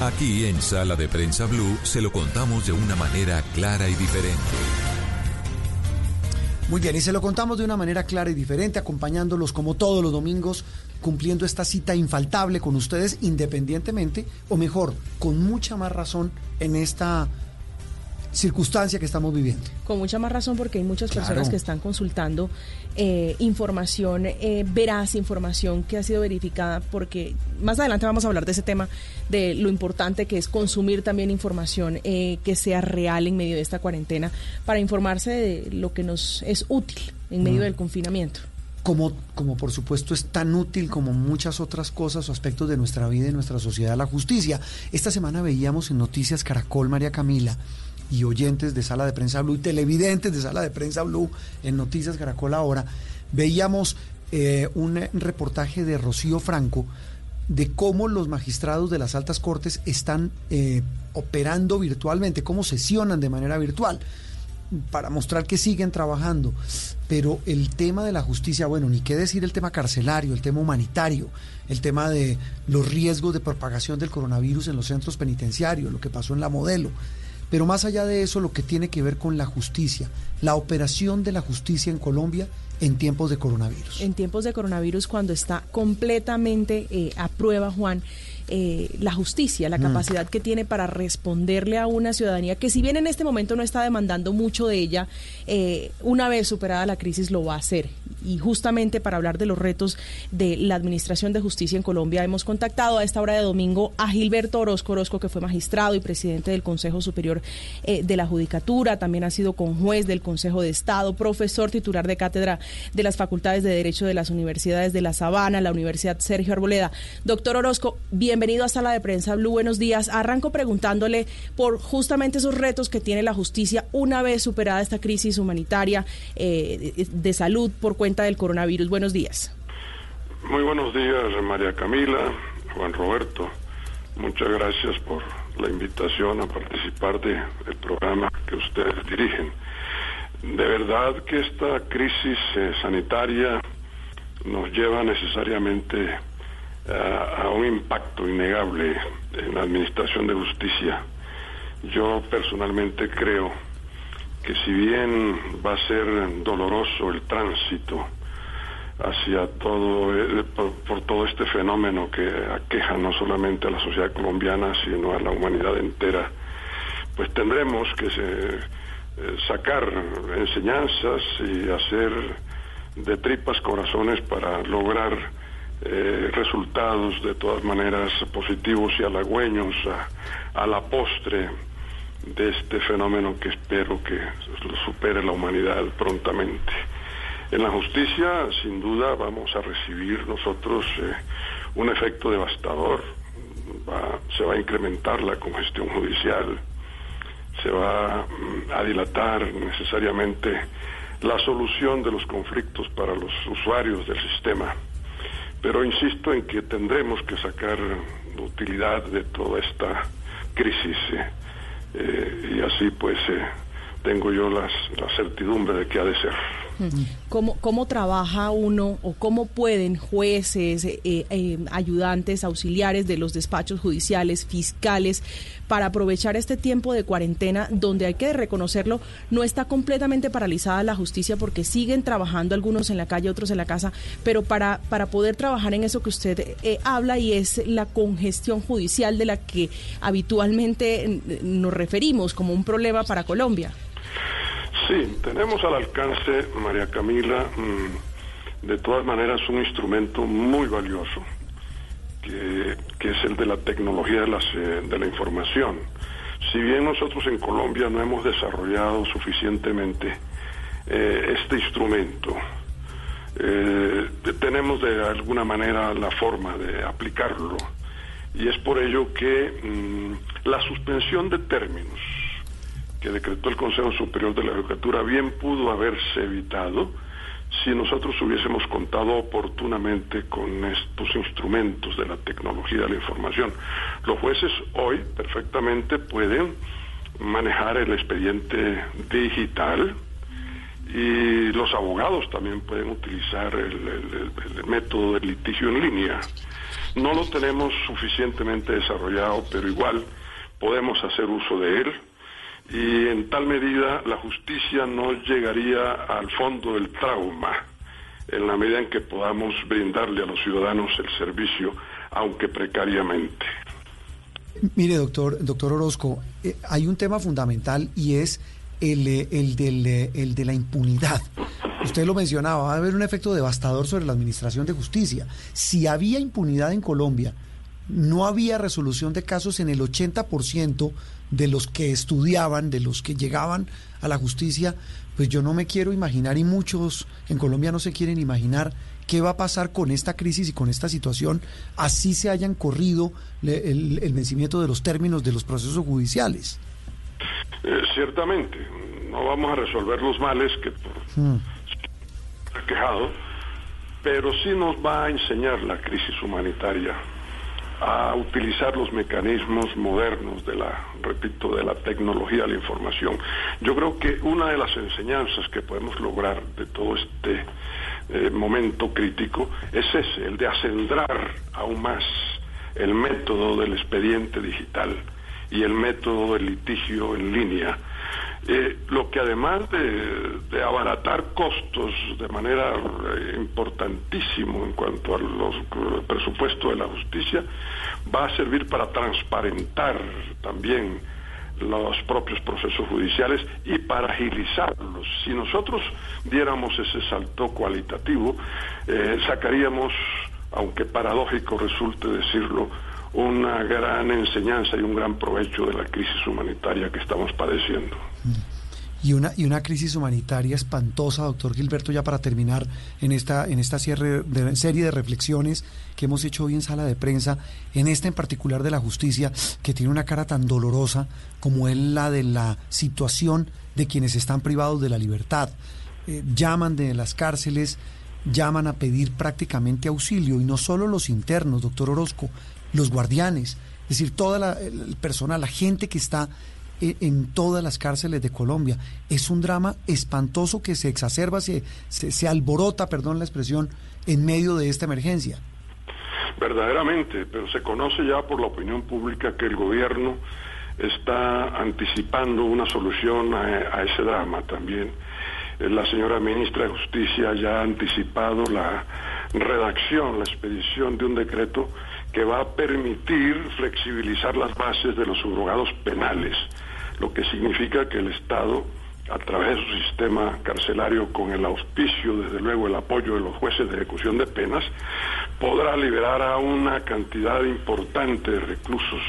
Aquí en Sala de Prensa Blue se lo contamos de una manera clara y diferente. Muy bien, y se lo contamos de una manera clara y diferente, acompañándolos como todos los domingos, cumpliendo esta cita infaltable con ustedes, independientemente, o mejor, con mucha más razón en esta circunstancia que estamos viviendo. Con mucha más razón porque hay muchas Claro. personas que están consultando eh, información eh, veraz, información que ha sido verificada, porque más adelante vamos a hablar de ese tema, de lo importante que es consumir también información eh, que sea real en medio de esta cuarentena, para informarse de lo que nos es útil en medio Mm. del confinamiento. Como, como por supuesto es tan útil como muchas otras cosas o aspectos de nuestra vida y nuestra sociedad la justicia. Esta semana veíamos en Noticias Caracol, María Camila, y oyentes de Sala de Prensa Blue y televidentes de Sala de Prensa Blue en Noticias Caracol ahora, veíamos eh, un reportaje de Rocío Franco de cómo los magistrados de las altas cortes están eh, operando virtualmente, cómo sesionan de manera virtual para mostrar que siguen trabajando. Pero el tema de la justicia, bueno, ni qué decir el tema carcelario, el tema humanitario, el tema de los riesgos de propagación del coronavirus en los centros penitenciarios, lo que pasó en la modelo. Pero más allá de eso, lo que tiene que ver con la justicia, la operación de la justicia en Colombia en tiempos de coronavirus. En tiempos de coronavirus, cuando está completamente eh, a prueba, Juan, eh, la justicia, la mm. capacidad que tiene para responderle a una ciudadanía que si bien en este momento no está demandando mucho de ella, eh, una vez superada la crisis lo va a hacer. Y justamente para hablar de los retos de la Administración de Justicia en Colombia, hemos contactado a esta hora de domingo a Gilberto Orozco Orozco, que fue magistrado y presidente del Consejo Superior eh, de la Judicatura, también ha sido conjuez del Consejo de Estado, profesor titular de cátedra de las Facultades de Derecho de las Universidades de La Sabana, la Universidad Sergio Arboleda. Doctor Orozco, bien bienvenido a Sala de Prensa Blue. Buenos días. Arranco preguntándole por justamente esos retos que tiene la justicia una vez superada esta crisis humanitaria eh, de, salud por cuenta del coronavirus. Buenos días. Muy buenos días, María Camila, Juan Roberto. Muchas gracias por la invitación a participar del programa que ustedes dirigen. De verdad que esta crisis eh, sanitaria nos lleva necesariamente a, un impacto innegable en la administración de justicia. Yo personalmente creo que si bien va a ser doloroso el tránsito hacia todo eh, por, todo este fenómeno que aqueja no solamente a la sociedad colombiana sino a la humanidad entera pues tendremos que eh, sacar enseñanzas y hacer de tripas corazones para lograr eh, resultados de todas maneras positivos y halagüeños a, la postre de este fenómeno que espero que lo supere la humanidad prontamente. En la justicia, sin duda, vamos a recibir nosotros eh, un efecto devastador. se va a incrementar la congestión judicial, se va mm, a dilatar necesariamente la solución de los conflictos para los usuarios del sistema pero insisto en que tendremos que sacar utilidad de toda esta crisis eh, eh, y así pues eh, tengo yo la certidumbre de que ha de ser. ¿Cómo, ¿Cómo trabaja uno o cómo pueden jueces, eh, eh, ayudantes, auxiliares de los despachos judiciales, fiscales, para aprovechar este tiempo de cuarentena donde hay que reconocerlo, no está completamente paralizada la justicia porque siguen trabajando algunos en la calle, otros en la casa, pero para, para poder trabajar en eso que usted eh, habla y es la congestión judicial de la que habitualmente nos referimos como un problema para Colombia? Sí, tenemos al alcance, María Camila, mm, de todas maneras un instrumento muy valioso, que, es el de la tecnología de, eh, de la información. Si bien nosotros en Colombia no hemos desarrollado suficientemente eh, este instrumento, eh, tenemos de alguna manera la forma de aplicarlo y es por ello que mm, la suspensión de términos que decretó el Consejo Superior de la Educatura bien pudo haberse evitado si nosotros hubiésemos contado oportunamente con estos instrumentos de la tecnología de la información. Los jueces hoy perfectamente pueden manejar el expediente digital y los abogados también pueden utilizar el, el método de litigio en línea. No lo tenemos suficientemente desarrollado, pero igual podemos hacer uso de él y en tal medida la justicia no llegaría al fondo del trauma en la medida en que podamos brindarle a los ciudadanos el servicio, aunque precariamente. Mire, doctor, doctor Orozco, eh, hay un tema fundamental y es el, eh, el, del, eh, el de la impunidad. Usted lo mencionaba, va a haber un efecto devastador sobre la administración de justicia. Si había impunidad en Colombia, no había resolución de casos en el 80% de los que estudiaban, de los que llegaban a la justicia, pues yo no me quiero imaginar y muchos en Colombia no se quieren imaginar qué va a pasar con esta crisis y con esta situación, así se hayan corrido el, vencimiento de los términos de los procesos judiciales. Eh, ciertamente, no vamos a resolver los males que mm. ha quejado, pero sí nos va a enseñar la crisis humanitaria a utilizar los mecanismos modernos de la, repito, de la tecnología de la información. Yo creo que una de las enseñanzas que podemos lograr de todo este eh, momento crítico es ese, el de acendrar aún más el método del expediente digital y el método del litigio en línea eh, lo que además de, abaratar costos de manera eh, importantísimo en cuanto a los presupuestos de la justicia, va a servir para transparentar también los propios procesos judiciales y para agilizarlos. Si nosotros diéramos ese salto cualitativo, eh, sacaríamos, aunque paradójico resulte decirlo, una gran enseñanza y un gran provecho de la crisis humanitaria que estamos padeciendo. Y una, y una crisis humanitaria espantosa, doctor Gilberto, ya para terminar en esta, en esta cierre serie de reflexiones que hemos hecho hoy en sala de prensa, en esta en particular de la justicia, que tiene una cara tan dolorosa como es la de la situación de quienes están privados de la libertad. Eh, llaman de las cárceles, llaman a pedir prácticamente auxilio, y no solo los internos, doctor Orozco, los guardianes, es decir, toda la el personal, la gente que está en todas las cárceles de Colombia. Es un drama espantoso que se exacerba, se, se, alborota, perdón la expresión, en medio de esta emergencia. Verdaderamente, pero se conoce ya por la opinión pública que el gobierno está anticipando una solución a, ese drama también. Eh, la señora ministra de Justicia ya ha anticipado la redacción, la expedición de un decreto que va a permitir flexibilizar las bases de los subrogados penales lo que significa que el Estado, a través de su sistema carcelario, con el auspicio, desde luego, el apoyo de los jueces de ejecución de penas, podrá liberar a una cantidad importante de reclusos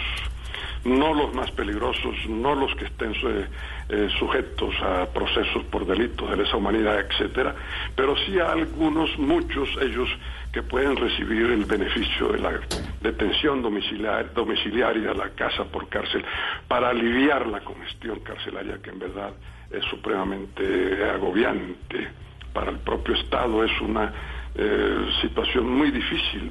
no los más peligrosos, no los que estén eh, eh, sujetos a procesos por delitos de lesa humanidad, etcétera, pero sí a algunos, muchos ellos que pueden recibir el beneficio de la detención domiciliar, domiciliaria, la casa por cárcel, para aliviar la congestión carcelaria que en verdad es supremamente agobiante para el propio Estado, es una eh, situación muy difícil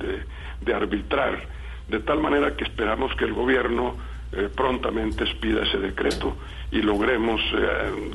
de, arbitrar, de tal manera que esperamos que el gobierno eh, prontamente expida ese decreto y logremos eh,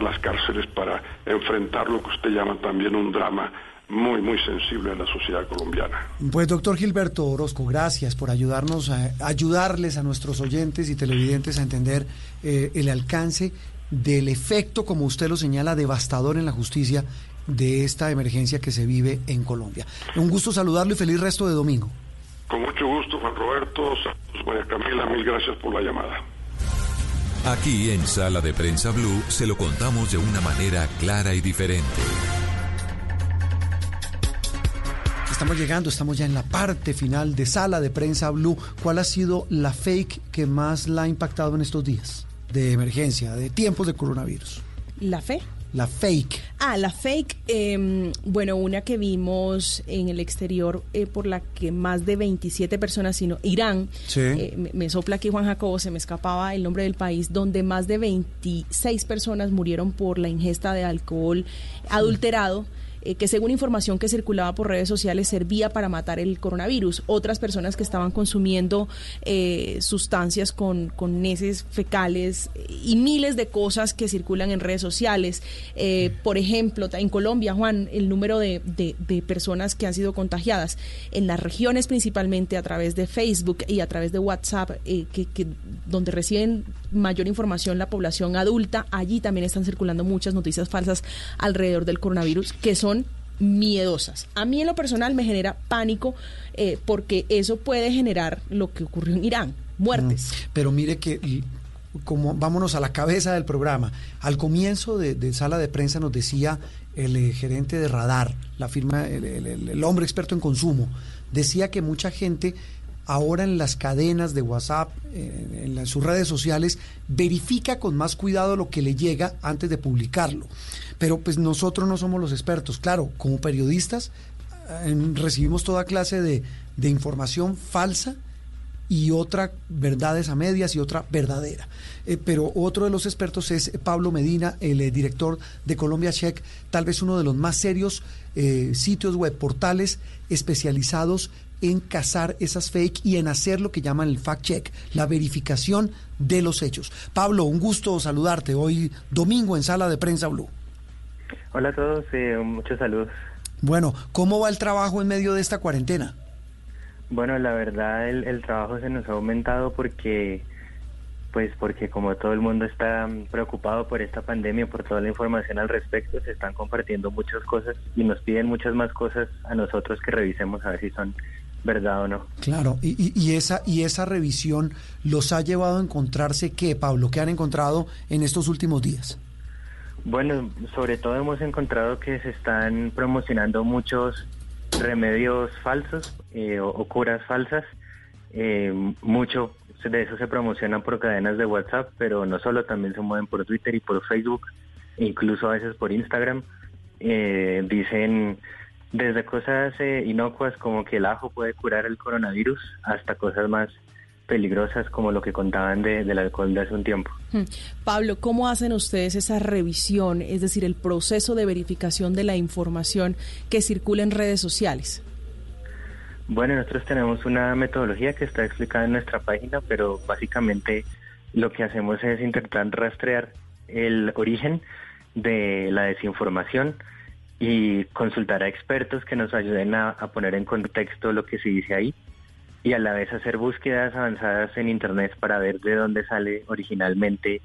las cárceles para enfrentar lo que usted llama también un drama muy, muy sensible a la sociedad colombiana. Pues doctor Gilberto Orozco, gracias por ayudarnos, a ayudarles a nuestros oyentes y televidentes a entender eh, el alcance del efecto, como usted lo señala, devastador en la justicia de esta emergencia que se vive en Colombia. Un gusto saludarlo y feliz resto de domingo. Con mucho gusto, Juan Roberto, María Camila, mil gracias por la llamada. Aquí en Sala de Prensa Blue se lo contamos de una manera clara y diferente. Estamos llegando, estamos ya en la parte final de Sala de Prensa Blue. ¿Cuál ha sido la fake que más la ha impactado en estos días de emergencia, de tiempos de coronavirus? ¿La fe? La fake. Ah, la fake, em, bueno, una que vimos en el exterior eh, por la que más de 27 personas, sino Irán, eh, me, me, sopla aquí Juan Jacobo, se me escapaba el nombre del país, donde más de 26 personas murieron por la ingesta de alcohol adulterado. Eh, que según información que circulaba por redes sociales servía para matar el coronavirus. Otras personas que estaban consumiendo eh, sustancias con, con fecales y miles de cosas que circulan en redes sociales. Eh, por ejemplo, en Colombia, Juan, el número de, de, personas que han sido contagiadas en las regiones principalmente a través de Facebook y a través de WhatsApp, que, donde reciben mayor información la población adulta, allí también están circulando muchas noticias falsas alrededor del coronavirus que son miedosas. A mí en lo personal me genera pánico eh, porque eso puede generar lo que ocurrió en Irán, muertes. Mm, pero mire que como vámonos a la cabeza del programa. Al comienzo de, sala de prensa nos decía el eh, gerente de Radar, la firma, el, hombre experto en consumo, decía que mucha gente ahora en las cadenas de WhatsApp, eh, en sus redes sociales, verifica con más cuidado lo que le llega antes de publicarlo. Pero pues nosotros no somos los expertos. Claro, como periodistas eh, recibimos toda clase de, información falsa y otra verdades a medias y otra verdadera. Eh, pero otro de los expertos es Pablo Medina, el director de Colombia Check, tal vez uno de los más serios sitios web, portales especializados en cazar esas fake y en hacer lo que llaman el fact check, la verificación de los hechos. Pablo, un gusto saludarte hoy domingo en Sala de Prensa Blue. Hola a todos, muchos saludos. Bueno, ¿cómo va el trabajo en medio de esta cuarentena? Bueno, la verdad el, trabajo se nos ha aumentado porque, pues porque como todo el mundo está preocupado por esta pandemia, por toda la información al respecto, se están compartiendo muchas cosas y nos piden muchas más cosas a nosotros que revisemos a ver si son verdad o no. Claro, y, y, esa y esa revisión los ha llevado a encontrarse qué, Pablo, qué han encontrado en estos últimos días. Bueno, sobre todo hemos encontrado que se están promocionando muchos remedios falsos eh, o, curas falsas. Eh, mucho de eso se promociona por cadenas de WhatsApp, pero no solo, también se mueven por Twitter y por Facebook, incluso a veces por Instagram. Eh, dicen desde cosas inocuas como que el ajo puede curar el coronavirus hasta cosas más peligrosas como lo que contaban de, del alcohol de hace un tiempo. Hmm. Pablo, ¿cómo hacen ustedes esa revisión, es decir, el proceso de verificación de la información que circula en redes sociales? Bueno, nosotros tenemos una metodología que está explicada en nuestra página, pero básicamente lo que hacemos es intentar rastrear el origen de la desinformación y consultar a expertos que nos ayuden a poner en contexto lo que se dice ahí y a la vez hacer búsquedas avanzadas en Internet para ver de dónde sale originalmente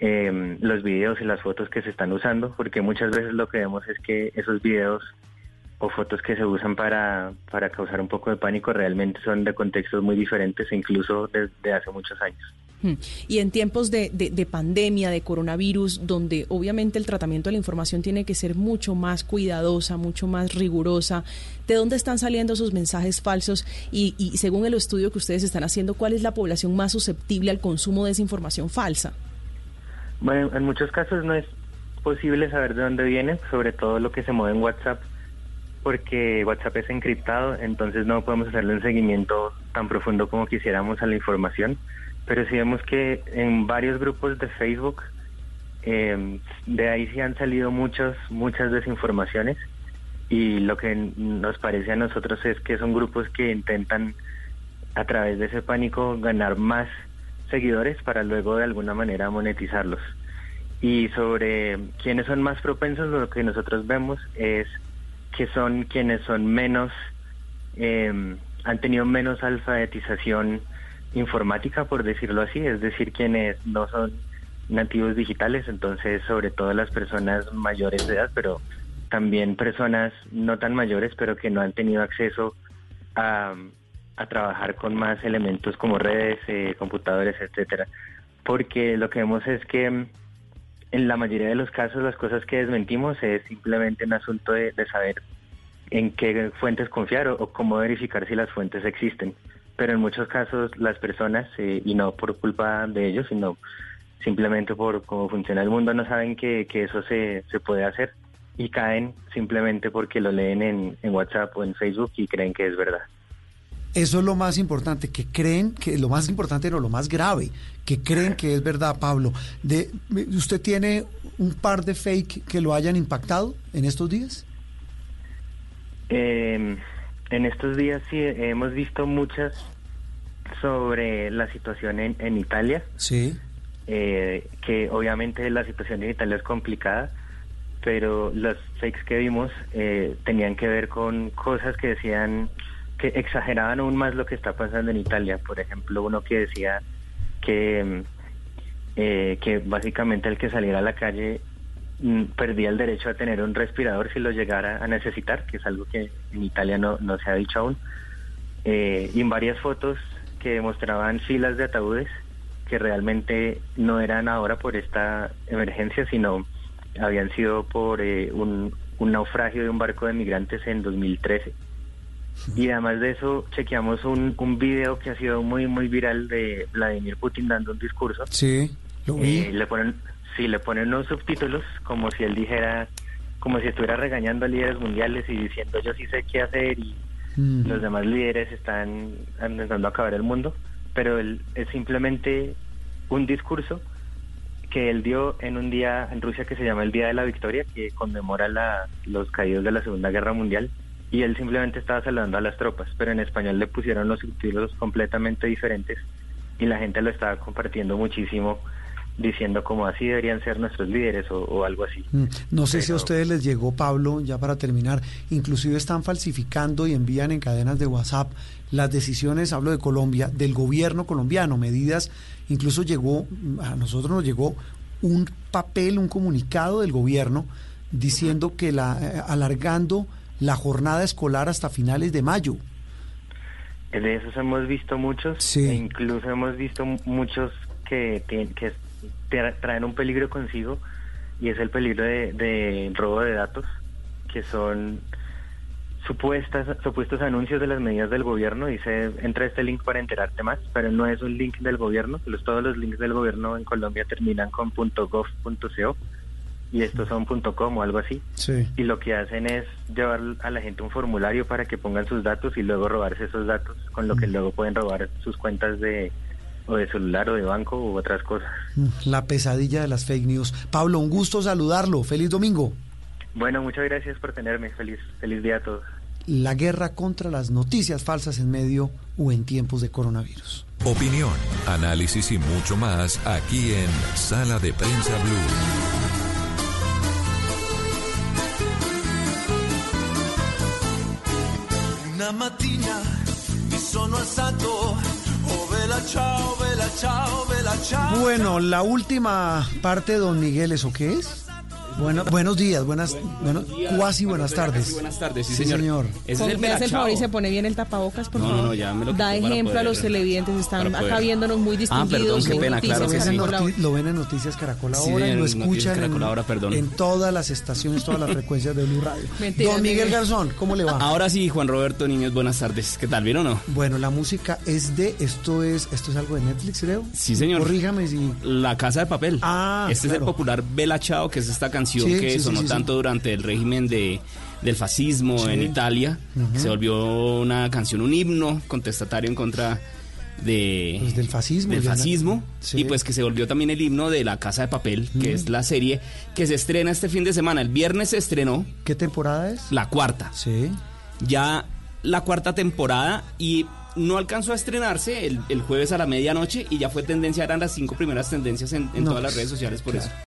em, los videos y las fotos que se están usando, porque muchas veces lo que vemos es que esos videos o fotos que se usan para, para causar un poco de pánico realmente son de contextos muy diferentes e incluso desde hace muchos años. Hmm. Y en tiempos de, de, pandemia, de coronavirus, donde obviamente el tratamiento de la información tiene que ser mucho más cuidadosa, mucho más rigurosa, ¿de dónde están saliendo esos mensajes falsos? Y, y según el estudio que ustedes están haciendo, ¿cuál es la población más susceptible al consumo de esa información falsa? Bueno, en muchos casos no es posible saber de dónde viene, sobre todo lo que se mueve en WhatsApp, porque WhatsApp es encriptado, entonces no podemos hacerle un seguimiento tan profundo como quisiéramos a la información pero sí vemos que en varios grupos de Facebook em, de ahí sí han salido muchas muchas desinformaciones y lo que nos parece a nosotros es que son grupos que intentan a través de ese pánico ganar más seguidores para luego de alguna manera monetizarlos. Y sobre quiénes son más propensos, lo que nosotros vemos es que son quienes son menos, eh, han tenido menos alfabetización informática, por decirlo así, es decir, quienes no son nativos digitales, entonces sobre todo las personas mayores de edad, pero también personas no tan mayores, pero que no han tenido acceso a, trabajar con más elementos como redes, eh, computadores, etcétera. Porque lo que vemos es que en la mayoría de los casos las cosas que desmentimos es simplemente un asunto de, saber en qué fuentes confiar o cómo verificar si las fuentes existen pero en muchos casos las personas, eh, y no por culpa de ellos, sino simplemente por cómo funciona el mundo, no saben que, que eso se, se puede hacer y caen simplemente porque lo leen en, en WhatsApp o en Facebook y creen que es verdad. Eso es lo más importante, que creen que lo más importante no lo más grave, que creen que es verdad, Pablo. De, ¿Usted tiene un par de fake que lo hayan impactado en estos días? Eh, en estos días sí hemos visto muchas sobre la situación en, en Italia. Sí. Eh, que obviamente la situación en Italia es complicada, pero los fakes que vimos eh, tenían que ver con cosas que decían que exageraban aún más lo que está pasando en Italia. Por ejemplo, uno que decía que, eh, que básicamente el que saliera a la calle Mm, perdía el derecho a tener un respirador si lo llegara a necesitar, que es algo que en Italia no, no se ha dicho aún. Eh, y en varias fotos que mostraban filas de ataúdes que realmente no eran ahora por esta emergencia, sino habían sido por eh, un, un naufragio de un barco de migrantes en 2013. Y además de eso, chequeamos un, un video que ha sido muy, muy viral de Vladimir Putin dando un discurso. Sí, lo vi. Eh, le ponen, Sí, le ponen unos subtítulos como si él dijera, como si estuviera regañando a líderes mundiales y diciendo yo sí sé qué hacer y mm. los demás líderes están intentando acabar el mundo. pero él es simplemente un discurso que él dio en un día en Rusia que se llama el Día de la Victoria, que conmemora la, los caídos de la Segunda Guerra Mundial, y él simplemente estaba saludando a las tropas, pero en español le pusieron los subtítulos completamente diferentes y la gente lo estaba compartiendo muchísimo diciendo como así deberían ser nuestros líderes o, algo así. Mm, no sé si a ustedes les llegó, Pablo, ya para terminar, inclusive están falsificando y envían en cadenas de WhatsApp las decisiones, hablo de Colombia, del gobierno colombiano, medidas, incluso llegó, a nosotros nos llegó un papel, un comunicado del gobierno diciendo que la eh, alargando la jornada escolar hasta finales de mayo. De esos hemos visto muchos, e incluso hemos visto muchos que, que traen un peligro consigo y es el peligro de, robo de datos, que son supuestas supuestos anuncios de las medidas del gobierno. Dice, entra este link para enterarte más, pero no es un link del gobierno. Los, todos los links del gobierno en Colombia terminan con .gov.co y estos son .com o algo así. Y lo que hacen es llevar a la gente un formulario para que pongan sus datos y luego robarse esos datos, con lo que mm. luego pueden robar sus cuentas de o de celular o de banco u otras cosas. Mm, la pesadilla de las fake news. Pablo, un gusto saludarlo. Feliz domingo. Bueno, muchas gracias por tenerme. Feliz, feliz día a todos. La guerra contra las noticias falsas en medio o en tiempos de coronavirus. Opinión, análisis y mucho más aquí en Sala de Prensa Blue. Una mattina mi sono alzato bueno, la última parte, don Miguel, ¿eso qué es? Bueno, buenos días, buenas, bueno, cuasi buenas tardes. Buenas tardes, sí, señor. Ese es el, el favor y se pone bien el tapabocas, por favor. No, no, ya me lo Da ejemplo a los televidentes, están acá viéndonos muy distinguidos. Ah, perdón, qué pena, claro que sí. Lo ven en Noticias Caracol ahora y lo escuchan en, en, todas las estaciones, todas las frecuencias de Blue Radio. Don Miguel Garzón, ¿cómo le va? Ahora sí, Juan Roberto Niños, buenas tardes. ¿Qué tal, bien o no? Bueno, la música es de, esto es, esto es algo de Netflix, creo. Sí, señor. Corríjame si... La Casa de Papel. Ah, Este es el popular Bella Chao, que es esta canción que sonó tanto durante el régimen de, del fascismo en Italia. Se volvió una canción, un himno contestatario en contra de pues del fascismo del fascismo. Y pues que se volvió también el himno de la casa de papel que es la serie que se estrena este fin de semana. El viernes se estrenó. Qué temporada es la cuarta. Sí. Ya la cuarta temporada y no alcanzó a estrenarse el, jueves a la medianoche y ya fue tendencia eran las cinco primeras tendencias en, todas las redes sociales por eso